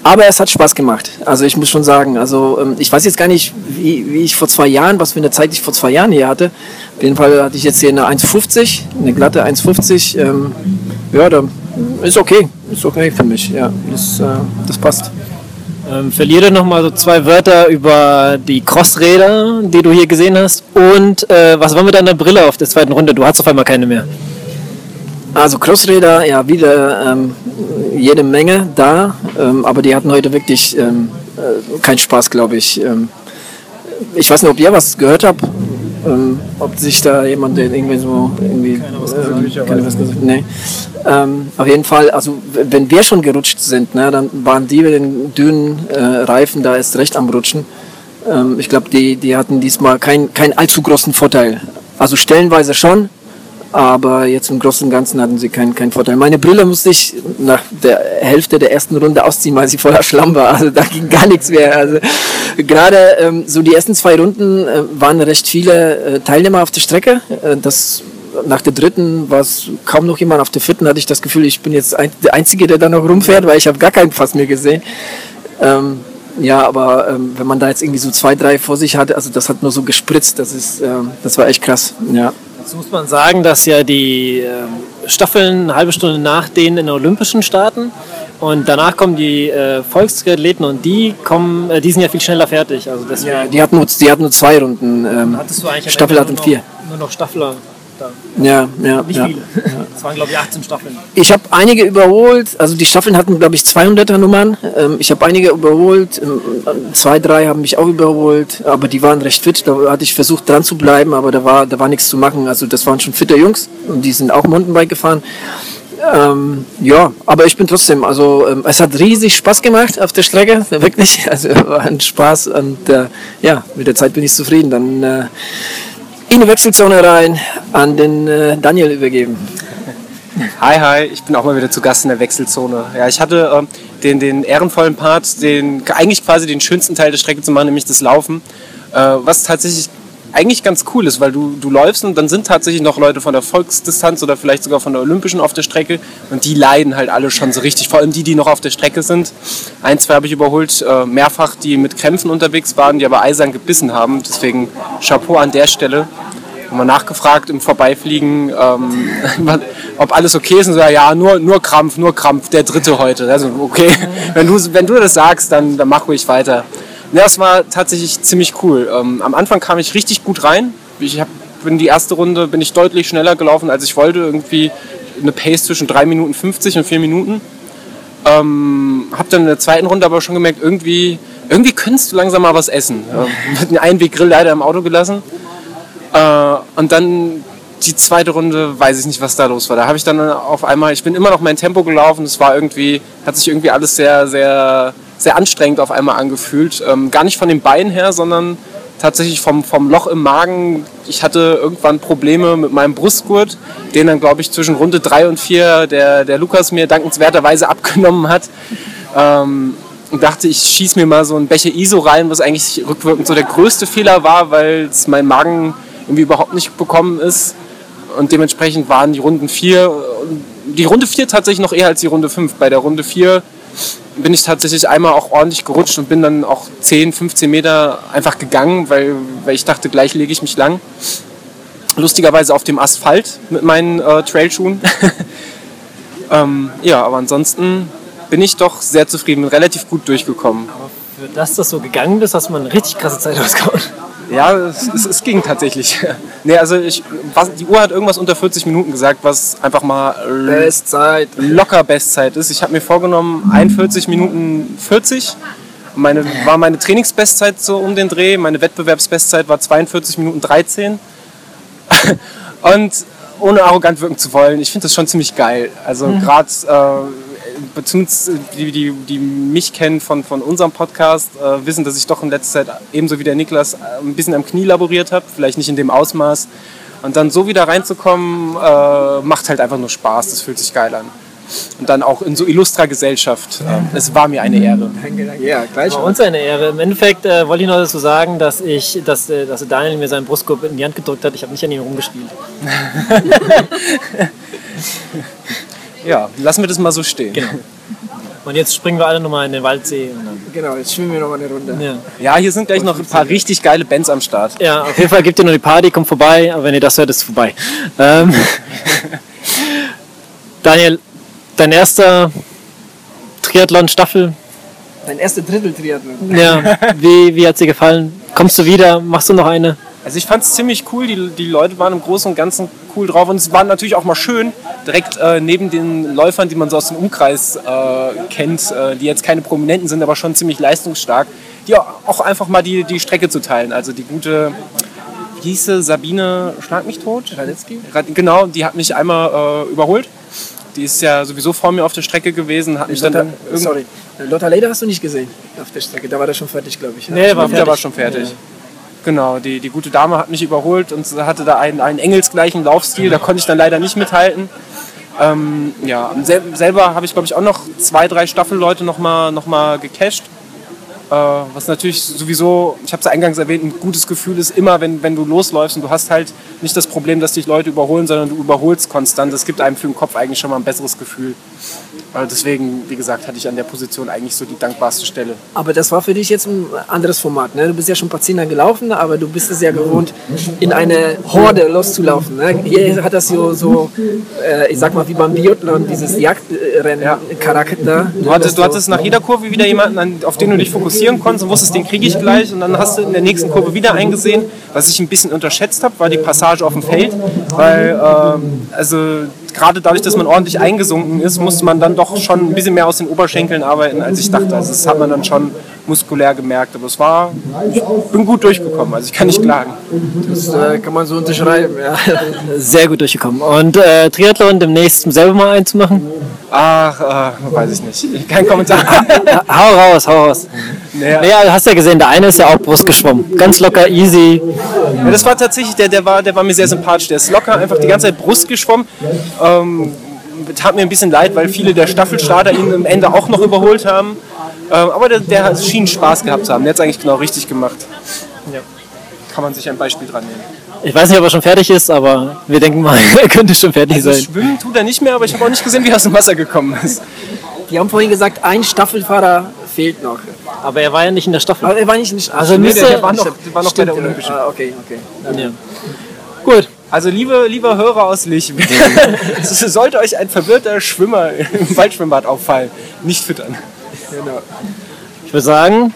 Aber es hat Spaß gemacht. Also ich muss schon sagen, also ähm, ich weiß jetzt gar nicht, wie, wie ich vor zwei Jahren, was für eine Zeit ich vor zwei Jahren hier hatte. Auf jeden Fall hatte ich jetzt hier eine 1,50, eine glatte 1,50. Ähm, ja, da ist okay, ist okay für mich. Ja, das, äh, das passt. Ähm, verliere noch mal so zwei Wörter über die Crossräder, die du hier gesehen hast. Und äh, was war mit deiner Brille auf der zweiten Runde? Du hast auf einmal keine mehr. Also Crossräder, ja, wieder ähm, jede Menge da, ähm, aber die hatten heute wirklich ähm, äh, keinen Spaß, glaube ich. Ähm, ich weiß nicht, ob ihr was gehört habt, ähm, ob sich da jemand irgendwie so irgendwie keiner was gesagt, äh, was gesagt nee. Ähm, auf jeden Fall, also wenn wir schon gerutscht sind, ne, dann waren die mit den dünnen äh, Reifen da erst recht am Rutschen. Ähm, ich glaube, die, die hatten diesmal keinen kein allzu großen Vorteil. Also stellenweise schon, aber jetzt im Großen und Ganzen hatten sie keinen, keinen Vorteil. Meine Brille musste ich nach der Hälfte der ersten Runde ausziehen, weil sie voller Schlamm war. Also da ging gar nichts mehr. Also gerade ähm, so die ersten zwei Runden äh, waren recht viele äh, Teilnehmer auf der Strecke. Äh, das nach der dritten war es kaum noch jemand. Auf der vierten hatte ich das Gefühl, ich bin jetzt ein, der Einzige, der da noch rumfährt, weil ich habe gar keinen Fass mehr gesehen. Ähm, ja, aber ähm, wenn man da jetzt irgendwie so zwei, drei vor sich hatte, also das hat nur so gespritzt, das ist, ähm, das war echt krass. Ja. Jetzt muss man sagen, dass ja die äh, Staffeln eine halbe Stunde nach denen in den Olympischen starten und danach kommen die äh, Volksathleten und die kommen, äh, die sind ja viel schneller fertig. Also deswegen ja, die hatten nur, die hatten nur zwei Runden. Ähm, hattest du eigentlich Staffel hatten vier. Nur noch Staffler da. Ja, ja. Nicht ja. viele. Das [laughs] waren, glaube ich, 18 Staffeln. Ich habe einige überholt, also die Staffeln hatten, glaube ich, 200er Nummern. Ähm, ich habe einige überholt, ähm, zwei, drei haben mich auch überholt, aber die waren recht fit. Da hatte ich versucht dran zu bleiben, aber da war, da war nichts zu machen. Also das waren schon fitte Jungs und die sind auch Mountainbike gefahren. Ähm, ja, aber ich bin trotzdem, also ähm, es hat riesig Spaß gemacht auf der Strecke, wirklich. [laughs] Also war ein Spaß und äh, ja, mit der Zeit bin ich zufrieden. Dann äh, in die Wechselzone rein, an den äh, Daniel übergeben. Hi, hi, ich bin auch mal wieder zu Gast in der Wechselzone. Ja, ich hatte ähm, den, den ehrenvollen Part, den, eigentlich quasi den schönsten Teil der Strecke zu machen, nämlich das Laufen. Äh, was tatsächlich eigentlich ganz cool ist, weil du, du läufst und dann sind tatsächlich noch Leute von der Volksdistanz oder vielleicht sogar von der Olympischen auf der Strecke und die leiden halt alle schon so richtig, vor allem die, die noch auf der Strecke sind. Ein, zwei habe ich überholt, äh, mehrfach, die mit Krämpfen unterwegs waren, die aber eisern gebissen haben. Deswegen Chapeau an der Stelle. Haben nachgefragt im Vorbeifliegen, ähm, [laughs] ob alles okay ist. Und so, ja, nur, nur Krampf, nur Krampf, der dritte heute. Also, okay, [laughs] wenn du, wenn du das sagst, dann, dann mach ruhig weiter. Ja, es war tatsächlich ziemlich cool. Ähm, am Anfang kam ich richtig gut rein. Ich hab, bin die erste Runde bin ich deutlich schneller gelaufen, als ich wollte. Irgendwie eine Pace zwischen 3 Minuten 50 und 4 Minuten. Ähm, hab dann in der zweiten Runde aber schon gemerkt, irgendwie, irgendwie könntest du langsam mal was essen. Ähm, den Einweggrill leider im Auto gelassen. Äh, und dann die zweite Runde, weiß ich nicht, was da los war. Da habe ich dann auf einmal, ich bin immer noch mein Tempo gelaufen. Es war irgendwie, hat sich irgendwie alles sehr, sehr, sehr anstrengend auf einmal angefühlt. Ähm, gar nicht von den Beinen her, sondern tatsächlich vom, vom Loch im Magen. Ich hatte irgendwann Probleme mit meinem Brustgurt, den dann, glaube ich, zwischen Runde 3 und 4 der, der Lukas mir dankenswerterweise [laughs] abgenommen hat. Ähm, und dachte, ich schieße mir mal so ein Becher ISO rein, was eigentlich rückwirkend so der größte Fehler war, weil es mein Magen irgendwie überhaupt nicht bekommen ist. Und dementsprechend waren die Runden 4, die Runde 4 tatsächlich noch eher als die Runde 5. Bei der Runde 4 bin ich tatsächlich einmal auch ordentlich gerutscht und bin dann auch 10, 15 Meter einfach gegangen, weil, weil ich dachte, gleich lege ich mich lang. Lustigerweise auf dem Asphalt mit meinen äh, Trailschuhen. [laughs] ähm, ja, aber ansonsten bin ich doch sehr zufrieden, bin relativ gut durchgekommen. Aber für das, dass du gegangen bist, hast du mal eine richtig krasse Zeit rausgehauen. Ja, es, es, es, ging tatsächlich. [laughs] nee, also ich, was, die Uhr hat irgendwas unter 40 Minuten gesagt, was einfach mal Bestzeit. locker Bestzeit ist. Ich habe mir vorgenommen, 41 Minuten 40. Meine, war meine Trainingsbestzeit so um den Dreh. Meine Wettbewerbsbestzeit war 42 Minuten 13. [laughs] Und ohne arrogant wirken zu wollen, ich finde das schon ziemlich geil. Also mhm. gerade äh, die, die, die mich kennen von, von unserem Podcast, äh, wissen, dass ich doch in letzter Zeit ebenso wie der Niklas ein bisschen am Knie laboriert habe, vielleicht nicht in dem Ausmaß. Und dann so wieder reinzukommen, äh, macht halt einfach nur Spaß, das fühlt sich geil an. Und dann auch in so illustrer Gesellschaft. Äh, es war mir eine Ehre. Ja, gleich. War uns eine Ehre. Im Endeffekt äh, wollte ich noch dazu sagen, dass ich, dass, äh, dass Daniel mir seinen Brustkorb in die Hand gedrückt hat. Ich habe nicht an ihm rumgespielt. [laughs] ja, lassen wir das mal so stehen. Genau. Und jetzt springen wir alle nochmal in den Waldsee. genau, jetzt schwimmen wir nochmal eine Runde. Ja. ja, hier sind gleich noch ein paar richtig geile Bands am Start. Ja, auf jeden Fall gibt ihr noch die Party, kommt vorbei. Aber wenn ihr das hört, ist es vorbei. Ähm, [laughs] Daniel, dein erster Triathlon-Staffel? Dein erster Drittel-Triathlon? Ja, wie, wie hat dir gefallen? Kommst du wieder? Machst du noch eine? Also ich fand es ziemlich cool, die, die Leute waren im Großen und Ganzen cool drauf und es war natürlich auch mal schön, direkt äh, neben den Läufern, die man so aus dem Umkreis äh, kennt, äh, die jetzt keine Prominenten sind, aber schon ziemlich leistungsstark, die auch einfach mal die, die Strecke zu teilen. Also die gute, wie hieß sie, Sabine Schlag mich tot? Radetzky? Genau, die hat mich einmal äh, überholt Die ist ja sowieso vor mir auf der Strecke gewesen, hat mich Lothar, dann sorry, Lothar Leder hast du nicht gesehen auf der Strecke. Da war der schon fertig, glaube ich. Nee, war der war schon fertig. Ja. Genau, die, die gute Dame hat mich überholt und hatte da einen, einen engelsgleichen Laufstil. Da konnte ich dann leider nicht mithalten. Ähm, ja, sel selber habe ich, glaube ich, auch noch zwei, drei Staffelleute noch mal, noch mal gecached. Äh, was natürlich sowieso, ich habe es eingangs erwähnt, ein gutes Gefühl ist immer, wenn, wenn du losläufst und du hast halt nicht das Problem, dass dich Leute überholen, sondern du überholst konstant. Das gibt einem für den Kopf eigentlich schon mal ein besseres Gefühl. Also deswegen, wie gesagt, hatte ich an der Position eigentlich so die dankbarste Stelle. Aber das war für dich jetzt ein anderes Format. Ne? Du bist ja schon ein paar Zehner gelaufen, aber du bist es ja gewohnt, in eine Horde loszulaufen. Ne? Hier hat das so, so äh, ich sag mal, wie beim Biathlon, dieses Jagdrennen-Charakter. Du, hattest, du hattest nach jeder Kurve wieder jemanden, auf den du dich fokussieren konntest und wusstest, den kriege ich gleich. Und dann hast du in der nächsten Kurve wieder eingesehen. Was ich ein bisschen unterschätzt habe, war die Passage auf dem Feld. Weil, ähm, also gerade dadurch, dass man ordentlich eingesunken ist, musste man dann doch schon ein bisschen mehr aus den Oberschenkeln arbeiten, als ich dachte. Also das hat man dann schon muskulär gemerkt. Aber es war, ich bin gut durchgekommen, also ich kann nicht klagen. Das äh, kann man so unterschreiben, ja. [laughs] Sehr gut durchgekommen. Und äh, Triathlon demnächst selber mal einzumachen? Ach, äh, weiß ich nicht. [laughs] Kein Kommentar. [laughs] hau raus, hau raus. Naja. naja, du hast ja gesehen, der eine ist ja auch Brust geschwommen. Ganz locker, easy. Ja, das war tatsächlich, der, der, war, der war mir sehr sympathisch. Der ist locker, einfach die ganze Zeit Brust geschwommen. Ähm, tat mir ein bisschen leid, weil viele der Staffelstarter ihn am Ende auch noch überholt haben. Ähm, aber der, der schien Spaß gehabt zu haben. Der hat es eigentlich genau richtig gemacht. Ja. Kann man sich ein Beispiel dran nehmen. Ich weiß nicht, ob er schon fertig ist, aber wir denken mal, [laughs] er könnte schon fertig also sein. Schwimmen tut er nicht mehr, aber ich habe auch nicht gesehen, wie er aus dem Wasser gekommen ist. Die haben vorhin gesagt, ein Staffelfahrer fehlt noch. Aber er war ja nicht in der Staffel. Aber er war nicht in der Staffel. Also nee, der, der, war noch, der war noch bei der Olympischen. Ah, okay, okay. Ja. Gut. Also liebe, liebe Hörer aus Lich, [laughs] sollte euch ein verwirrter Schwimmer im Waldschwimmbad auffallen, nicht füttern. Genau. Ich würde sagen,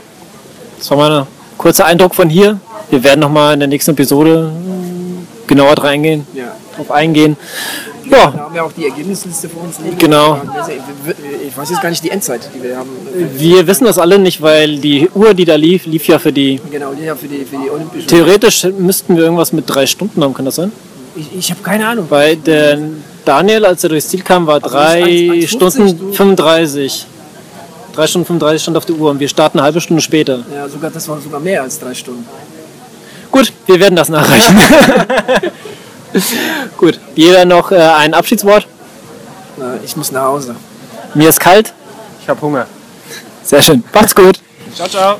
das war mal ein kurzer Eindruck von hier. Wir werden nochmal in der nächsten Episode genauer drauf eingehen. Ja. Drauf eingehen. Ja. Wir haben ja auch die Ergebnisliste vor uns liegen. Genau. Ich weiß jetzt gar nicht die Endzeit, die wir haben. Wir wissen das alle nicht, weil die Uhr, die da lief, lief ja für die. Genau, lief ja für die, für die Olympischen. Theoretisch müssten wir irgendwas mit drei Stunden haben, kann das sein? Ich, ich habe keine Ahnung. Weil der Daniel, als er durchs Ziel kam, war also drei Stunden 35. 3 Stunden 35 stand auf der Uhr und wir starten eine halbe Stunde später. Ja, sogar das waren sogar mehr als drei Stunden. Gut, wir werden das nachreichen. [laughs] [laughs] Gut, jeder noch äh, ein Abschiedswort? Na, ich muss nach Hause. Mir ist kalt. Ich habe Hunger. Sehr schön. Macht's gut. Ciao, ciao.